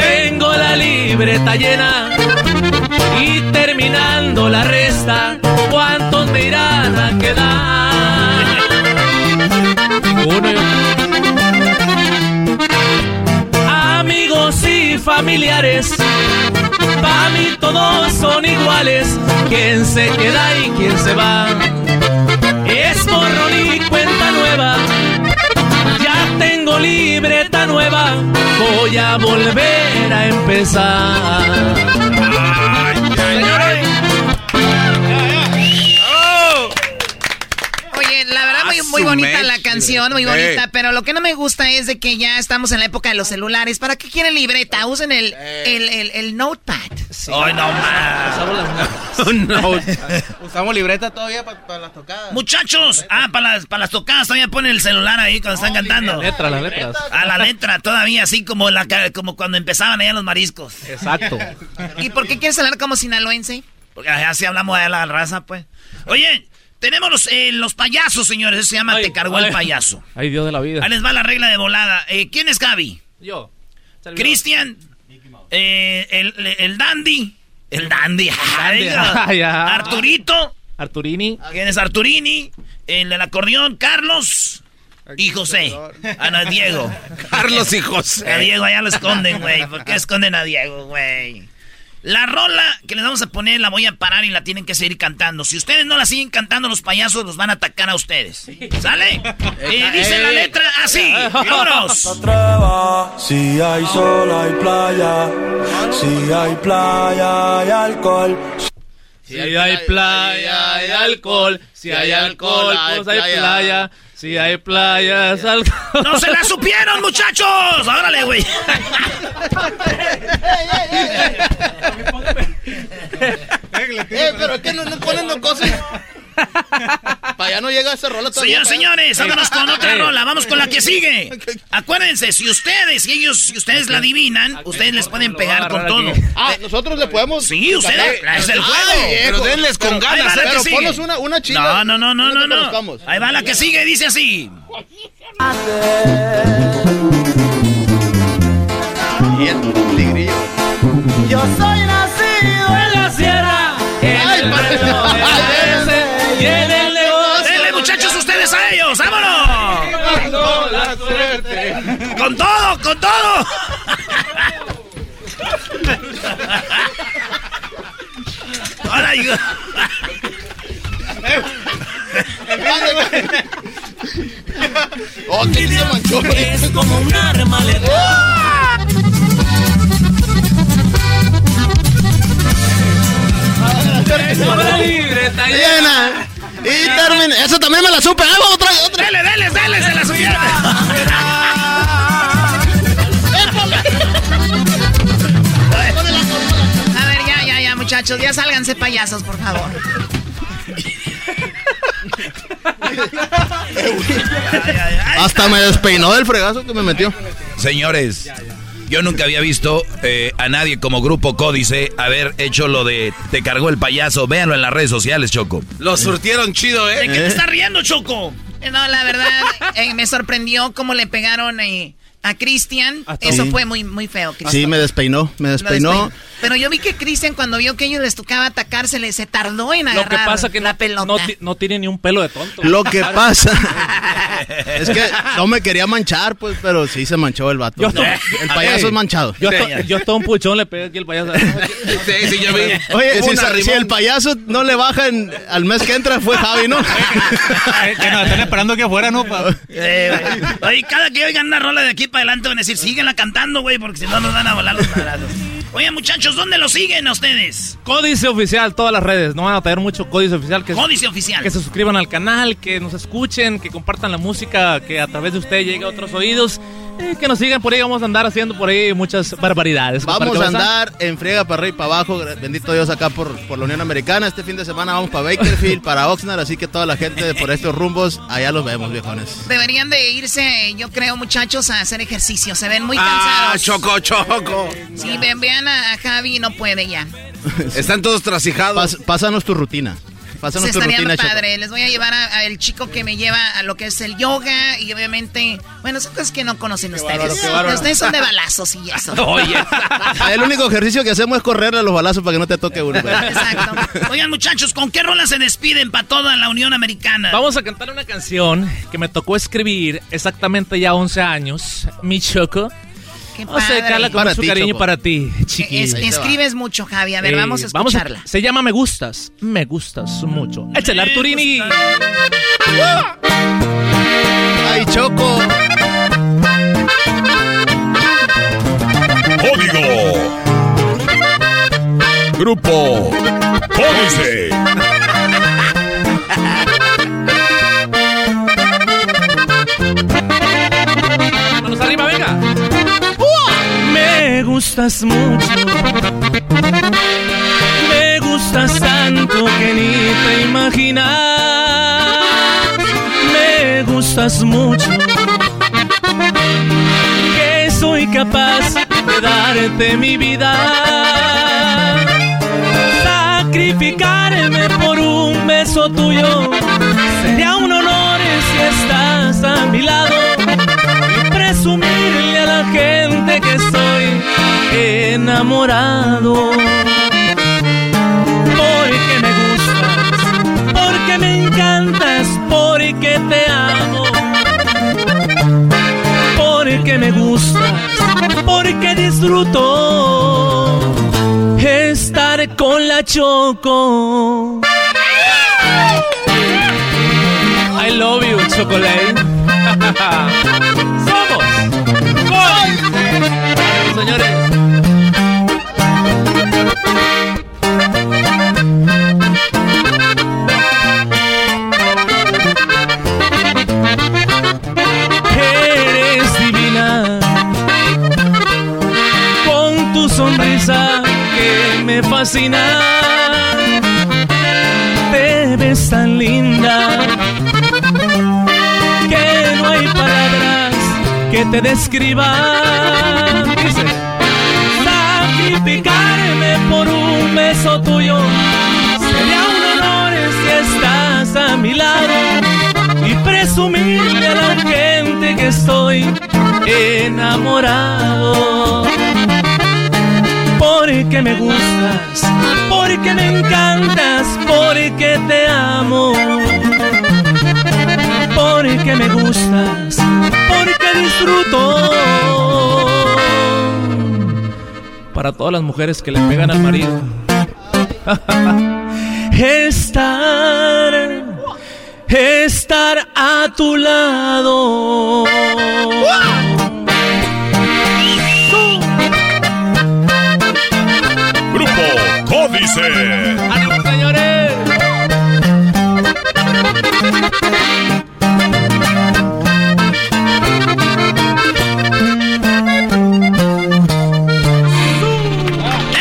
Tengo la libreta llena y terminando la resta, ¿cuántos me irán a quedar? Familiares, para mí todos son iguales, quién se queda y quién se va. Es borrón y cuenta nueva, ya tengo libreta nueva, voy a volver a empezar. Oye, bonita la canción, muy bonita, pero lo que no me gusta es de que ya estamos en la época de los celulares. ¿Para qué quieren libreta? Usen el, el, el, el notepad. Ay, no más. Usamos libreta todavía para las tocadas. Muchachos, ah, para las, para las tocadas todavía ponen el celular ahí cuando están cantando. La letra, las letras. A la letra todavía, así como la como cuando empezaban allá los mariscos. Exacto. ¿Y por qué quieres hablar como sinaloense? Porque así hablamos de la raza, pues. Oye, tenemos los, eh, los payasos, señores. Eso se llama Te cargó el ay. payaso. Ay, Dios de la vida. Ahí les va la regla de volada. Eh, ¿Quién es Gaby? Yo. Cristian. eh, el, el Dandy. El Dandy. Ay. Arturito. Arturini. ¿Quién es Arturini? El del acordeón, Carlos. Y José. Ah, no, Diego. Carlos y José. A Diego allá lo esconden, güey. ¿Por qué esconden a Diego, güey? La rola que les vamos a poner la voy a parar y la tienen que seguir cantando. Si ustedes no la siguen cantando, los payasos los van a atacar a ustedes. ¿Sale? Y dice la letra así. ¡Vámonos! Si hay sol, hay playa. Si hay playa, hay alcohol. Si hay playa, hay alcohol. Si hay alcohol, pues hay playa. Si hay playas, alcohol. ¡No se la supieron, muchachos! ¡Órale, güey! Eh, pero que no, no ponen cosas. Para allá no llega esa rola todavía. Señores, señores, vámonos con otra rola, vamos con la que sigue. Acuérdense, si ustedes y ellos, si ustedes la adivinan, ustedes les pueden pegar con todo. Ah, nosotros le podemos. Sí, ustedes, es el juego. Pero denles con ganas, ¿eh? Pero ponnos una, una chila. No, no, no, no, no. Ahí va la que sigue, dice así. Y el tigrillo. Yo soy nacido en la sierra. Ay, En el el negocio. Denle, muchachos, ustedes a ellos, vámonos. Con la suerte. Con todo, con todo. Ahora. Oh, se manchó. Es como un arma Llena. Y termina. Eso también me la supe. Va otra, otra. Dele, dele, dele, se la subieron. A ver, ya, ya, ya, muchachos, ya sálganse payasos, por favor. Hasta me despeinó del fregazo que me metió. Señores, yo nunca había visto eh, a nadie como Grupo Códice haber hecho lo de te cargó el payaso. Véanlo en las redes sociales, Choco. Lo surtieron chido, ¿De ¿eh? qué te estás riendo, Choco? No, la verdad, eh, me sorprendió cómo le pegaron. eh, a Cristian. A Eso sí. fue muy, muy feo, Cristian. Sí, me despeinó, me Lo despeinó. despeinó. Pero yo vi que Cristian, cuando vio que ellos les tocaba atacarse, se tardó en Lo agarrar que pasa que la no, pelota. no, ti- no tiene ni un pelo de tonto. Lo que pasa es que no me quería manchar, pues, pero sí se manchó el vato. Yo estoy- el payaso es manchado. Yo, estoy- yo estoy un puchón, le pegué aquí el payaso. Sí, sí, yo vi. Oye, si, sa- el payaso no le baja en- al mes que entra, fue Javi, ¿no? que nos están esperando que afuera, ¿no? Eh. Oye, cada que oigan una rola de aquí para adelante van a decir, síguenla cantando, güey, porque si no nos van a volar los madrazos. Oye, muchachos, ¿dónde lo siguen a ustedes? Códice oficial, todas las redes. No van a tener mucho códice oficial. Que, Códice oficial. Que se suscriban al canal, que nos escuchen, que compartan la música, que a través de usted llegue a otros oídos. Eh, que nos sigan por ahí. Vamos a andar haciendo por ahí muchas barbaridades. Vamos ¿Para a andar en friega para arriba y para abajo. Bendito Dios acá por, por la Unión Americana. Este fin de semana vamos para Bakerfield, para Oxnard. Así que toda la gente por estos rumbos, allá los vemos, viejones. Deberían de irse, yo creo, muchachos, a hacer ejercicio. Se ven muy Ah, cansados. choco, choco. Sí, ven, vean a, a Javi, no puede ya. Están todos trasijados. pásanos tu rutina. Se Pásanos tu estaría rutina, Choco. padre. Les voy a llevar a- al chico que me lleva a lo que es el yoga y obviamente, bueno, son cosas que no conocen ustedes. bárbaro, qué bárbaro. Ustedes son de balazos y eso. El único ejercicio que hacemos es correrle a los balazos para que no te toque uno. pues. Oigan, muchachos, ¿con qué rola se despiden para toda la Unión Americana? Vamos a cantar una canción que me tocó escribir exactamente ya 11 años. Mi Choco. Qué Vamos a dedicarla con padre. mucho cariño para ti, chiquita. Es- escribes mucho, Javi. A ver, Eh, vamos a escucharla. se llama Me Gustas. Me gustas mucho. Échale, Arturini. ¡Ay, Choco! Código. Grupo Códice. Gustas mucho. Me gustas tanto que ni te imaginas. Me gustas mucho. Que soy capaz de darte mi vida. Sacrificarme por un beso tuyo. Sería un honor si estás a mi lado enamorado. Porque me gustas, porque me encantas, porque te amo. Porque me gustas, porque disfruto estar con la Choco. I love you, chocolate. ¡Somos! ¡Gol! Señores. Te ves tan linda que no hay palabras que te describan. Dice, sacrificarme por un beso tuyo sería un honor si estás a mi lado y presumirle a la gente que estoy enamorado. Porque me gustas, porque me encantas, porque te amo. Porque me gustas, porque disfruto. Para todas las mujeres que le pegan al marido. Estar, estar a tu lado. ¡Ánimo, señores!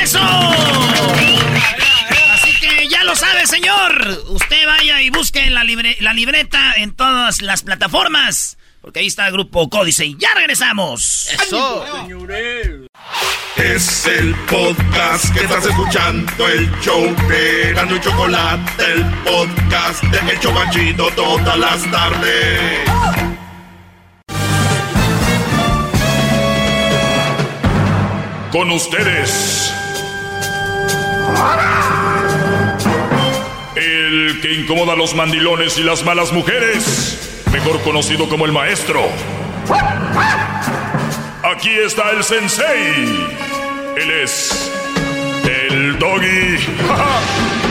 ¡Eso! Así que ya lo sabe, señor. Usted vaya y busque la, libre- la libreta en todas las plataformas. Porque ahí está el grupo Códice. Y ya regresamos. Eso. Es el podcast que estás escuchando, el show de Gano y Chocolate, el podcast de El Chobachito todas las tardes. con ustedes. El que incomoda a los mandilones y las malas mujeres, mejor conocido como el maestro. Aquí está el sensei. Él es el doggy.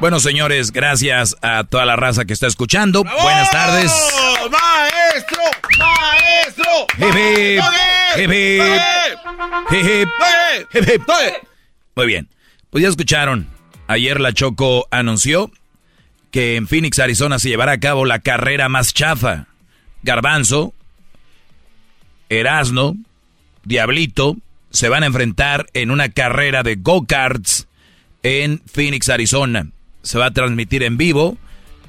Bueno, señores, gracias a toda la raza que está escuchando. Buenas tardes. ¡Maestro! ¡Maestro! Hip, hip, hip, hip, hip. Muy bien. Pues ya escucharon. Ayer la Choco anunció que en Phoenix, Arizona se llevará a cabo la carrera más chafa. Garbanzo, Erasno, Diablito se van a enfrentar en una carrera de go-karts en Phoenix, Arizona se va a transmitir en vivo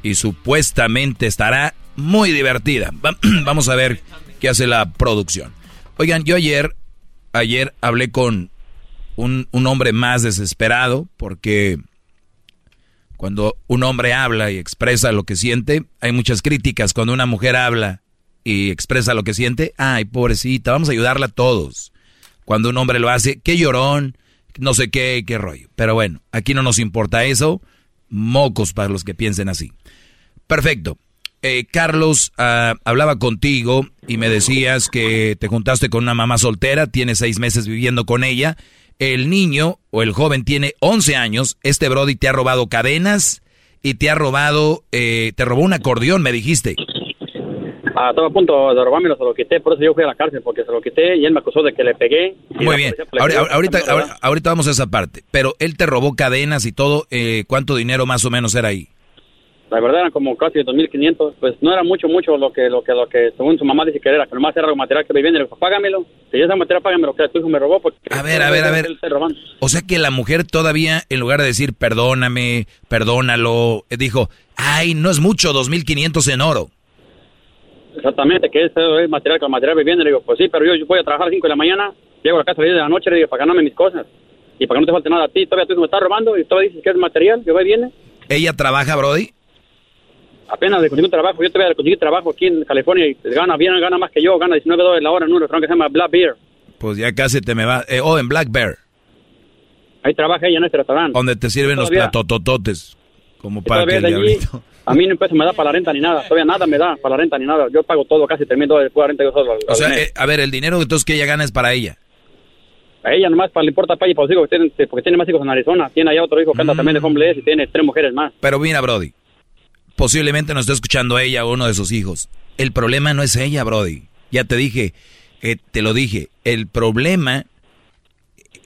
y supuestamente estará muy divertida. Vamos a ver qué hace la producción. Oigan, yo ayer, ayer hablé con un, un hombre más desesperado porque cuando un hombre habla y expresa lo que siente, hay muchas críticas. Cuando una mujer habla y expresa lo que siente, ay, pobrecita, vamos a ayudarla a todos. Cuando un hombre lo hace, qué llorón, no sé qué, qué rollo. Pero bueno, aquí no nos importa eso mocos para los que piensen así. Perfecto. Eh, Carlos, ah, hablaba contigo y me decías que te juntaste con una mamá soltera, tienes seis meses viviendo con ella. El niño o el joven tiene 11 años. Este Brody te ha robado cadenas y te ha robado, eh, te robó un acordeón, me dijiste. Ah, estaba a punto de robármelo, se lo quité, por eso yo fui a la cárcel, porque se lo quité y él me acusó de que le pegué. Muy bien, ahorita, ahorita, vamos a esa parte, pero él te robó cadenas y todo, eh, ¿cuánto dinero más o menos era ahí? La verdad eran como casi 2.500, pues no era mucho, mucho lo que, lo que, lo que según su mamá dice que era, que nomás era algo material que me viene, le dijo, págamelo, si ese material págamelo, que tu hijo me robó, porque... A ver, a ver, a ver, o sea que la mujer todavía, en lugar de decir, perdóname, perdónalo, eh, dijo, ay, no es mucho, 2.500 en oro. Exactamente, que es material con material viviendo. Le digo, pues sí, pero yo, voy a trabajar a las 5 de la mañana, llego a la casa a las 10 de la noche, le digo, para ganarme mis cosas. Y para que no te falte nada a ti, todavía tú me estás robando y todavía dices que es material, yo voy viene. ¿Ella trabaja, Brody? Apenas de conseguir trabajo, yo todavía de conseguir trabajo aquí en California y gana bien, gana más que yo, gana 19 dólares la hora en un restaurante que se llama Black Bear. Pues ya casi te me va. Eh, oh, en Black Bear. Ahí trabaja ella en este restaurante. Donde te sirven los platotototes. Como para que el diablito. A mí no peso me da para la renta ni nada, todavía nada me da para la renta ni nada. Yo pago todo, casi termino de la renta yo solo. O sea, eh, a ver, el dinero entonces que ella gana es para ella. A ella nomás para, le importa para ella, para los hijos, porque tiene más hijos en Arizona. Tiene allá otro hijo que anda también de homeless y tiene tres mujeres más. Pero mira, Brody, posiblemente nos está escuchando ella o uno de sus hijos. El problema no es ella, Brody. Ya te dije, eh, te lo dije. El problema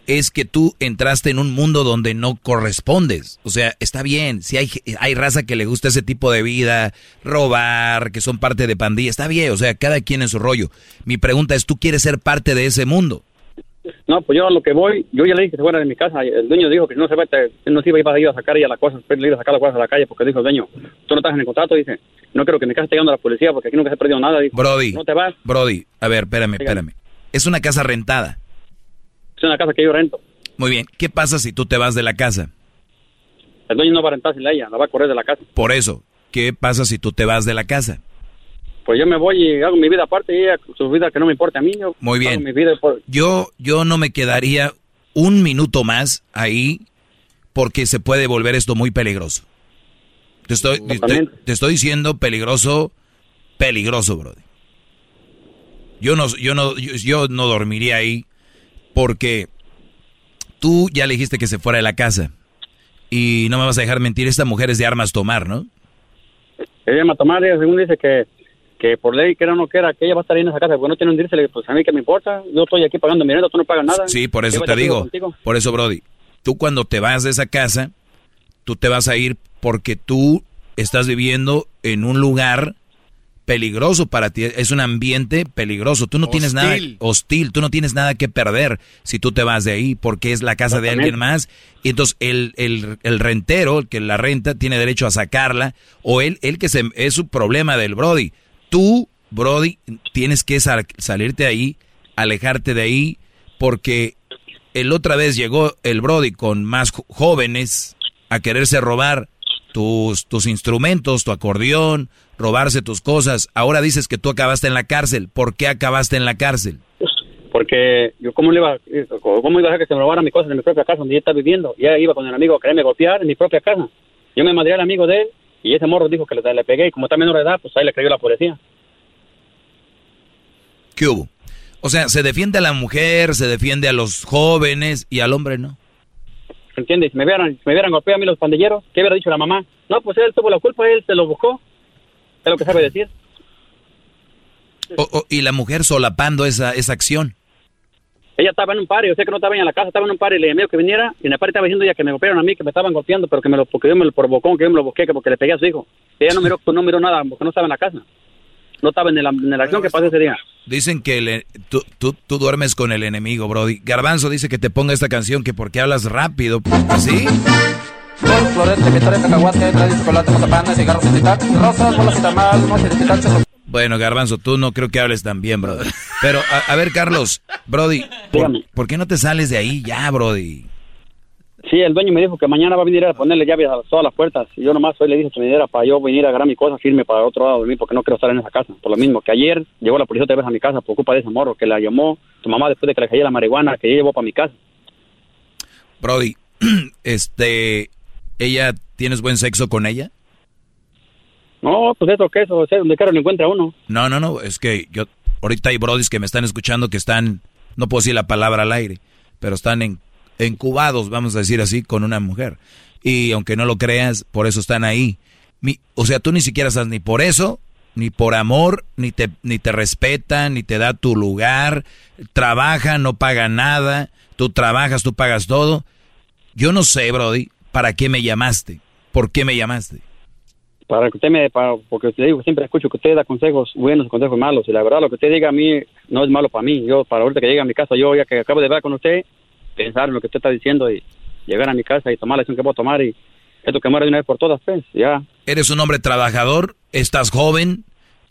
es que tú entraste en un mundo donde no correspondes. O sea, está bien, si hay, hay raza que le gusta ese tipo de vida, robar, que son parte de pandilla, está bien, o sea, cada quien en su rollo. Mi pregunta es, ¿tú quieres ser parte de ese mundo? No, pues yo a lo que voy, yo ya le dije que se fuera de mi casa, el dueño dijo que no se va, no se iba a ir a sacar ya las cosas, pero le iba a sacar las cosas a la calle porque dijo el dueño, tú no estás en el contrato, dice, no creo que mi casa esté llegando a la policía porque aquí nunca se ha perdido nada. Brody, no te vas. Brody, a ver, espérame, espérame. Es una casa rentada. Es una casa que yo rento. Muy bien. ¿Qué pasa si tú te vas de la casa? El dueño no va a rentar sin ella, la va a correr de la casa. Por eso, ¿qué pasa si tú te vas de la casa? Pues yo me voy y hago mi vida aparte y ella, su vida que no me importa a mí. Yo Muy bien. Mi vida yo, yo no me quedaría un minuto más ahí porque se puede volver esto muy peligroso. Te estoy, te, estoy diciendo peligroso, peligroso, brother. Yo no, yo no, yo no dormiría ahí porque tú ya le dijiste que se fuera de la casa. Y no me vas a dejar mentir, esta mujer es de armas tomar, ¿no? Ella me tomar, según dice que, que por ley, que era o no quiera, que ella va a estar ahí en esa casa, porque no tiene un dirse, pues a mí que me importa, yo estoy aquí pagando mi dinero, tú no pagas nada. Sí, por eso te digo, por eso, Brody, tú cuando te vas de esa casa, tú te vas a ir porque tú estás viviendo en un lugar peligroso para ti, es un ambiente peligroso. Tú no tienes nada hostil, tú no tienes nada que perder si tú te vas de ahí porque es la casa de alguien más. Y entonces el, el, el, rentero, el que la renta, tiene derecho a sacarla o él, él que se, es su problema del Brody. Tú, Brody, tienes que salirte de ahí, alejarte de ahí porque el otra vez llegó el Brody con más jóvenes a quererse robar tus, tus instrumentos, tu acordeón, robarse tus cosas. Ahora dices que tú acabaste en la cárcel. ¿Por qué acabaste en la cárcel? Porque yo, ¿cómo le iba, cómo iba a dejar que se me robaran mis cosas en mi propia casa donde yo estaba viviendo? Ya iba con el amigo a quererme golpear en mi propia casa. Yo me madré al amigo de él y ese morro dijo que le, le pegué y como está menor de edad, pues ahí le creyó la policía. ¿Qué hubo? O sea, se defiende a la mujer, se defiende a los jóvenes y al hombre no. ¿Entiendes? Me hubieran, me hubieran golpeado a mí los pandilleros, ¿qué hubiera dicho la mamá? No, pues él tuvo la culpa, él se lo buscó. Es lo que sabe decir. O- o- y la mujer solapando esa, esa acción. Ella estaba en un par, yo sé que no estaba en la casa, estaba en un par y le llamé que viniera y en el par estaba diciendo ella que me golpearon a mí, que me estaban golpeando, pero que me lo, porque yo me lo provocó, que yo me lo busqué, que porque le pegué a su hijo. Ella no miró, no miró nada, porque no estaba en la casa. No estaba en la, en la acción que pasó ese día. Dicen que le- tú, tú, tú duermes con el enemigo, Brody. Garbanzo dice que te ponga esta canción que porque hablas rápido. Y tamal, Bueno, Garbanzo, tú no creo que hables tan bien, Brody. Pero, a, a ver, Carlos, Brody, ¿por, por qué no te sales de ahí ya, Brody? Sí, el dueño me dijo que mañana va a venir a ponerle llaves a todas las puertas. Y yo nomás hoy le dije que me diera para yo venir a agarrar mi cosa, firme para otro lado de mí, porque no quiero estar en esa casa. Por lo mismo que ayer llegó la policía otra vez a mi casa por culpa de ese morro que la llamó tu mamá después de que le cayó la marihuana que ella llevó para mi casa. Brody, este, ¿ella tienes buen sexo con ella? No, pues eso que eso, o sea, donde quiero lo encuentra uno. No, no, no, es que yo, ahorita hay brodis que me están escuchando que están, no puedo decir la palabra al aire, pero están en, encubados, vamos a decir así, con una mujer. Y aunque no lo creas, por eso están ahí. Mi- o sea, tú ni siquiera estás ni por eso, ni por amor, ni te, ni te respeta, ni te da tu lugar, trabaja, no paga nada, tú trabajas, tú pagas todo. Yo no sé, Brody, ¿para qué me llamaste? ¿Por qué me llamaste? Para que usted me, para, porque digo, siempre escucho que usted da consejos buenos y consejos malos. Y la verdad, lo que usted diga a mí no es malo para mí. Yo, para ahorita que llegue a mi casa, yo ya que acabo de ver con usted, pensar en lo que usted está diciendo y llegar a mi casa y tomar la decisión que a tomar y esto que muere de una vez por todas, pues, ya. Eres un hombre trabajador, estás joven,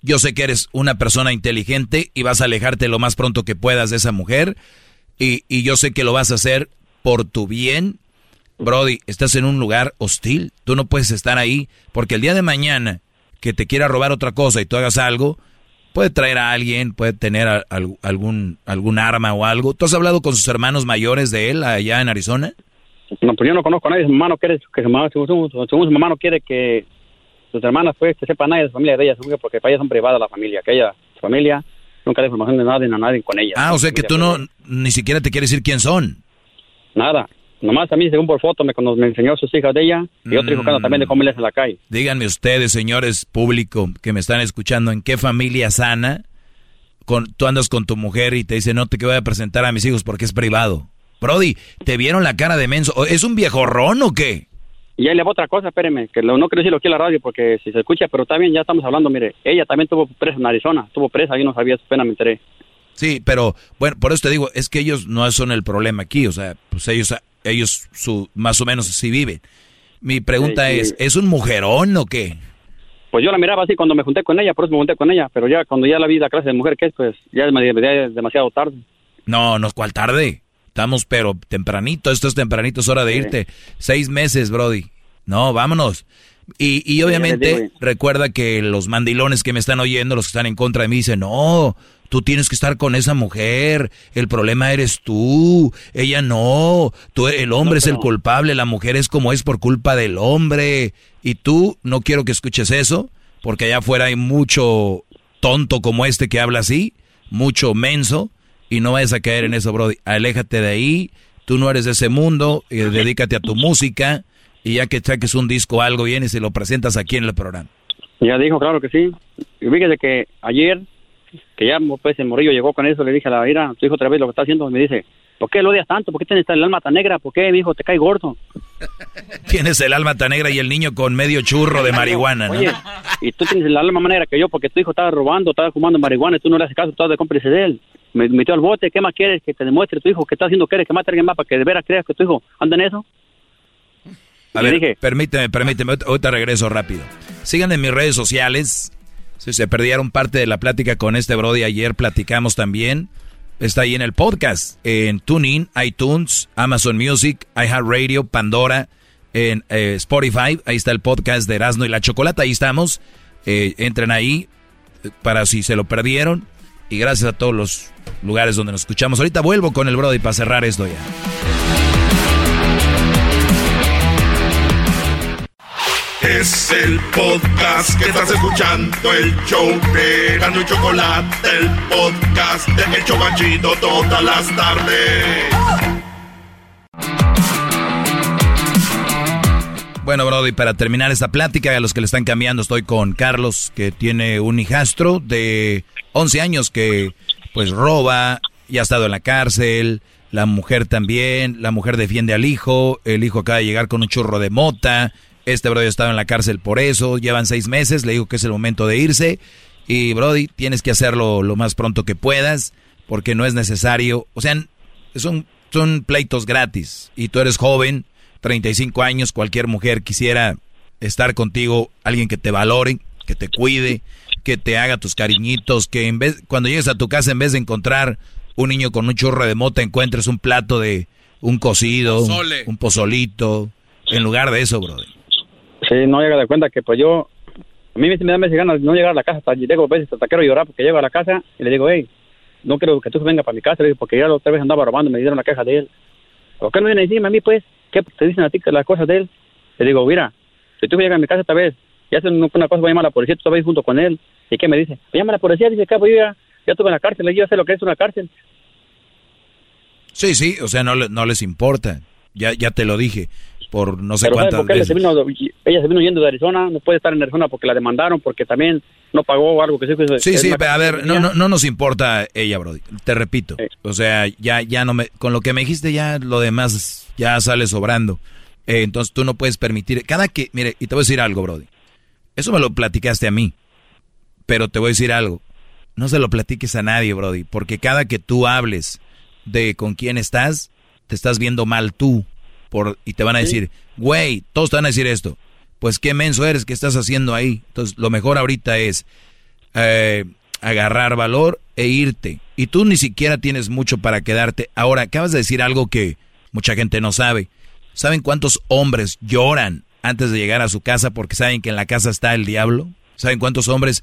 yo sé que eres una persona inteligente y vas a alejarte lo más pronto que puedas de esa mujer y, y yo sé que lo vas a hacer por tu bien. Brody, estás en un lugar hostil, tú no puedes estar ahí porque el día de mañana que te quiera robar otra cosa y tú hagas algo, puede traer a alguien, puede tener a- algún, algún arma o algo. ¿Tú has hablado con sus hermanos mayores de él allá en Arizona? No, pues yo no conozco a nadie. Su mamá no quiere que su mamá, según, según- según su mamá no quiere que sus hermanas, pues, que sepa nadie de la familia de ella, según que porque para ellas son privadas la familia, que ella, su familia, nunca da información de nadie a nadie con ella. Ah, o sea que tú no, ni siquiera te quieres decir quién son. Nada. Nomás a mí, según por foto, me, me enseñó sus hijas de ella y otro hijo que anda también de familias en la calle. Díganme ustedes, señores público que me están escuchando, ¿en qué familia sana con, tú andas con tu mujer y te dice, no te voy a presentar a mis hijos porque es privado? Brody, ¿te vieron la cara de menso? ¿O ¿Es un viejorrón o qué? Y ahí le va otra cosa, espéreme, que lo- no quiero decirlo aquí en la radio porque si se escucha, pero bien, ya estamos hablando, mire, ella también tuvo presa en Arizona, tuvo presa, yo no sabía, su pena me enteré. Sí, pero bueno, por eso te digo, es que ellos no son el problema aquí, o sea, pues ellos, ellos su, más o menos sí viven. Mi pregunta Sí, sí. es, ¿es un mujerón o qué? Pues yo la miraba así cuando me junté con ella, por eso me junté con ella, pero ya cuando ya la vi la clase de mujer que es, pues ya es, es demasiado tarde. No, no, ¿cuál tarde? Estamos, pero tempranito, esto es tempranito, es hora de irte. Seis meses, Brody. No, vámonos. Y, y obviamente digo, recuerda que los mandilones que me están oyendo, los que están en contra de mí, dicen, no, tú tienes que estar con esa mujer, el problema eres tú, ella no, tú, el hombre es el culpable, la mujer es como es por culpa del hombre. Y tú, no quiero que escuches eso, porque allá afuera hay mucho tonto como este que habla así, mucho menso, y no vayas a caer en eso, Brody. Aléjate de ahí, tú no eres de ese mundo, eh, dedícate a tu música, y ya que saques un disco o algo, vienes y lo presentas aquí en el programa. Ya dijo, claro que sí. Y fíjese que ayer, que ya pues el morillo llegó con eso, le dije a la ira, tu hijo otra vez lo que está haciendo, me dice, ¿por qué lo odias tanto? ¿Por qué tienes el alma tan negra? ¿Por qué, mi hijo, te cae gordo? Tienes el alma tan negra y el niño con medio churro de marihuana, ¿no? Oye, y tú tienes el alma más negra que yo porque tu hijo estaba robando, estaba fumando marihuana y tú no le haces caso, estás de cómplice de él. Me metió al bote, ¿qué más quieres? Que te demuestre tu hijo que está haciendo, ¿quieres que mate a alguien más para que de veras creas que tu hijo anda en eso? A ver, permíteme, permíteme, ahorita- ahorita regreso rápido. Síganme en mis redes sociales. Si se perdieron parte de la plática con este Brody, ayer platicamos también. Está ahí en el podcast, en TuneIn, iTunes, Amazon Music, iHeartRadio, Pandora, en eh, Spotify. Ahí está el podcast de Erasmo y la Chocolata. Ahí estamos. Eh, entren ahí eh, para si se lo perdieron. y gracias a todos los lugares donde nos escuchamos. Ahorita vuelvo con el Brody para cerrar esto ya. Es el podcast que estás escuchando, el show de y Chocolate, el podcast de El Chobachito todas las tardes. Bueno, Brody, para terminar esta plática, a los que le están cambiando, estoy con Carlos, que tiene un hijastro de 11 años que pues roba, ya ha estado en la cárcel, la mujer también, la mujer defiende al hijo, el hijo acaba de llegar con un churro de mota, este Brody estaba en la cárcel por eso, llevan seis meses, le digo que es el momento de irse, y Brody, tienes que hacerlo lo más pronto que puedas, porque no es necesario, o sea, son, son pleitos gratis, y tú eres joven, 35 años, cualquier mujer quisiera estar contigo, alguien que te valore, que te cuide, que te haga tus cariñitos, que en vez, cuando llegues a tu casa, en vez de encontrar un niño con un churro de mota, encuentres un plato de un cocido, un pozolito, en lugar de eso, brother. Sí, no llega de cuenta que pues yo, a mí me da meses ganas no llegar a la casa, hasta llego a veces hasta quiero llorar porque llego a la casa y le digo, hey, no quiero que tú vengas para mi casa, le digo, porque ya otra vez andaba robando, me dieron la caja de él. ¿Por qué no viene encima a mí, pues? ¿Qué te dicen a ti que las cosas de él? Le digo, mira, si tú llegas a mi casa esta vez y haces una cosa, voy a llamar a la policía, tú estás junto con él. ¿Y qué me dice? Llama a la policía, dice, cabo, yo ya, ya estuve en la cárcel, yo sé lo que es una cárcel. Sí, sí, o sea, no, no les importa. Ya, ya te lo dije, por no sé Pero ¿sabes cuántas veces. se, vino, ella se vino yendo de Arizona, no puede estar en Arizona porque la demandaron, porque también no pagó algo que sí. que Sí, sí, a ver, no, no nos importa ella, Brody. Te repito. O sea, ya, ya no me, con lo que me dijiste ya lo demás ya sale sobrando. Eh, entonces tú no puedes permitir, cada que, mire, y te voy a decir algo, Brody. Eso me lo platicaste a mí. Pero te voy a decir algo. No se lo platiques a nadie, Brody, porque cada que tú hables de con quién estás, te estás viendo mal tú. Por, y te van a decir, güey, todos te van a decir esto. Pues qué menso eres, ¿qué estás haciendo ahí? Entonces, lo mejor ahorita es eh, agarrar valor e irte. Y tú ni siquiera tienes mucho para quedarte. Ahora, acabas de decir algo que mucha gente no sabe. ¿Saben cuántos hombres lloran antes de llegar a su casa porque saben que en la casa está el diablo? ¿Saben cuántos hombres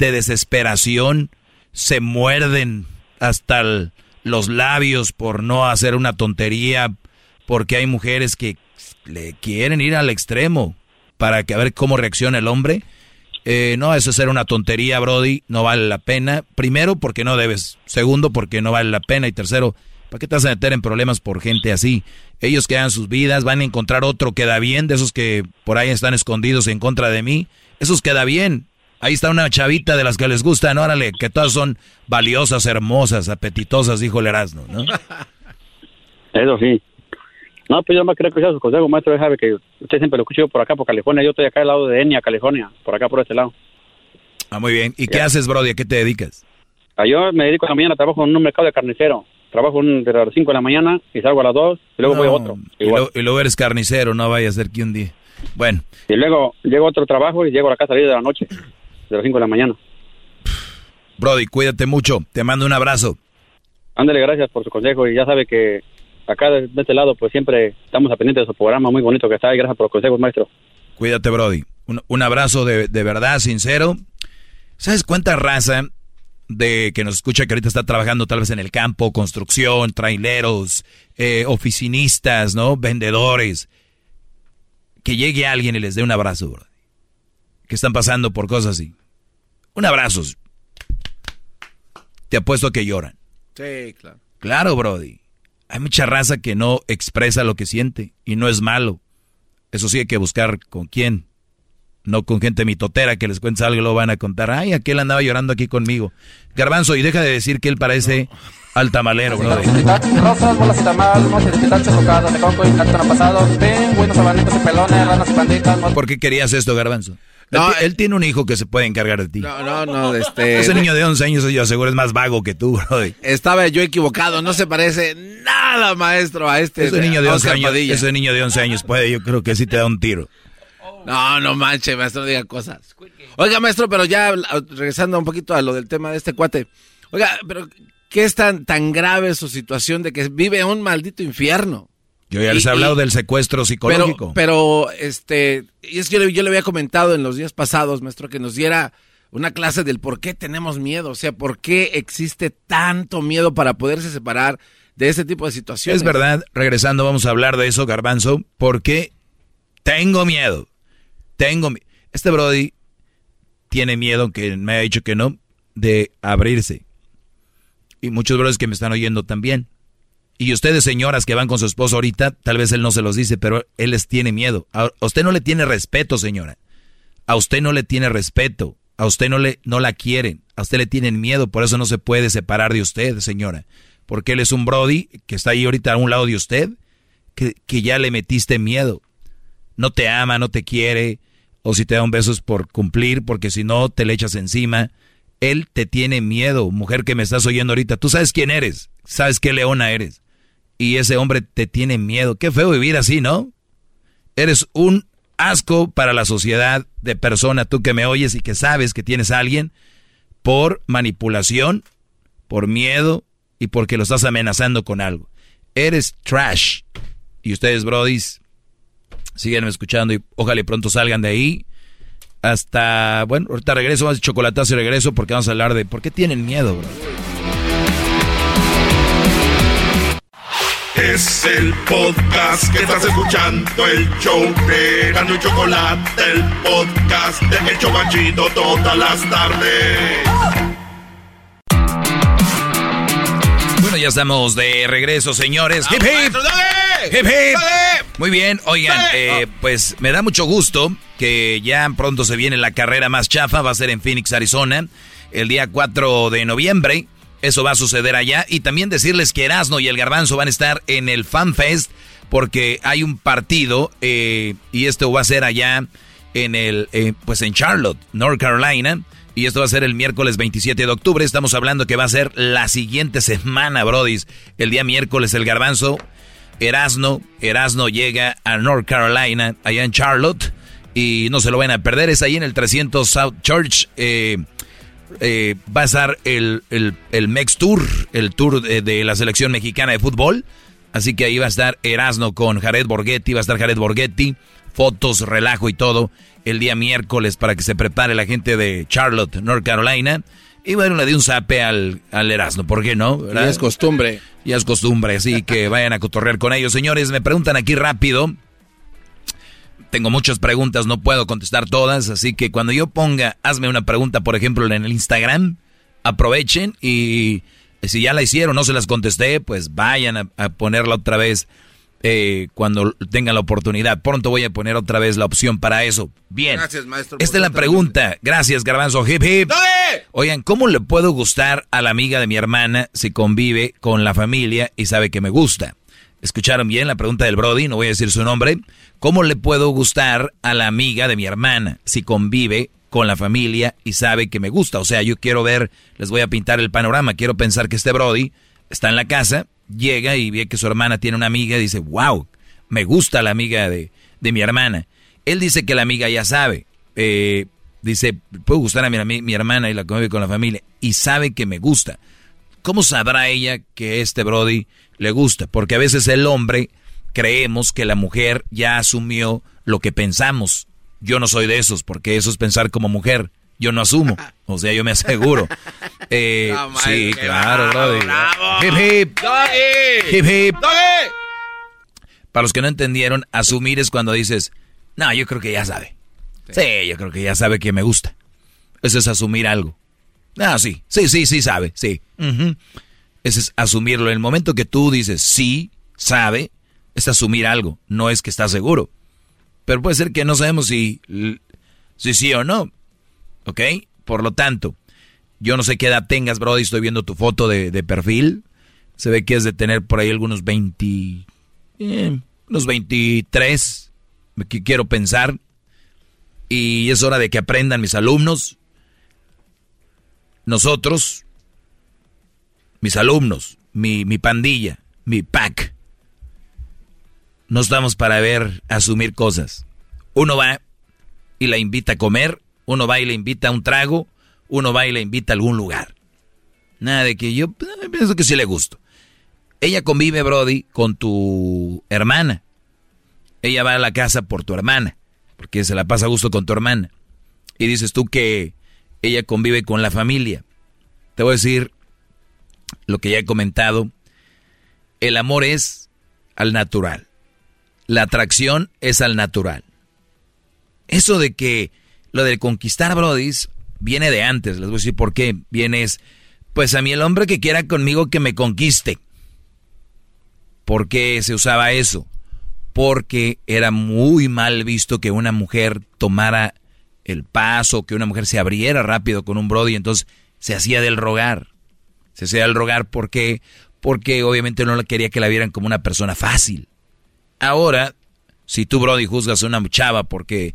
de desesperación se muerden hasta el- los labios por no hacer una tontería? Porque hay mujeres que le quieren ir al extremo para que a ver cómo reacciona el hombre. Eh, no, eso es ser una tontería, Brody. No vale la pena. Primero, porque no debes. Segundo, porque no vale la pena. Y tercero, ¿para qué te vas a meter en problemas por gente así? Ellos que hagan sus vidas, van a encontrar otro que da bien, de esos que por ahí están escondidos en contra de mí. Esos queda bien. Ahí está una chavita de las que les gustan, órale, que todas son valiosas, hermosas, apetitosas, dijo el Erasmo, ¿no? Eso sí. No, pues yo más creo que sea su consejo, maestro. Sabe que usted siempre lo escucho por acá, por California. Yo estoy acá al lado de Enia, California, por acá, por este lado. Ah, muy bien. ¿Y qué haces, Brody? ¿A qué te dedicas? Ah, Yo me dedico a la mañana, trabajo en un mercado de carnicero. Trabajo un- de las 5 de la mañana y salgo a las 2 y luego voy a otro. Y, lo- y luego eres carnicero, no vaya a ser que un día. Bueno, Y luego llego a otro trabajo y llego a la casa a las 10 de la noche, de las 5 de la mañana. Brody, cuídate mucho. Te mando un abrazo. Ándale, gracias por su consejo y ya sabe que acá de, este lado pues siempre estamos a pendiente de su programa muy bonito que está y gracias por los consejos, maestro. Cuídate, Brody. Un, un abrazo de, de verdad, sincero. ¿Sabes cuánta raza de que nos escucha que ahorita está trabajando tal vez en el campo, construcción, traileros, eh, oficinistas, ¿no? Vendedores. Que llegue alguien y les dé un abrazo, Brody. Que están pasando por cosas así. Un abrazo. Te apuesto a que lloran. Sí, claro. Claro, Brody. Hay mucha raza que no expresa lo que siente y no es malo. Eso sí hay que buscar con quién. No con gente mitotera que les cuentes algo y lo van a contar. Ay, aquel andaba llorando aquí conmigo. Garbanzo, y deja de decir que él parece al tamalero, Brody. Rosas, bolas y tamal, moches de pitacho, tocado de coco y cartón pasado, pingüinos, abanitos y pelones, ranas y panditas, ¿Por qué querías esto, Garbanzo? Él, ti- él tiene un hijo que se puede encargar de ti. No, no, no, este... Ese niño de 11 años, yo aseguro, es más vago que tú, Brody. Estaba yo equivocado, no se parece nada, maestro, a este. Ese niño de 11 Oscar años, Padilla. ese niño de 11 años puede, yo creo que sí te da un tiro. No, no manche, maestro, no diga cosas. Oiga, maestro, pero ya regresando un poquito a lo del tema de este cuate. Oiga, pero ¿qué es tan, tan grave su situación de que vive un maldito infierno? Yo ya les he hablado y- del secuestro Pero, psicológico. pero, este, y es que yo, le- yo le había comentado en los días pasados, maestro, que nos diera una clase del por qué tenemos miedo, o sea, por qué existe tanto miedo para poderse separar de ese tipo de situaciones. Es verdad, regresando vamos a hablar de eso, Garbanzo, porque tengo miedo. Tengo Este Brody tiene miedo, que me ha dicho que no, de abrirse. Y muchos brothers que me están oyendo también. Y ustedes, señoras que van con su esposo ahorita, tal vez él no se los dice, pero él les tiene miedo. A usted no le tiene respeto, señora. A usted no le tiene respeto. A usted no, le, no la quieren. A usted le tienen miedo. Por eso no se puede separar de usted, señora. Porque él es un Brody que está ahí ahorita a un lado de usted, que, que ya le metiste miedo. No te ama, no te quiere. O si te da un beso es por cumplir, porque si no, te le echas encima. Él te tiene miedo, mujer que me estás oyendo ahorita. Tú sabes quién eres. Sabes qué leona eres y ese hombre te tiene miedo. Qué feo vivir así, ¿no? Eres un asco para la sociedad de persona, tú que me oyes y que sabes que tienes a alguien por manipulación, por miedo y porque lo estás amenazando con algo. Eres trash. Y ustedes, brodis, siguen escuchando y ojalá pronto salgan de ahí. Hasta, bueno, ahorita regreso, más chocolatazo y regreso porque vamos a hablar de por qué tienen miedo, bro. Es el podcast que estás escuchando, el show de Gano y Chocolate, el podcast de Hecho Chocachito todas las tardes. Bueno, ya estamos de regreso, señores. ¡Hip, hip! ¡Hip, hip! Muy bien, oigan, eh, pues me da mucho gusto que ya pronto se viene la carrera más chafa, va a ser en Phoenix, Arizona, el día 4 de noviembre. Eso va a suceder allá. Y también decirles que Erasmo y el Garbanzo van a estar en el Fan Fest porque hay un partido eh, y esto va a ser allá en el, eh, pues en Charlotte, North Carolina. Y esto va a ser el miércoles 27 de octubre. Estamos hablando que va a ser la siguiente semana, Brodis. El día miércoles el Garbanzo, Erasno, Erasno llega a North Carolina, allá en Charlotte. Y no se lo van a perder. Es ahí en el 300 South Church. Eh, eh, va a estar el, el, Mex Tour, el tour de, la selección mexicana de fútbol. Así que ahí va a estar Erasno con Jared Borghetti, va a estar Jared Borghetti, fotos, relajo y todo, el día miércoles para que se prepare la gente de Charlotte, North Carolina. Y bueno, le di un zape al, al Erasmo, ¿por qué no? Ya es costumbre. Ya es costumbre, así que vayan a cotorrear con ellos. Señores, me preguntan aquí rápido tengo muchas preguntas, no puedo contestar todas, así que cuando yo ponga, hazme una pregunta, por ejemplo, en el Instagram, aprovechen y si ya la hicieron, no se las contesté, pues vayan a, ponerla otra vez eh, cuando tengan la oportunidad. Pronto voy a poner otra vez la opción para eso. Bien. Gracias, maestro. Esta es la pregunta. Gracias, Garbanzo. Hip, hip. Oigan, ¿cómo le puedo gustar a la amiga de mi hermana si convive con la familia y sabe que me gusta? Escucharon bien la pregunta del Brody, no voy a decir su nombre. ¿Cómo le puedo gustar a la amiga de mi hermana si convive con la familia y sabe que me gusta? O sea, yo quiero ver, les voy a pintar el panorama, quiero pensar que este Brody está en la casa, llega y ve que su hermana tiene una amiga y dice, wow, me gusta la amiga de, mi hermana. Él dice que la amiga ya sabe, eh, dice, puedo gustar a mi, mi hermana y la convive con la familia y sabe que me gusta. ¿Cómo sabrá ella que este Brody le gusta? Porque a veces el hombre creemos que la mujer ya asumió lo que pensamos. Yo no soy de esos, porque eso es pensar como mujer. Yo no asumo. O sea, yo me aseguro. Eh, sí, claro, Brody. Hip hip. Hip hip. Para los que no entendieron, asumir es cuando dices, no, yo creo que ya sabe. Sí, yo creo que ya sabe que me gusta. Eso es asumir algo. Ah, sí, sí, sí, sí sabe, sí. Ese es asumirlo. En el momento que tú dices sí, sabe, es asumir algo, no es que estás seguro. Pero puede ser que no sabemos si, si sí o no. ¿Ok? Por lo tanto, yo no sé qué edad tengas, Brody, estoy viendo tu foto de, perfil. Se ve que es de tener por ahí algunos 20, eh, unos 23, que quiero pensar. Y es hora de que aprendan mis alumnos nosotros, mis alumnos, mi, mi pandilla, mi pack, no estamos para ver, asumir cosas. Uno va y la invita a comer, uno va y le invita a un trago, uno va y le invita a algún lugar. Nada de que yo pienso que sí le gusto. Ella convive, Brody, con tu hermana. Ella va a la casa por tu hermana, porque se la pasa a gusto con tu hermana. Y dices tú que ella convive con la familia. Te voy a decir lo que ya he comentado. El amor es al natural. La atracción es al natural. Eso de que lo de conquistar brodis viene de antes. Les voy a decir por qué. Viene es, pues a mí el hombre que quiera conmigo que me conquiste. ¿Por qué se usaba eso? Porque era muy mal visto que una mujer tomara el paso, que una mujer se abriera rápido con un brody, entonces se hacía del rogar. Se hacía del rogar porque porque obviamente no quería que la vieran como una persona fácil. Ahora, si tú brody juzgas a una chava porque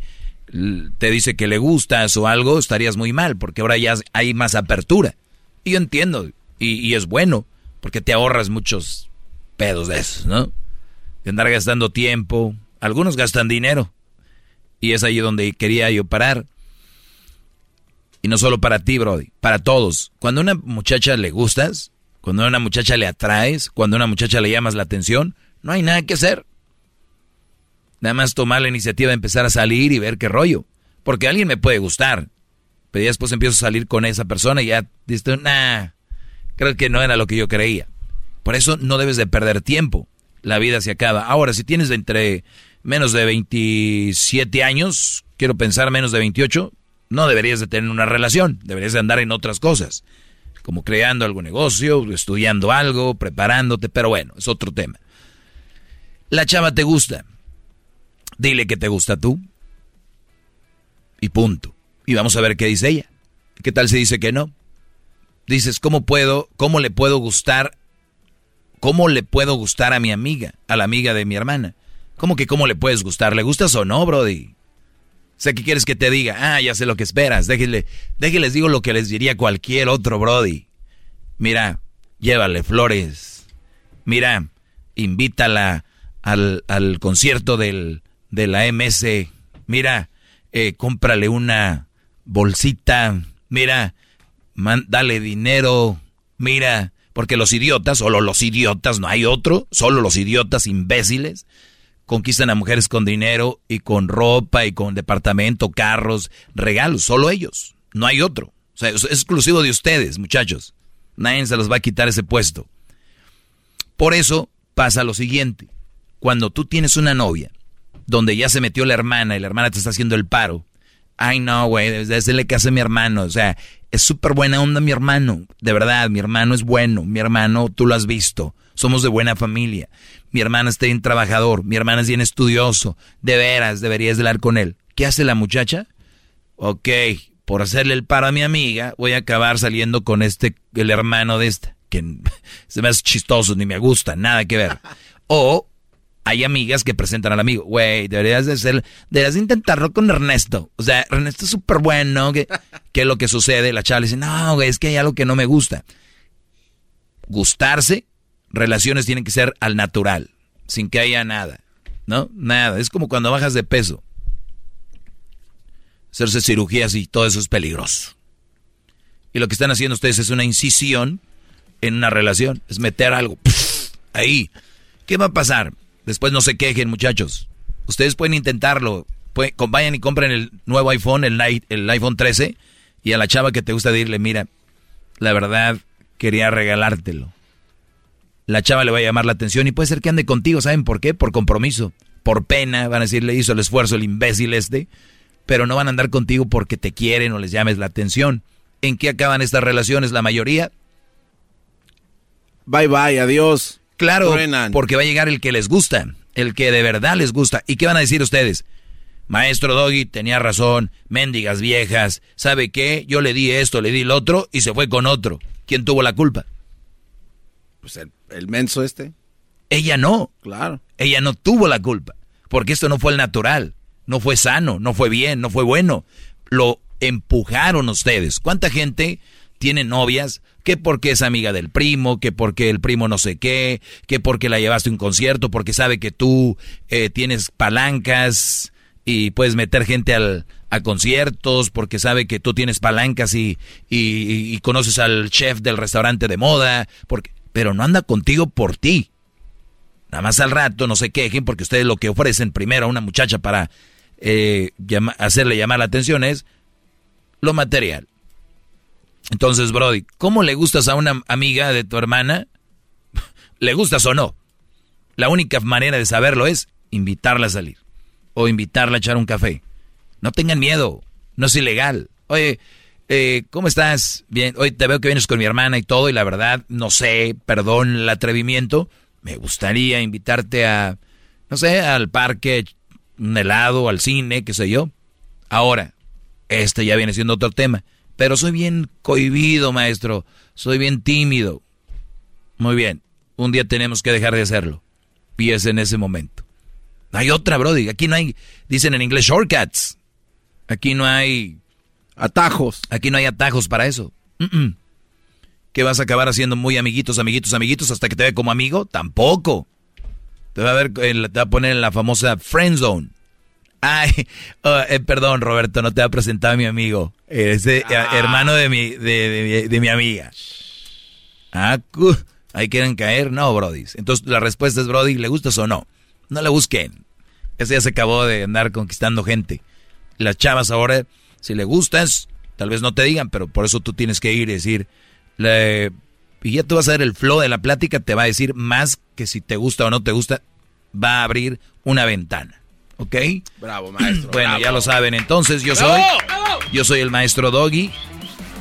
te dice que le gustas o algo, estarías muy mal, porque ahora ya hay más apertura. Y yo entiendo, y, y es bueno, porque te ahorras muchos pedos de esos, ¿no? De andar gastando tiempo, algunos gastan dinero, y es ahí donde quería yo parar. Y no solo para ti, Brody, para todos. Cuando a una muchacha le gustas, cuando a una muchacha le atraes, cuando a una muchacha le llamas la atención, no hay nada que hacer. Nada más tomar la iniciativa de empezar a salir y ver qué rollo. Porque alguien me puede gustar. Pero ya después empiezo a salir con esa persona y ya dices, nah, creo que no era lo que yo creía. Por eso no debes de perder tiempo. La vida se acaba. Ahora, si tienes entre menos de 27 años, quiero pensar menos de 28, no deberías de tener una relación, deberías de andar en otras cosas, como creando algún negocio, estudiando algo, preparándote, pero bueno, es otro tema. La chava te gusta, dile que te gusta tú y punto. Y vamos a ver qué dice ella. ¿Qué tal si dice que no? Dices, ¿cómo puedo, cómo le puedo gustar, cómo le puedo gustar a mi amiga, a la amiga de mi hermana? ¿Cómo que cómo le puedes gustar? ¿Le gustas o no, Brody? Sé que quieres que te diga, ah, ya sé lo que esperas. Déjenle, déjenles digo lo que les diría cualquier otro Brody. Mira, llévale flores. Mira, invítala al, al concierto del, de la MS. Mira, eh, cómprale una bolsita. Mira, dale dinero. Mira, porque los idiotas, solo los idiotas, no hay otro, solo los idiotas imbéciles conquistan a mujeres con dinero y con ropa y con departamento, carros, regalos, solo ellos, no hay otro. O sea, es exclusivo de ustedes, muchachos. Nadie se los va a quitar ese puesto. Por eso pasa lo siguiente. Cuando tú tienes una novia donde ya se metió la hermana y la hermana te está haciendo el paro. Ay, no, güey, desde le que hace mi hermano. O sea, es súper buena onda mi hermano. De verdad, mi hermano es bueno. Mi hermano, tú lo has visto. Somos de buena familia. Mi hermana está bien trabajador. Mi hermana es bien estudioso. De veras, deberías hablar con él. ¿Qué hace la muchacha? Ok, por hacerle el paro a mi amiga, voy a acabar saliendo con este, el hermano de esta. Que se me hace chistoso, ni me gusta, nada que ver. O hay amigas que presentan al amigo, güey, deberías de ser, deberías de intentarlo con Ernesto. O sea, Ernesto es súper bueno, ¿qué, ¿qué es lo que sucede? La chava le dice, no, güey, es que hay algo que no me gusta. Gustarse, relaciones tienen que ser al natural, sin que haya nada, ¿no? Nada, es como cuando bajas de peso. Hacerse cirugías y todo eso es peligroso. Y lo que están haciendo ustedes es una incisión en una relación, es meter algo ahí. ¿Qué va a pasar? Después no se quejen, muchachos. Ustedes pueden intentarlo. vayan y compren el nuevo iPhone, el, el iPhone 13, y a la chava que te gusta decirle, mira, la verdad, quería regalártelo. La chava le va a llamar la atención y puede ser que ande contigo, ¿saben por qué? Por compromiso. Por pena, van a decirle, hizo el esfuerzo el imbécil este, pero no van a andar contigo porque te quieren o les llames la atención. ¿En qué acaban estas relaciones la mayoría? Bye bye, adiós. Claro, porque va a llegar el que les gusta, el que de verdad les gusta. ¿Y qué van a decir ustedes? Maestro Doggy tenía razón, mendigas viejas, ¿sabe qué? Yo le di esto, le di el otro y se fue con otro. ¿Quién tuvo la culpa? Pues el, el menso este. Ella no. Claro. Ella no tuvo la culpa, porque esto no fue el natural, no fue sano, no fue bien, no fue bueno. Lo empujaron ustedes. ¿Cuánta gente tiene novias que porque es amiga del primo, que porque el primo no sé qué, que porque la llevaste a un concierto, porque sabe que tú eh, tienes palancas y puedes meter gente al, a conciertos, porque sabe que tú tienes palancas y, y, conoces al chef del restaurante de moda, porque, pero no anda contigo por ti. Nada más al rato no se quejen porque ustedes lo que ofrecen primero a una muchacha para eh, hacerle llamar la atención es lo material Entonces, Brody, ¿cómo le gustas a una amiga de tu hermana? ¿Le gustas o no? La única manera de saberlo es invitarla a salir o invitarla a echar un café. No tengan miedo, no es ilegal. Oye, eh, ¿cómo estás? Bien, hoy te veo que vienes con mi hermana y todo, y la verdad, no sé, perdón el atrevimiento, me gustaría invitarte a, no sé, al parque, un helado, al cine, qué sé yo. Ahora, este ya viene siendo otro tema, pero soy bien cohibido, maestro, soy bien tímido. Muy bien, un día tenemos que dejar de hacerlo. Y es en ese momento. No hay otra, Brody. Aquí no hay, dicen en inglés, shortcuts. Aquí no hay atajos. Aquí no hay atajos para eso. ¿Qué vas a acabar haciendo muy amiguitos, amiguitos, amiguitos hasta que te ve como amigo? Tampoco. Te va a, ver, te va a poner en la famosa friend zone. Ay, oh, eh, perdón, Roberto, no te ha presentado a mi amigo. Ese ah. hermano de mi, de, de mi amiga. Ah, ahí quieren caer. No, Brody. Entonces la respuesta es, Brody, ¿le gustas o no? No le busquen. Ese ya se acabó de andar conquistando gente. Las chavas ahora, si le gustas, tal vez no te digan, pero por eso tú tienes que ir y decir, y ya tú vas a ver el flow de la plática, te va a decir más que si te gusta o no te gusta, va a abrir una ventana. ¿Ok? Bravo, maestro. bueno, ya lo saben. Entonces, yo soy. Yo soy el maestro Doggy.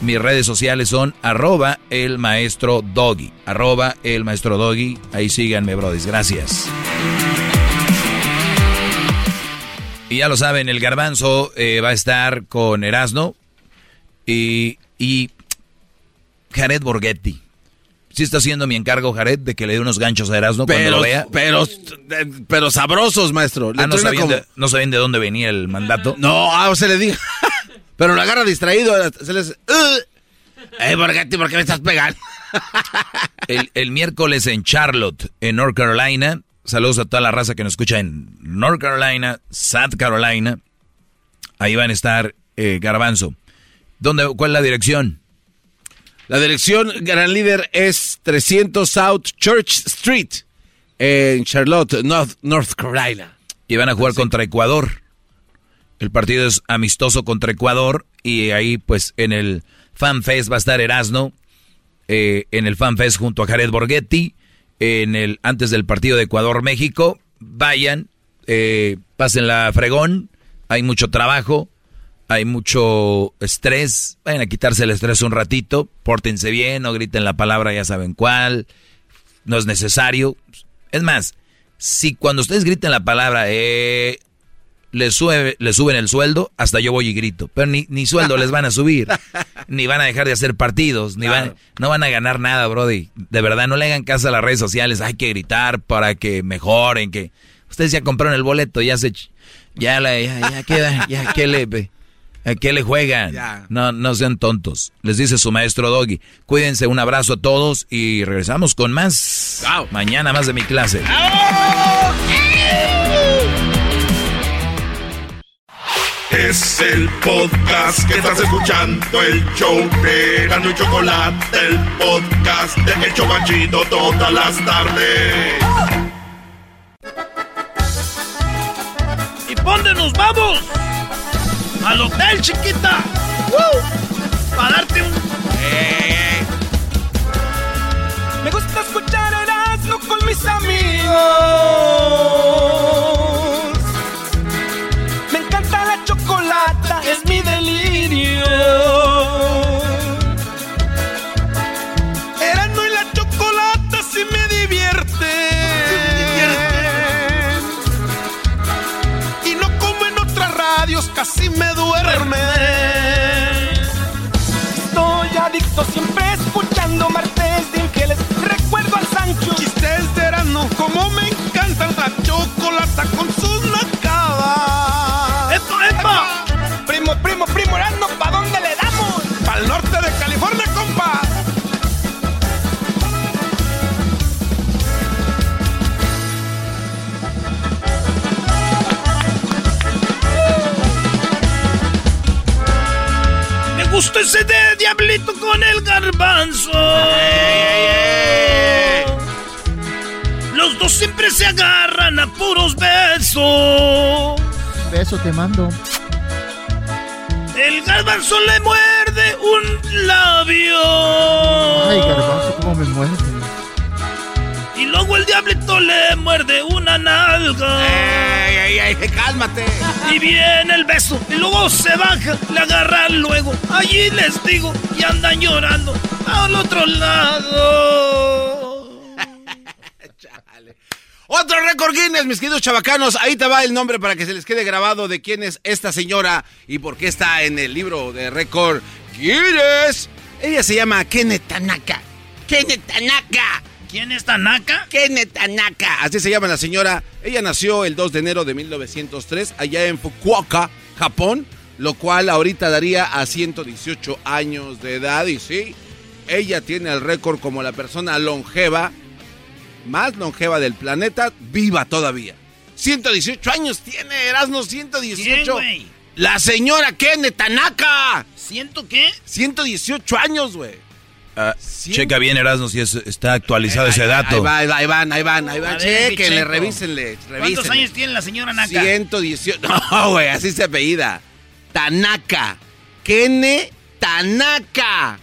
Mis redes sociales son arroba el maestro Doggy. Arroba el maestro Doggy. Ahí síganme, brodis. Gracias. Y ya lo saben, el garbanzo eh, va a estar con Erasno y, y Jared Borghetti. Sí está haciendo mi encargo, Jared, de que le dé unos ganchos a Erasmo cuando lo vea. Pero, pero sabrosos, maestro. Ah, no, sabían de, no, sabían de, dónde venía el mandato. No, ah, se le diga. pero lo agarra distraído. Se les... Eh, Borghetti, ¿por qué me estás pegando? el, el miércoles en Charlotte, en North Carolina, Saludos a toda la raza que nos escucha en North Carolina, South Carolina. Ahí van a estar eh, Garbanzo. ¿Dónde, ¿Cuál es la dirección? La dirección, gran líder, es 300 South Church Street en Charlotte, North, North Carolina. Y van a jugar contra Ecuador. El partido es amistoso contra Ecuador y ahí pues en el Fan Fest va a estar Erasno, eh, en el Fan Fest junto a Jared Borghetti en el antes del partido de Ecuador-México. Vayan, eh, pasen la fregón, hay mucho trabajo, hay mucho estrés, vayan a quitarse el estrés un ratito, pórtense bien, no griten la palabra, ya saben cuál, no es necesario. Es más, si cuando ustedes griten la palabra, eh, les, sube, les suben el sueldo, hasta yo voy y grito. Pero ni, ni sueldo les van a subir, ni van a dejar de hacer partidos, ni van, no van a ganar nada, Brody. De verdad, no le hagan caso a las redes sociales, hay que gritar para que mejoren, que ustedes ya compraron el boleto, ya se ya la, ya, ya queda, ya que le ¿A qué le juegan? No, no sean tontos. Les dice su maestro Doggy. Cuídense, un abrazo a todos y regresamos con más. Mañana más de mi clase. Es el podcast que estás escuchando, el show de Gano y Chocolate, el podcast de El Chocachito todas las tardes. ¿Y dónde nos vamos? Al hotel, chiquita. Para darte un... Me gusta escuchar Erasmo con mis amigos. Chocolata con sus nacadas. Primo, primo, primo, Erasmo, ¿pa' dónde le damos? Al norte de California, compa. Me gusta ese de diablito con el garbanzo. Los dos siempre se agarran a puros besos. Beso te mando. El garbanzo le muerde muerde un labio. Ay, garbanzo, cómo me muerde. Y luego el diablito le muerde una nalga. ¡Ey, ey, ey! ¡Cálmate! Y viene el beso. Y luego se baja, le agarran luego. Allí les digo, y andan llorando al otro lado. Otro récord Guinness, mis queridos chavacanos. Ahí te va el nombre para que se les quede grabado de quién es esta señora y por qué está en el libro de récord Guinness. Ella se llama Kenneth Tanaka. Kenneth Tanaka. ¿Quién es Tanaka? Kenneth Tanaka. Así se llama la señora. Ella nació el 2 de enero de 1903 allá en Fukuoka, Japón, lo cual ahorita daría a 118 años de edad. Y sí, ella tiene el récord como la persona longeva, más longeva del planeta, viva todavía. 118 años tiene, Erasmo, 118. ¿Quién, güey? La señora Kenneth Tanaka. ¿Siento qué? 118 años, güey. Ah, checa bien, Erasmo, si es- está actualizado ese dato. Ahí va, ahí va, ahí van, ahí van, ahí van. Chequenle, Checo. revísenle, ¿Cuántos revísenle. años tiene la señora Naka? 118. No, güey, así se apellida. Tanaka. Kene Tanaka.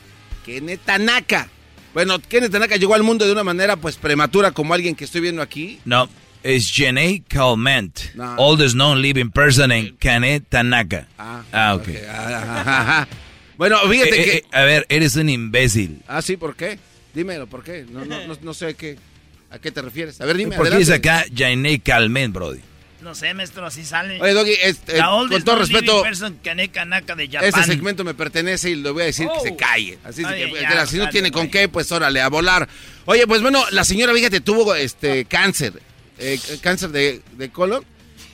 Kene Tanaka. Bueno, Kene Tanaka llegó al mundo de una manera pues prematura como alguien que estoy viendo aquí. No, es Jenny Calment, No. oldest known living person en Kane Tanaka. Ah, ok. Ajá. Bueno, fíjate Eh, que... eh, a ver, eres un imbécil. Ah, sí, ¿por qué? Dímelo, ¿por qué? No, no, no, no sé a qué, a qué te refieres. A ver, dime, ¿Por qué adelante. es acá Jenny Calment, Brody? No sé, maestro, así sale. Oye, Doggy, este, con todo respeto. Ese segmento me pertenece y le voy a decir que se calle. Así Ay, que, ya, si no dale, tiene con qué, pues órale, a volar. Oye, pues bueno, la señora, fíjate, tuvo este cáncer. eh, cáncer de, de colon.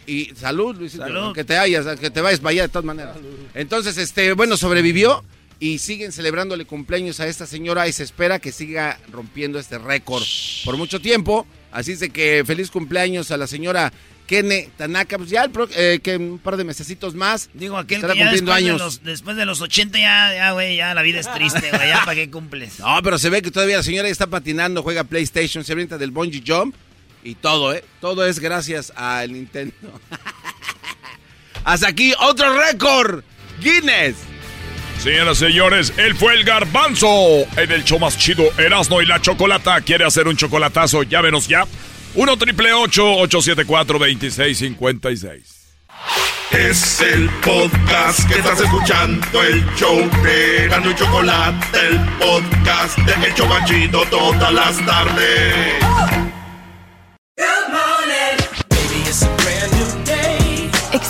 Y salud, Luisito. Salud. Que te hayas, que te vayas para allá de todas maneras. Entonces, este, bueno, sobrevivió y siguen celebrándole cumpleaños a esta señora y se espera que siga rompiendo este récord por mucho tiempo. Así es de que feliz cumpleaños a la señora Kene Tanaka. Pues ya el pro- eh, que un par de mesecitos más. Digo, aquel estará que ya cumpliendo después, años. De los, después de los 80 ya, ya, güey, ya la vida es triste, güey, ya para qué cumples. No, pero se ve que todavía la señora está patinando, juega PlayStation, se avienta del bungee jump y todo, ¿eh? Todo es gracias al Nintendo. Hasta aquí otro récord. Guinness. Señoras y señores, él fue el garbanzo en el show más chido Erasno y la Chocolata. ¿Quiere hacer un chocolatazo? Llámenos ya. 1 triple 874 2656. Es el podcast que estás escuchando, el show de Gano y Chocolate, el podcast de El Chobachito todas las tardes.